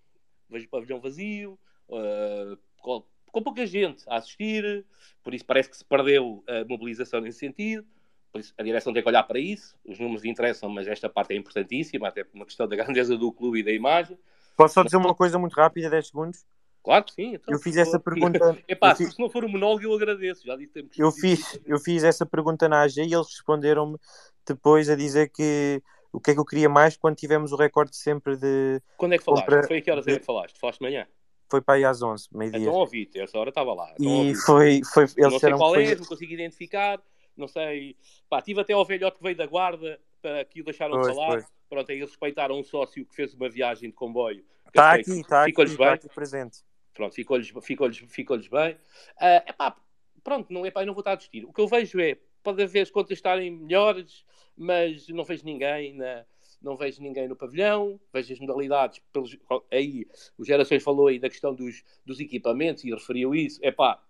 Vejo o pavilhão vazio, uh, com, com, pouca gente a assistir, por isso parece que se perdeu a mobilização nesse sentido. Por isso a direção tem que olhar para isso. Os números interessam, mas esta parte é importantíssima, até por uma questão da grandeza do clube e da imagem. Posso só dizer uma coisa muito rápida, 10 segundos? Claro que sim. Então, eu fiz essa pergunta. Epá, fiz... se não for o monólogo, eu agradeço. Já disse que eu fiz, eu fiz essa pergunta na AG e eles responderam-me depois a dizer que o que é que eu queria mais quando tivemos o recorde sempre de. Quando é que falaste? Compra... Foi a que horas é que falaste? Falaste de manhã? Foi para aí às 11, meio-dia. Então ouvi-te, essa hora estava lá. Então, e foi, foi. Eles não sei qual foi... é, não consigo identificar, não sei. Pá, tive até ao velhote que veio da guarda para que o deixaram pois, falar. Pois. Pronto, aí eles respeitaram um sócio que fez uma viagem de comboio. Está aqui, está aqui, está aqui presente. Pronto, ficou-lhes ficou ficou bem. Uh, epá, pronto, não, epá, não vou estar a discutir. O que eu vejo é, pode haver as contas estarem melhores, mas não vejo ninguém na, não vejo ninguém no pavilhão, vejo as modalidades, pelos, aí o Gerações falou aí da questão dos, dos equipamentos e referiu isso, é pá,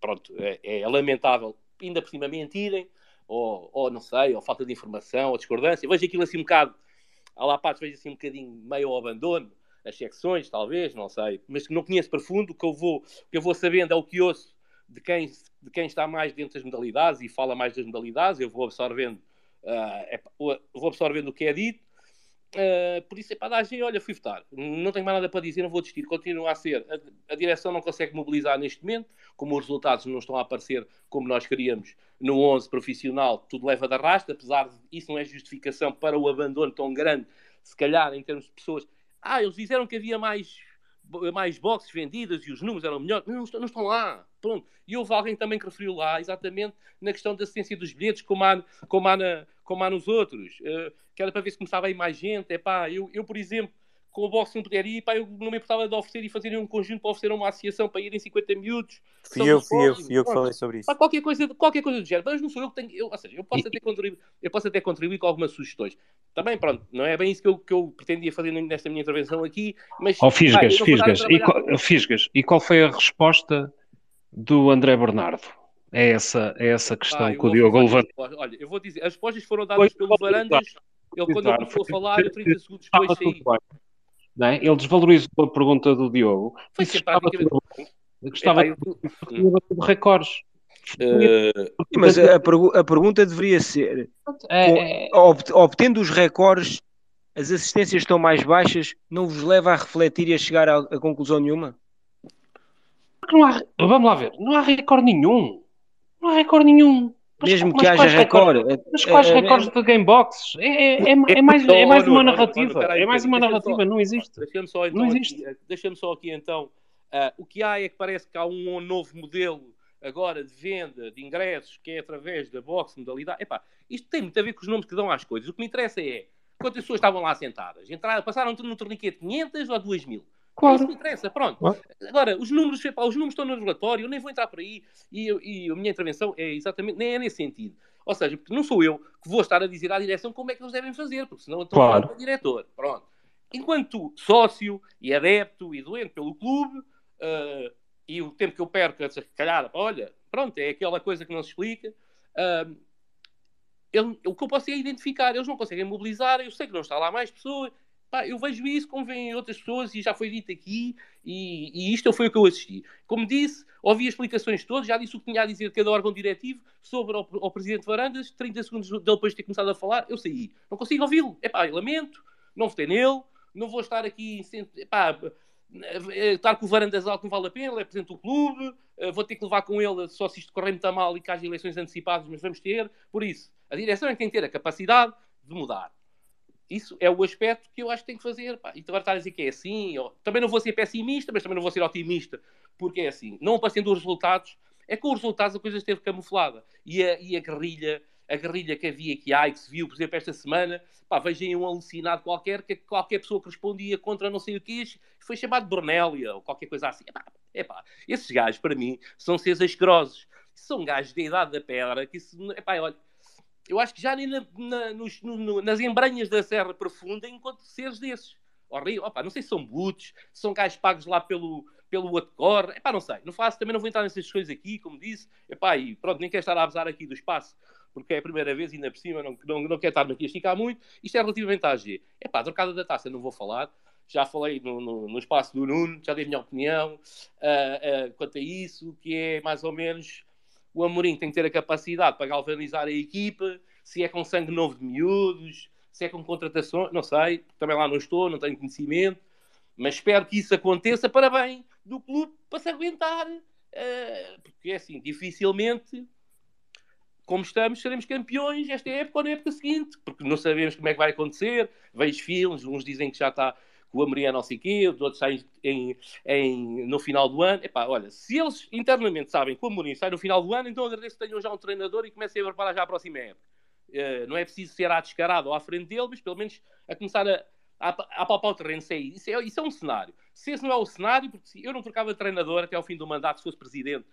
pronto, é, é, lamentável, ainda por cima mentirem, ou, ou não sei, ou falta de informação, ou discordância, vejo aquilo assim um bocado, à la parte vejo assim um bocadinho meio ao abandono, as secções, talvez, não sei, mas que não conheço profundo, o que eu vou, que eu vou sabendo é o que ouço de quem, de quem está mais dentro das modalidades e fala mais das modalidades, eu vou absorvendo, uh, é, vou absorvendo o que é dito. Uh, por isso é para dar olha, fui votar. Não tenho mais nada para dizer, não vou desistir. Continua a ser. A, a, direção não consegue mobilizar neste momento, como os resultados não estão a aparecer como nós queríamos no 11 profissional, tudo leva de arrasto, apesar de isso não é justificação para o abandono tão grande, se calhar, em termos de pessoas. Ah, eles disseram que havia mais mais boxes vendidas e os números eram melhores. Não, não estão lá. Pronto. E houve alguém também que referiu lá, exatamente, na questão da assistência dos bilhetes, como há, como há, na, como há nos outros. Uh, que era para ver se começava a ir mais gente. É pá, eu, eu, por exemplo, com o boxe não puder ir, pá, eu não me importava de oferecer e fazer um conjunto para oferecer uma associação para ir em 50 minutos. Fui eu, fui eu, fui eu que falei sobre isso. Pá, qualquer, coisa, qualquer coisa do género. Mas não sou eu que tenho. Eu, ou seja, eu posso, até contribuir, eu posso até contribuir com algumas sugestões. Também, pronto, não é bem isso que eu, que eu pretendia fazer nesta minha intervenção aqui. Mas, oh, Fisgas, pá, Fisgas, e qual, Fisgas, e qual foi a resposta do André Bernardo? É essa, é essa questão ah, que o Diogo levantou. Olha, eu vou dizer, as respostas foram dadas foi, pelo Varandas. Ele, quando ele começou a falar, 30 segundos depois saí. É? Ele desvalorizou a pergunta do Diogo. Foi sempre estava tudo bem. Gostava de recordes. Uh, mas a, a, pergunta deveria ser: é, é... obtendo os recordes, as assistências estão mais baixas, não vos leva a refletir e a chegar a, a conclusão nenhuma? Há, vamos lá ver, não há recorde nenhum. Não há recorde nenhum. Mas, Mesmo que haja recorde. Recorde, mas quais é, é recordes de gamebox? É, é, é, é, mais, é mais uma narrativa. É mais uma narrativa, não existe. Deixa-me só, então, deixa só aqui então. Uh, o que há é que parece que há um novo modelo agora de venda de ingressos que é através da box modalidade. Epá, isto tem muito a ver com os nomes que dão às coisas. O que me interessa é quantas pessoas estavam lá sentadas. Entraram, passaram no torniquete 500 ou 2 mil. Claro. Isso me interessa, pronto. Agora, os números, os números estão no relatório, eu nem vou entrar por aí e, e a minha intervenção é exatamente, nem é nesse sentido. Ou seja, porque não sou eu que vou estar a dizer à direção como é que eles devem fazer, porque senão eu estou claro. a diretor. Pronto. Enquanto sócio e adepto e doente pelo clube, uh, e o tempo que eu perco a calhar, olha, pronto, é aquela coisa que não se explica. Uh, ele, o que eu posso é identificar, eles não conseguem mobilizar, eu sei que não está lá mais pessoas, Pá, eu vejo isso como vêm outras pessoas e já foi dito aqui e, e, isto foi o que eu assisti. Como disse, ouvi as explicações todas, já disse o que tinha a dizer cada órgão diretivo sobre o, Presidente Varandas, 30 segundos depois de ter começado a falar, eu saí. Não consigo ouvi-lo. É pá, lamento, não votei nele, não vou estar aqui, epá, estar com o Varandas alto não vale a pena, ele é Presidente do clube, eh, vou ter que levar com ele só se isto correr muito mal e que haja eleições antecipadas, mas vamos ter. Por isso, a direção é que tem que ter a capacidade de mudar isso é o aspecto que eu acho que tem que fazer. Pá. E agora estar a dizer que é assim, ou... também não vou ser pessimista, mas também não vou ser otimista, porque é assim, não aparecendo os resultados, é com os resultados a coisa esteve camuflada. E a, e a guerrilha, a guerrilha que havia, que há e que se viu, por exemplo, esta semana, pá, vejam um alucinado qualquer, que qualquer pessoa que respondia contra não sei o que, foi chamado de Bernélia, ou qualquer coisa assim. Epá, epá, esses gajos, para mim, são seres asquerosos. São gajos da idade da pedra, que isso, epá, olha, eu acho que já nem na, na, nos, no, nas embranhas da Serra Profunda enquanto seres desses. Horrível. Opa, não sei se são butos, se são gajos pagos lá pelo, pelo Atcor. Epá, não sei. Não faço, também não vou entrar nessas coisas aqui, como disse. Epá, e pronto, nem quero estar a abusar aqui do espaço, porque é a primeira vez ainda por cima não, não, não quero estar aqui a esticar muito. Isto é relativamente à AG. Epá, a trocada da taça não vou falar. Já falei no, no, no espaço do Nuno, já dei a minha opinião uh, uh, quanto a isso, que é mais ou menos o Amorim tem que ter a capacidade para galvanizar a equipa, se é com sangue novo de miúdos, se é com contratações, não sei, também lá não estou, não tenho conhecimento, mas espero que isso aconteça para bem do clube, para se aguentar, uh, porque é assim, dificilmente, como estamos, seremos campeões esta época ou na época seguinte, porque não sabemos como é que vai acontecer, vejo filmes, uns dizem que já está o Amorim é não sei quê, outros saem em, em, no final do ano. Epá, olha, se eles internamente sabem que o Amorim sai no final do ano, então agradeço que tenham já um treinador e comecem a preparar já a próxima época. Uh, não é preciso ser à descarada ou à frente dele, mas pelo menos a começar a, a, a palpar o terreno. Isso é, isso, é, isso é um cenário. Se esse não é o cenário, porque eu não trocava de treinador até ao fim do mandato se fosse presidente,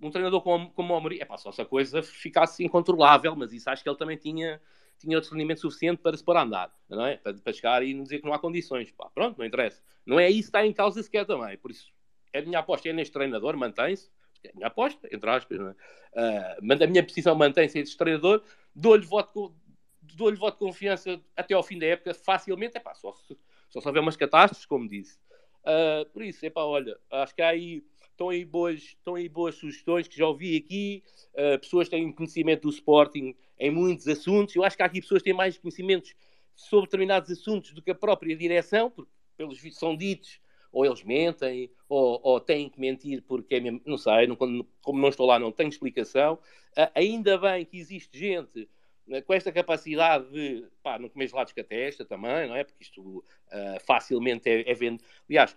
um treinador como, como o Amorim, é pá, só se a coisa ficasse incontrolável, mas isso acho que ele também tinha tinha o discernimento suficiente para se pôr a andar, não é? Para, para chegar e não dizer que não há condições. Pá, pronto, não interessa. Não é isso que está em causa sequer também. Por isso, a minha aposta é neste treinador, mantém-se. É a minha aposta, entre aspas, não é? Uh, a minha posição mantém-se este treinador. Dou-lhe voto, dou voto de confiança até ao fim da época, facilmente. É pá, só se, Só se houver umas catástrofes, como disse. Uh, por isso, epá, olha, acho que há aí, estão aí boas, estão aí boas sugestões que já ouvi aqui. Uh, pessoas têm conhecimento do Sporting em muitos assuntos. Eu acho que há aqui pessoas que têm mais conhecimentos sobre determinados assuntos do que a própria direção, porque pelos vistos são ditos, ou eles mentem, ou, ou têm que mentir porque é mesmo, não sei, não, como não estou lá, não tenho explicação. Uh, ainda bem que existe gente né, com esta capacidade de pá, não comer gelados com a testa também, não é? Porque isto uh, facilmente é, é vendo. Aliás,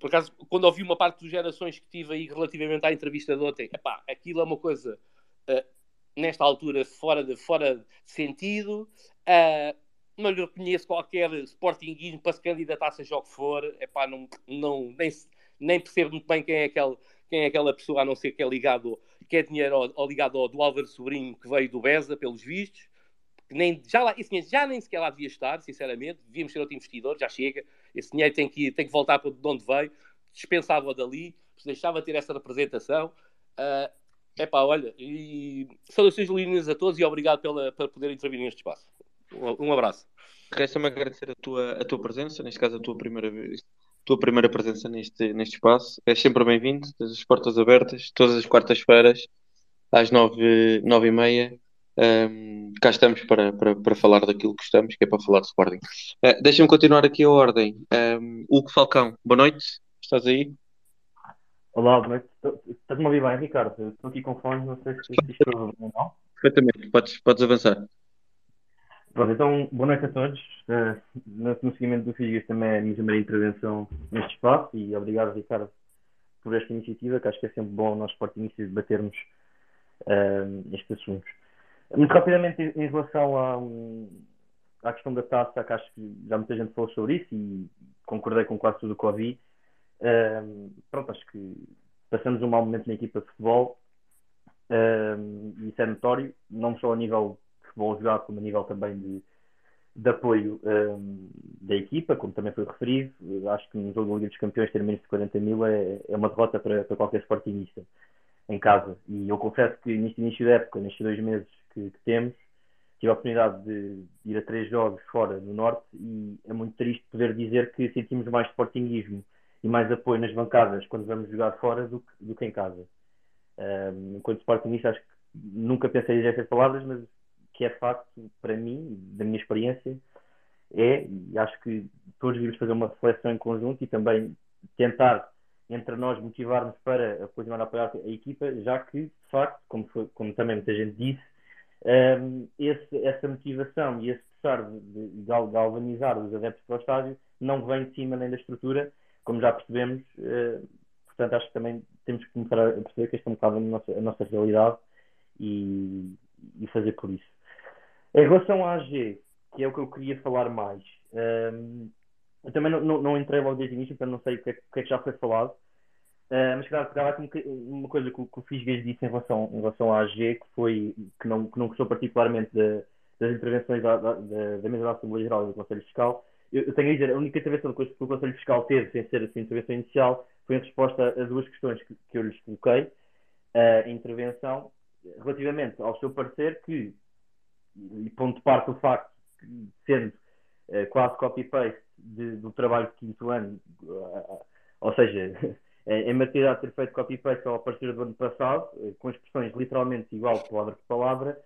por acaso, quando ouvi uma parte das gerações que tive aí relativamente à entrevista de ontem, epá, aquilo é uma coisa nesta altura fora de, fora de sentido. Uh, não lhe reconheço qualquer sportinguismo para se candidatar, seja o que for. Epá, não, não, nem, nem percebo muito bem quem é, aquele, quem é aquela pessoa, a não ser que é ligado que é dinheiro ao ligado ao do Álvaro Sobrinho, que veio do Beza, pelos vistos. Nem, já, lá, esse dinheiro já nem sequer lá devia estar, sinceramente. Devíamos ser outro investidor, já chega. Esse dinheiro tem que, tem que voltar para de onde veio. Dispensava dali, deixava de ter essa representação. Uh, epá, olha, e saudações lindas a todos e obrigado pela, por poder intervir neste espaço. Um, um abraço. Resta-me agradecer a tua, a tua presença, neste caso a tua primeira vez, tua primeira presença neste, neste espaço. És sempre bem-vindo, tens as portas abertas, todas as quartas-feiras, às nove, nove e meia. Um, cá estamos para, para, para falar daquilo que estamos, que é para falar de Sporting. Uh, Deixa-me continuar aqui a ordem. Um, Hugo Falcão, boa noite, estás aí? Olá, boa noite. Estás-me a ouvir bem, Ricardo? Estou aqui com fone, não sei se estou ou não. Perfeitamente, podes, podes avançar. Pronto, então, boa noite a todos. Uh, no, seguimento do Figas também é a minha primeira intervenção neste espaço e obrigado, Ricardo, por esta iniciativa, que acho que é sempre bom nós, sportingistas, debatermos uh, estes assuntos. Muito rapidamente, em relação à, à questão da taça, que acho que já muita gente falou sobre isso e concordei com quase tudo o que ouvi. Uh, pronto, acho que passamos um mau momento na equipa de futebol e isso é notório, não só a nível futebol jogado, como a nível também de, de apoio da equipa, como também foi referido. Acho que no jogo da Liga dos Campeões ter menos de 40 mil é, é uma derrota para, para qualquer sportingista em casa. E eu confesso que neste início da época, nestes dois meses que, que temos, tive a oportunidade de, de ir a três jogos fora no Norte e é muito triste poder dizer que sentimos mais sportinguismo e mais apoio nas bancadas quando vamos jogar fora do que, do que em casa. Um, enquanto sportingista, acho que nunca pensei estas palavras, mas que é facto, para mim, da minha experiência, é, e acho que todos devíamos fazer uma reflexão em conjunto e também tentar, entre nós, motivar-nos para continuar a apoiar a equipa, já que, de facto, como, foi, como também muita gente disse, um, esse, essa motivação e esse pesar de, de galvanizar os adeptos para o estádio não vem de cima nem da estrutura, como já percebemos. Uh, portanto, acho que também temos que começar a perceber que esta é um bocado a nossa, a nossa realidade e, e fazer por isso. Em relação à AG, que é o que eu queria falar mais, um, eu também não, não, não, entrei logo desde o início, então não sei o que, é, o que, é que já foi falado. Uh, mas claro, pegava aqui uma coisa que, que o Fisgas disse em relação, em relação à AG, que foi que não, que não gostou particularmente de, das intervenções da, da, da, mesa da Assembleia Geral e do Conselho Fiscal. Eu, tenho a dizer, a única intervenção que o Conselho Fiscal teve, sem ser assim, intervenção inicial, foi em resposta a duas questões que, que eu lhes coloquei. Uh, a intervenção relativamente ao seu parecer que e ponto de parte o facto de sendo uh, quase copy-paste do trabalho de quinto ano, uh, ou seja, em matéria de ter feito copy-paste ao partir do ano passado, uh, com expressões literalmente igual palavra por palavra,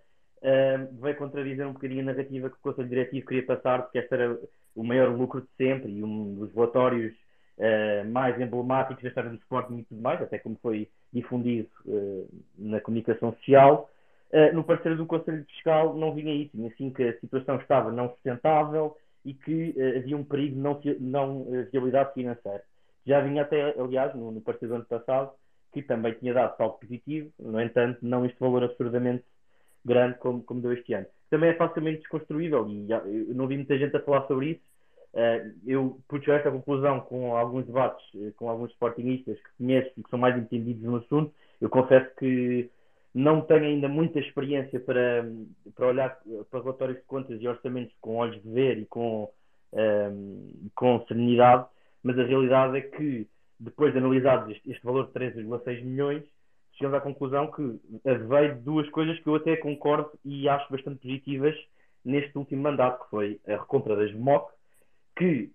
veio contradizer um bocadinho a narrativa que o Conselho Diretivo queria passar, porque este era o maior lucro de sempre e um dos relatórios mais emblemáticos da história do Sporting e tudo mais, até como foi difundido na comunicação social. Uh, no parecer do Conselho Fiscal não vinha isso, vinha assim que a situação estava não sustentável e que uh, havia um perigo de não, não uh, viabilidade financeira. Já vinha até, aliás, no, no parecer do ano passado, que também tinha dado salto positivo, no entanto, não este valor absurdamente grande como, como deu este ano. Também é facilmente desconstruível e eu não vi muita gente a falar sobre isso. eu pude chegar a esta conclusão com alguns debates com alguns sportingistas que conheço e que são mais entendidos no assunto. Eu confesso que não tenho ainda muita experiência para, para olhar para relatórios de contas e orçamentos com olhos de ver e com, um, ehm, com serenidade, mas a realidade é que, depois de analisar este, este valor de 3,6 milhões, chegamos à conclusão que veio de duas coisas que eu até concordo e acho bastante positivas neste último mandato, que foi a recompra das MOC, que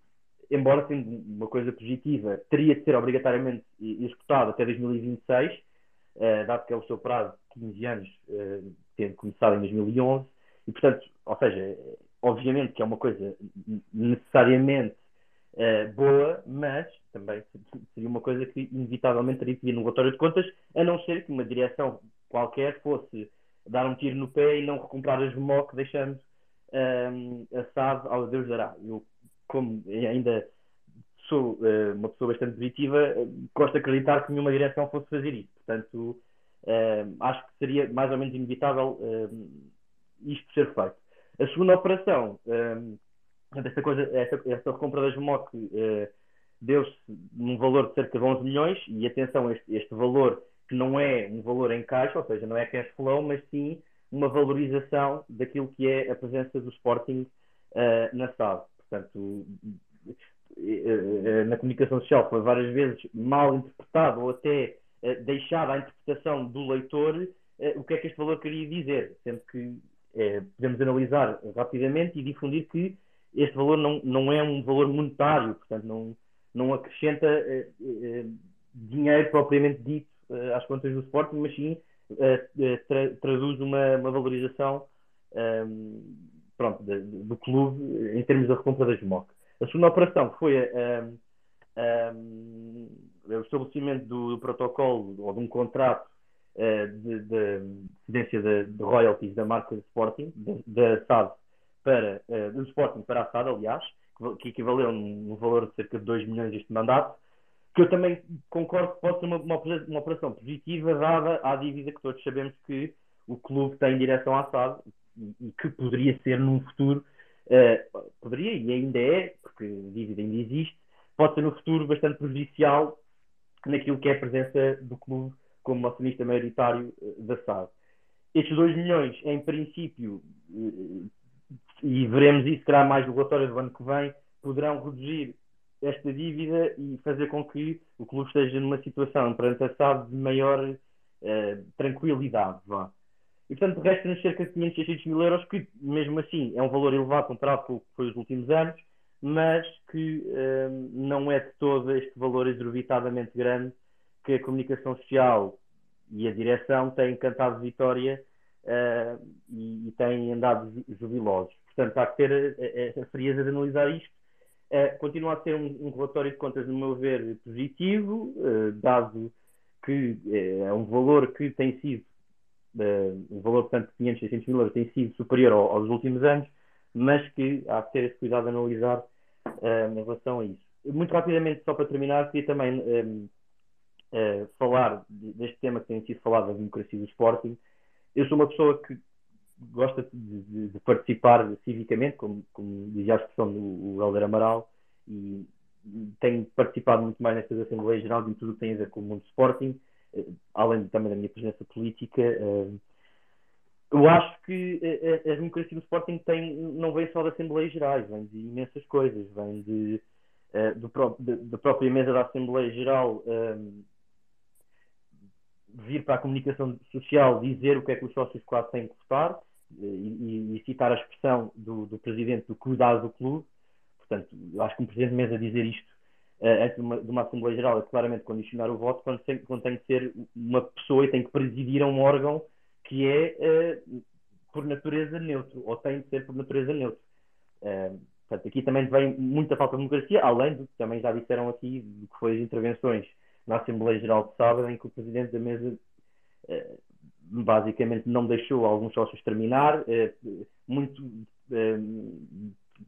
embora sendo uma coisa positiva, teria de ser obrigatoriamente executado até 2026, uh, dado que é o seu prazo de 15 anos, uh, tendo começado em 2011, e portanto, ou seja, obviamente que é uma coisa necessariamente uh, boa, mas também seria uma coisa que inevitavelmente teria que vir no relatório de contas, a não ser que uma direção qualquer fosse dar um tiro no pé e não recomprar as MOC, deixando um, a SAD ao Deus dará. Eu, como ainda sou uh, uma pessoa bastante positiva, gosto de acreditar que nenhuma direção fosse fazer isso. Portanto, uh, acho que seria mais ou menos inevitável uh, isto ser feito. A segunda operação, esta, coisa, esta, esta compra das MOC deu-se num valor de cerca de 11 milhões, e atenção, este, este valor que não é um valor em caixa, ou seja, não é cash flow, mas sim uma valorização daquilo que é a presença do Sporting uh, na SAD. Portanto, eh, na comunicação social foi várias vezes mal interpretado ou até uh, deixada a interpretação do leitor uh, o que é que este valor queria dizer, sendo que podemos analisar rapidamente e difundir que este valor não, não é um valor monetário, portanto não, não acrescenta dinheiro propriamente dito às contas do Sporting, mas sim tra traduz uma, uma valorização um, pronto, de, de, do clube em termos da recompra das MOC. A segunda operação foi um, um, o estabelecimento do, do, protocolo ou de um contrato uh, de, de cedência de, royalties da marca Sporting, da SAD para, uh, do Sporting para a SAD, aliás, que, equivaleu num valor de cerca de 2 milhões este mandato que eu também concordo que pode ser uma, uma, uma, operação positiva, dada a dívida que todos sabemos que o clube tem em direção à SAD e, e que poderia ser num futuro, uh, poderia e ainda é, porque a dívida ainda existe, pode ser no futuro bastante prejudicial naquilo que é a presença do clube como acionista maioritário uh, da SAD. Estes 2 milhões, em princípio, e veremos isso, será mais relatório do ano que vem, poderão reduzir esta dívida e fazer com que o clube esteja numa situação perante a SAD de maior uh, tranquilidade. Vá. E portanto resta-nos cerca de 500, 600 mil euros, que mesmo assim é um valor elevado comparado com o que foi os últimos anos, mas que uh, não é de todo este valor exorbitadamente grande que a comunicação social e a direção têm cantado vitória uh, e, e, têm andado jubilosos. Portanto, há que ter a, a, a frieza de analisar isto Uh, continua a ser um, um, relatório de contas, no meu ver, positivo, uh, dado que uh, é um valor que tem sido, um valor, portanto, de 500, 600 mil euros, tem sido superior ao, aos últimos anos, mas que há que ter esse cuidado de analisar em relação a isso. Muito rapidamente, só para terminar, queria também falar deste tema que tem sido falado da democracia do Sporting. Eu sou uma pessoa que gosta de, de, de, participar civicamente, como, como dizia a expressão do Helder Amaral, e tenho participado muito mais nestas Assembleias Gerais em tudo o que tem a ver com o mundo Sporting, eh, além também da minha presença política. Eh, eu acho que a, a democracia do Sporting tem, não vem só da Assembleias Gerais, vem de imensas coisas, vem de, eh, do, da própria mesa da Assembleia Geral vir para a comunicação social dizer o que é que os sócios quase têm que votar e, e, e citar a expressão do, do presidente do cuidado do clube. Portanto, eu acho que um presidente de mesa dizer isto uh, antes de uma, de uma, Assembleia Geral é claramente condicionar o voto quando tem, quando tem que ser uma pessoa e tem que presidir a um órgão que é uh, por natureza neutro, ou tem de ser por natureza neutro. Uh, portanto, aqui também vem muita falta de democracia, além do que também já disseram aqui, do que foi as intervenções na Assembleia Geral de sábado, em que o presidente da mesa eh, basicamente não deixou alguns sócios terminar, eh, muito, eh,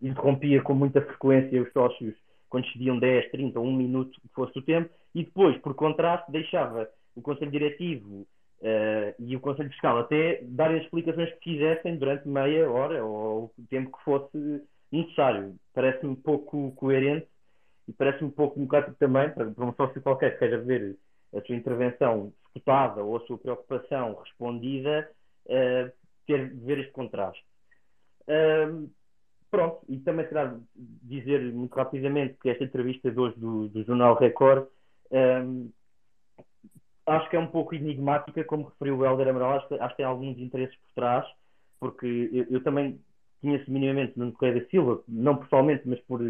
interrompia com muita frequência os sócios quando excediam 10, 30, 1 minuto, que fosse o tempo, e depois, por contraste, deixava o Conselho Diretivo uh, e o Conselho Fiscal até darem as explicações que quisessem durante meia hora ou o tempo que fosse necessário. Parece-me pouco coerente e parece-me pouco democrático também para, para um sócio qualquer que queira ver a sua intervenção escutada ou a sua preocupação respondida, uh, ter ver este contraste. Uh, pronto, e também será dizer muito rapidamente que esta entrevista de hoje do, do Jornal Record uh, acho que é um pouco enigmática, como referiu o Helder Amaral, acho, acho que tem alguns interesses por trás, porque eu, eu também conheço minimamente no Correia da Silva, não pessoalmente, mas por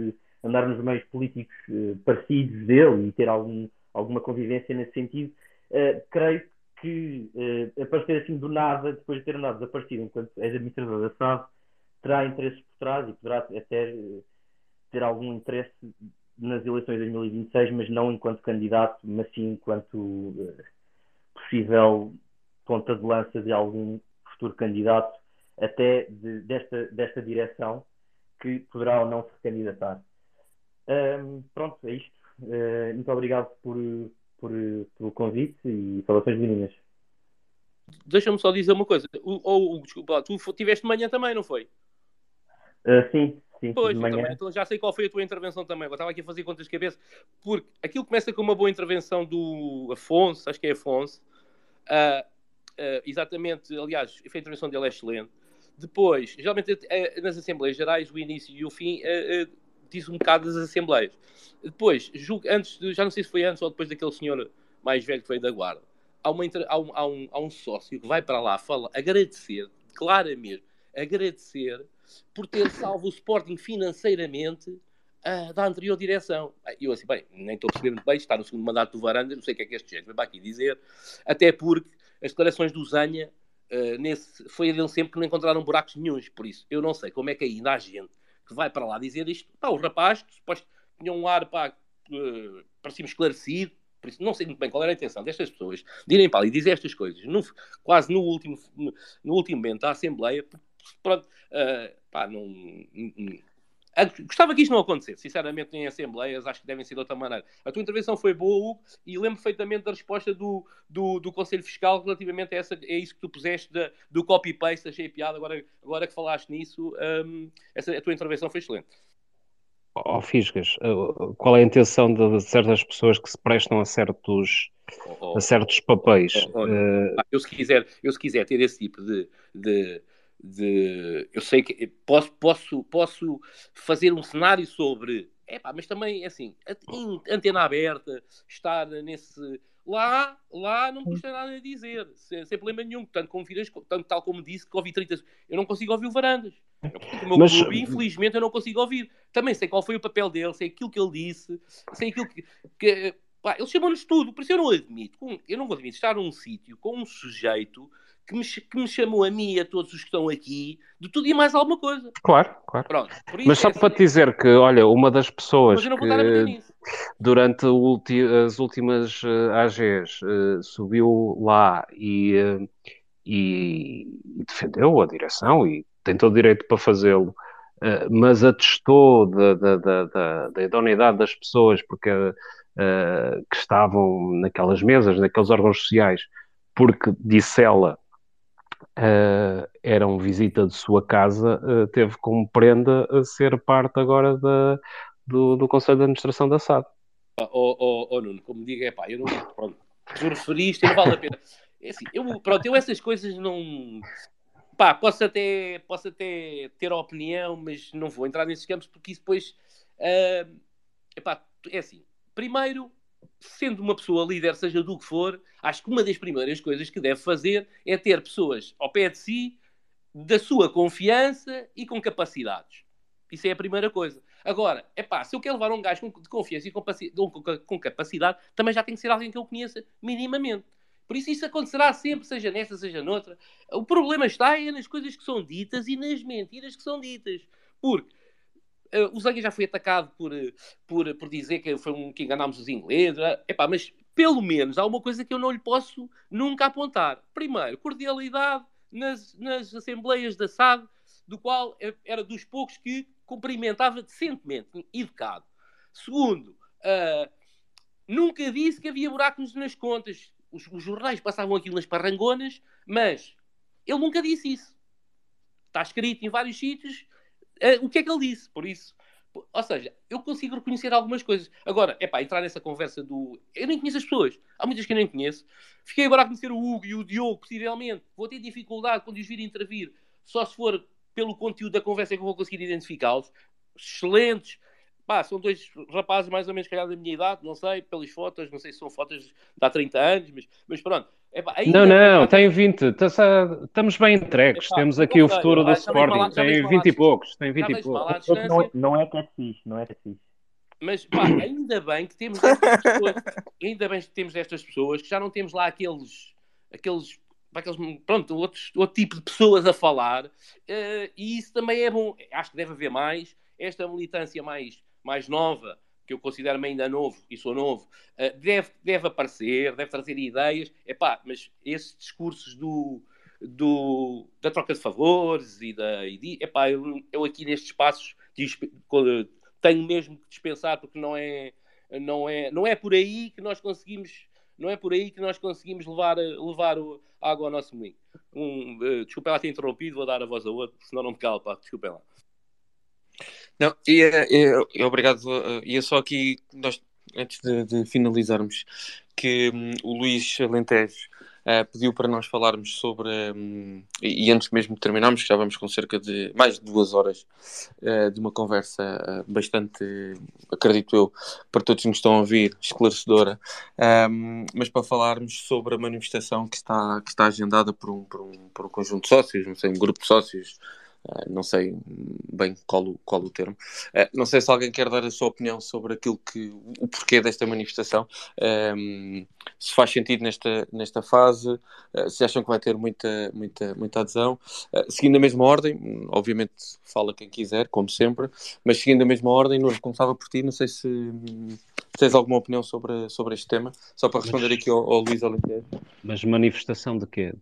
andar nos meios políticos uh, parecidos dele e ter algum, alguma convivência nesse sentido, uh, creio que uh, aparecer assim do nada, depois de ter andado desaparecido enquanto és administrador da SAD, terá interesses por trás e poderá até ter algum interesse nas eleições de 2026, mas não enquanto candidato, mas sim enquanto possível ponta de lança de algum futuro candidato até de, desta, desta direção que poderá ou não se candidatar. Um, pronto, é isto. Uh, muito obrigado por, por, pelo convite e saudações meninas. Deixa-me só dizer uma coisa. O, ou, desculpa, tu tiveste de manhã também, não foi? Uh, sim, sim. Pois, também, então já sei qual foi a tua intervenção também. Eu estava aqui a fazer contas de cabeça. Porque aquilo começa com uma boa intervenção do Afonso, acho que é Afonso. Uh, uh, exatamente, aliás, a intervenção dele é excelente. Depois, geralmente nas Assembleias Gerais, o início e o fim diz um bocado das Assembleias. Depois, julgo, antes já não sei se foi antes ou depois daquele senhor mais velho que veio da Guarda, há, uma, há, um, há, um, há um sócio que vai para lá fala, agradecer, claramente, agradecer por ter salvo o Sporting financeiramente uh, da anterior direção. Eu assim, bem, nem estou a perceber muito bem, está no segundo mandato do Varanda, não sei o que é que este gente vai aqui dizer, até porque as declarações do Zanha, uh, nesse, foi dele sempre que não encontraram buracos nenhums, por isso, eu não sei como é que ainda há gente que vai para lá dizer isto. Pá, o rapaz, suposto tinha um ar, pá, uh, parecia esclarecido, por isso não sei muito bem qual era a intenção destas pessoas de irem para ali dizer estas coisas, no, quase no último, no, último momento da Assembleia, pronto, uh, pá, não, Gostava que isto não acontecesse, sinceramente, em assembleias, acho que devem ser de outra maneira. A tua intervenção foi boa, Hugo, e lembro perfeitamente da resposta do, do, do Conselho Fiscal relativamente a, essa, a isso que tu puseste de, do copy-paste, achei piada, agora, agora que falaste nisso, um, essa, a tua intervenção foi excelente. Ó oh, Fisgas, uh, qual é a intenção de, certas pessoas que se prestam a certos, oh, oh, a certos papéis? Oh, uh... eu, se quiser, eu se quiser ter esse tipo de, de de eu sei que posso, posso, posso fazer um cenário sobre epá, mas também assim, antena aberta, estar nesse lá, lá não me custa nada a dizer, sem, sem problema nenhum, tanto como viras, tanto tal como disse que ouvi 30, eu não consigo ouvir o Varandas. Eu, o meu mas... clube, infelizmente, eu não consigo ouvir. Também sei qual foi o papel dele, sei aquilo que ele disse, sei aquilo que, que pá, ele chamou-nos tudo, por isso eu não admito, eu não admito estar num sítio com um sujeito que me, que me chamou a mim e a todos os que estão aqui de tudo e mais alguma coisa. Claro, claro. Pronto, Mas só é para assim. te dizer que, olha, uma das pessoas que durante as últimas uh, eh, AGs uh, eh, subiu lá e, uh, e, defendeu a direção e tem todo o direito para fazê-lo, mas atestou da, da, da, da, idoneidade das pessoas porque que estavam naquelas mesas, naqueles órgãos sociais, porque disse ela uh, era um visita de sua casa, uh, teve como prenda a ser parte agora da, do, do Conselho de Administração da SAD. Oh, oh, oh Nuno, como digo, é pá, eu não. Pronto, tu referiste, não vale a pena. É assim, eu, pronto, eu essas coisas não. Pá, posso até, posso até ter opinião, mas não vou entrar nesses campos porque isso depois. Uh, epá, é assim. Primeiro, sendo uma pessoa líder, seja do que for, acho que uma das primeiras coisas que deve fazer é ter pessoas ao pé de si, da sua confiança e com capacidades. Isso é a primeira coisa. Agora, é pá, se eu quero levar um gajo de confiança e com capacidade, também já tem que ser alguém que eu conheça minimamente. Por isso, isso acontecerá sempre, seja nesta, seja noutra. O problema está é nas coisas que são ditas e nas mentiras que são ditas. Porque Uh, o Zanga já foi atacado por, eh, por, por dizer que foi um que enganámos os ingleses. Epá, mas pelo menos há uma coisa que eu não lhe posso nunca apontar. Primeiro, cordialidade nas, nas assembleias da SAD, do qual era dos poucos que cumprimentava decentemente, educado. Segundo, uh, nunca disse que havia buracos nas contas. Os, os jornais passavam aquilo nas parrangonas, mas ele nunca disse isso. Está escrito em vários sítios o que é que ele disse, por isso. Ou seja, eu consigo reconhecer algumas coisas. Agora, é pá, entrar nessa conversa do. Eu nem conheço as pessoas. Há muitas que eu nem conheço. Fiquei agora a conhecer o Hugo e o Diogo, possivelmente. Vou ter dificuldade quando os vir intervir, só se for pelo conteúdo da conversa que eu vou conseguir identificá-los. Excelentes, Pá, são dois rapazes mais ou menos calhar da minha idade, não sei, pelas fotos, não sei se são fotos de há 30 anos, mas, mas pronto. não, não, tem 20, estamos bem entregues, temos aqui o futuro do Sporting, tem 20 e poucos, tem 20 e poucos. Não, não é que é fixe, não é que é fixe. mas pá, ainda bem que temos estas pessoas, ainda bem que temos estas pessoas que já não temos lá aqueles, aqueles, aqueles pronto, outros, outro tipo de pessoas a falar, uh, e isso também é bom. Acho que deve haver mais. Esta militância mais, mais nova, que eu considero-me ainda novo e sou novo, uh, deve, deve aparecer, deve trazer ideias. Epá, mas esses discursos do, do, da troca de favores e da. E de, epá, eu, eu aqui nestes espaços tenho mesmo que dispensar porque não é, não é, não é por aí que nós conseguimos não é por aí que nós conseguimos levar, levar o, água ao nosso moinho. Um, uh, lá ter interrompido, vou dar a voz a outro, senão não me calo, pá, desculpem lá. Não, e, e, e obrigado. E é só aqui, nós, antes de, de finalizarmos, que um, o Luís Alentejo uh, pediu para nós falarmos sobre, um, e, e, antes mesmo de terminarmos, já vamos com cerca de mais de duas horas uh, de uma conversa uh, bastante, acredito eu, para todos que nos estão a ouvir, esclarecedora, um, mas para falarmos sobre a manifestação que está, que está agendada por um, por, um, por um conjunto de sócios, não sei, um grupo de sócios Uh, não sei bem qual, qual o termo. Uh, não sei se alguém quer dar a sua opinião sobre aquilo que o porquê desta manifestação, um, se faz sentido nesta, nesta fase, uh, se acham que vai ter muita, muita, muita adesão. seguindo a mesma ordem, obviamente fala quem quiser, como sempre, mas seguindo a mesma ordem, Nuno, começava por ti, não sei se, tens alguma opinião sobre, sobre este tema, só para responder mas, aqui ao, ao Luís Alentejo. Mas manifestação de quê?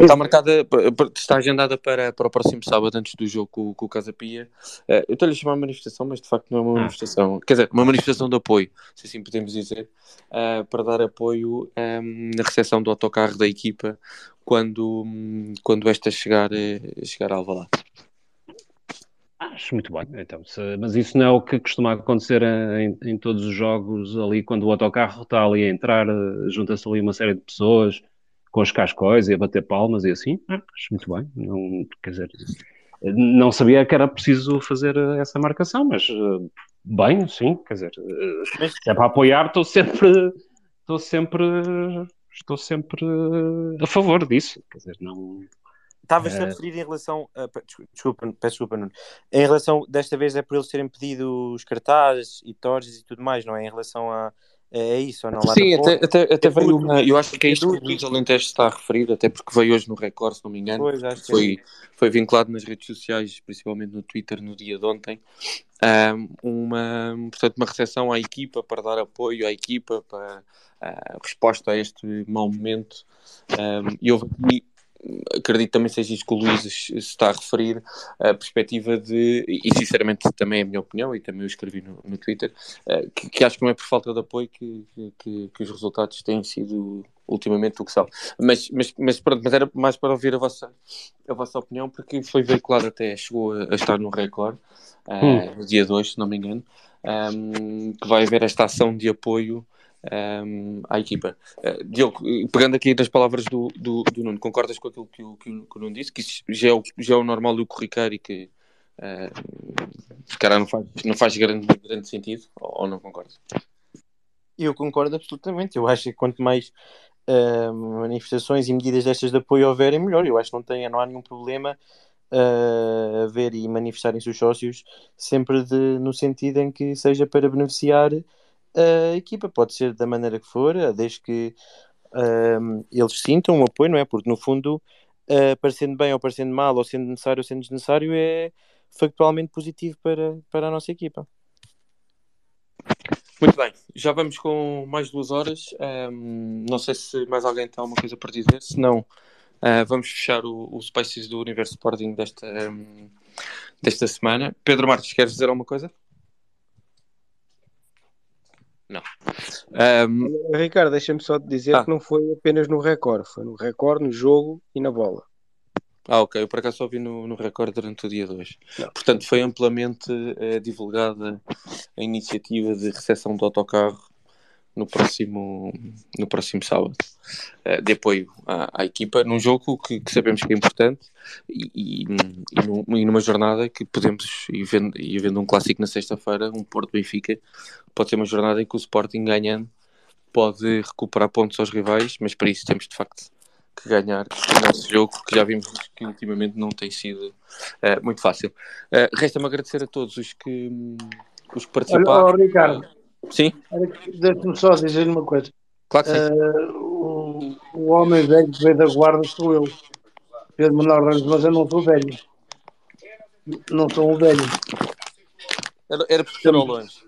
Está marcada, está agendada para, para o próximo sábado, antes do jogo com, com o Casa Pia. Uh, eu estou-lhe a chamar manifestação, mas de facto não é uma ah. manifestação. Quer dizer, uma manifestação de apoio, se assim podemos dizer, uh, para dar apoio um, na recepção do autocarro da equipa quando, quando esta chegar, eh, chegar a Alvalade. Acho muito bem, então, se, mas isso não é o que costuma acontecer em, em, todos os jogos ali, quando o autocarro está ali a entrar, junta-se ali uma série de pessoas, com os cascóis e a bater palmas e assim, ah, acho muito bem. Não, quer dizer, não sabia que era preciso fazer essa marcação, mas eh, bem, sim, quer dizer, eh, é para apoiar, estou sempre, estou sempre, estou sempre a favor disso, quer dizer, não. Estavas a referir em relação. A, desculpa, peço desculpa, Nuno. Em relação, desta vez é por eles terem pedido os cartazes e torres e tudo mais, não é? Em relação a, é, é isso, ou não? Sim, até, até, até é veio uma. Eu acho que é isto que o Luís Alentejo está a referir, até porque veio hoje no Record, se não me engano. Pois, acho foi, é. foi vinculado nas redes sociais, principalmente no Twitter, no dia de ontem. uma, portanto, uma recepção à equipa para dar apoio à equipa, para a resposta a este mau momento. E houve aqui acredito também seja isto que o Luís se está a referir, a perspectiva de, e sinceramente também é a minha opinião, e também eu escrevi no, no Twitter, uh, que, que, acho que não é por falta de apoio que, que, que os resultados têm sido ultimamente o que são. Mas, mas, mas pronto, mas era mais para ouvir a vossa, a vossa opinião, porque foi veiculado até, chegou a, a estar no Record, uh, hum. no dia 2, se não me engano, um, que vai haver esta ação de apoio um, à equipa. Uh, Diogo, pegando aqui das palavras do, do, do, Nuno, concordas com aquilo que o, que o, Nuno disse? Que isso já é o, já é o normal do corriqueiro e que uh, se calhar não faz, não faz grande, grande sentido, ou, ou não concordas? Eu concordo absolutamente. Eu acho que quanto mais uh, manifestações e medidas destas de apoio houverem, melhor. Eu acho que não, tem, não há nenhum problema a ver e manifestarem seus sócios sempre de, no sentido em que seja para beneficiar a equipa pode ser da maneira que for, eh, desde que um, eles sintam o apoio, não é? Porque no fundo, uh, parecendo bem ou parecendo mal, ou sendo necessário ou sendo desnecessário, é factualmente positivo para, para a nossa equipa. Muito bem, já vamos com mais duas horas. Um, não sei se mais alguém tem alguma coisa para dizer, se não, uh, vamos fechar o, o Spaces do Universo Sporting desta, um, desta semana. Pedro Marques, queres dizer alguma coisa? Não. Um... Ricardo, deixa-me só te dizer ah. que não foi apenas no recorde, foi no recorde, no jogo e na bola. Ah, ok. Eu por acaso só vi no, no recorde durante o dia 2. Portanto, foi amplamente eh, divulgada a iniciativa de recepção do autocarro no próximo, no próximo sábado, uh, de apoio à, à, equipa, num jogo que, que, sabemos que é importante e, e, numa jornada que podemos, e vendo, e vendo um clássico na sexta-feira, um Porto Benfica, pode ser uma jornada em que o Sporting ganhando pode recuperar pontos aos rivais, mas para isso temos de facto que ganhar o nosso jogo, que já vimos que ultimamente não tem sido uh, muito fácil. Uh, Resta-me agradecer a todos os que os que participaram. Ricardo. Sim. Deixa-me só dizer uma coisa. Claro que sim. Uh, o, o homem velho que veio da guarda sou eu. Pedro Manuel Ramos, mas eu não sou velho. Não sou um velho. Era, era por ser ao longe.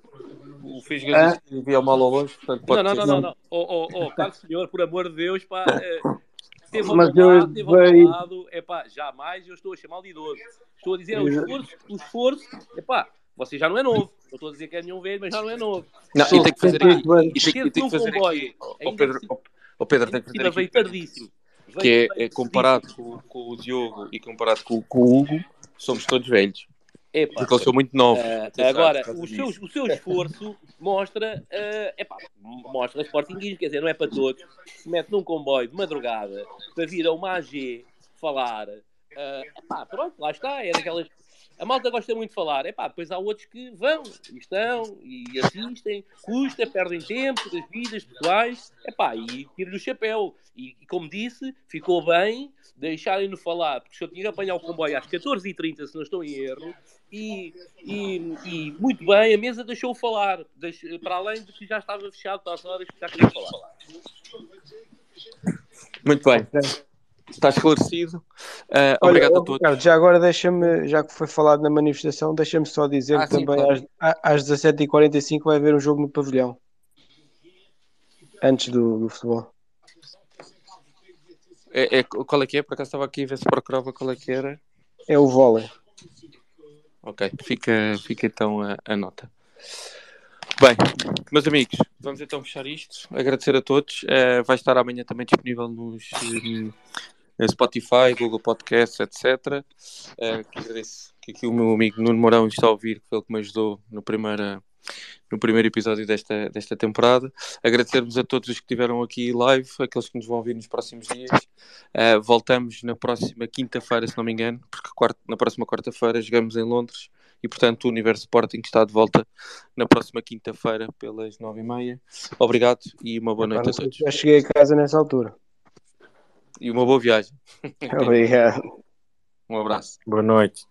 O Fisga ah? disse que via mal ao longe, portanto pode Não, não, não, não, não. Oh, oh, oh, caro senhor, por amor de Deus, pá. Eh, Esteve Mas eu lado, esteve veio- lado, é pá, jamais eu estou a chamá-lo de idoso. Estou a dizer, o esforço, o esforço, é pá, você já não é novo. Eu estou a dizer que é nenhum velho, mas já não é novo. Não, e tem que fazer aqui. E tem, que fazer aqui. Ó Pedro, ó- ó Pedro, tem que fazer Ainda veio aqui. tardíssimo. Que é, é comparado com, com o Diogo e comparado com, com o Hugo, somos todos velhos. Epá, Porque eu sou muito novo. Ah, Atenção, agora, o seu, o seu esforço mostra, ah, epá, mostra Sportinguismo, quer dizer, não é para todos. Se mete num comboio de madrugada para vir a uma AG falar, ah, epá, pronto, lá está, é daquelas. A malta gosta muito de falar, epá, depois há outros que vão e estão e assistem, custa, perdem tempo das vidas pessoais, epá, e tiro-lhe o chapéu. E, e como disse, ficou bem deixarem-no falar, porque se eu tinha que apanhar o comboio às 14h30, se não estou em erro, e, e, e muito bem, a mesa deixou falar, Deix- para além de que já estava fechado para as horas que já queria falar. Muito bem. Está esclarecido. Ah, Olha, obrigado a todos. Ricardo, já agora deixa-me, já que foi falado na manifestação, deixa-me só dizer Ah, que sim, também claro. às, às 17h45 vai haver um jogo no pavilhão. Antes do, do futebol. É, é- qual é que é? Por acaso estava aqui a ver se procurava qual é que era. É o vôlei. Ok, fica, fica então a, a nota. Bem, meus amigos, vamos então fechar isto. Agradecer a todos. Eh, vai estar amanhã também disponível nos Spotify, Google Podcasts, etc. Eh, que agradeço que aqui o meu amigo Nuno Mourão está a ouvir, que foi ele que me ajudou no primeiro, no primeiro episódio desta, desta temporada. Agradecermos a todos os que estiveram aqui live, aqueles que nos vão ouvir nos próximos dias. Eh, voltamos na próxima quinta-feira, se não me engano, porque quarta- na próxima quarta-feira jogamos em Londres e, portanto, o Universo Sporting está de volta na próxima quinta-feira pelas nove e meia. Obrigado e uma boa noite a todos. Já cheguei a casa nessa altura. E uma boa viagem. Obrigado. Um abraço. Boa noite.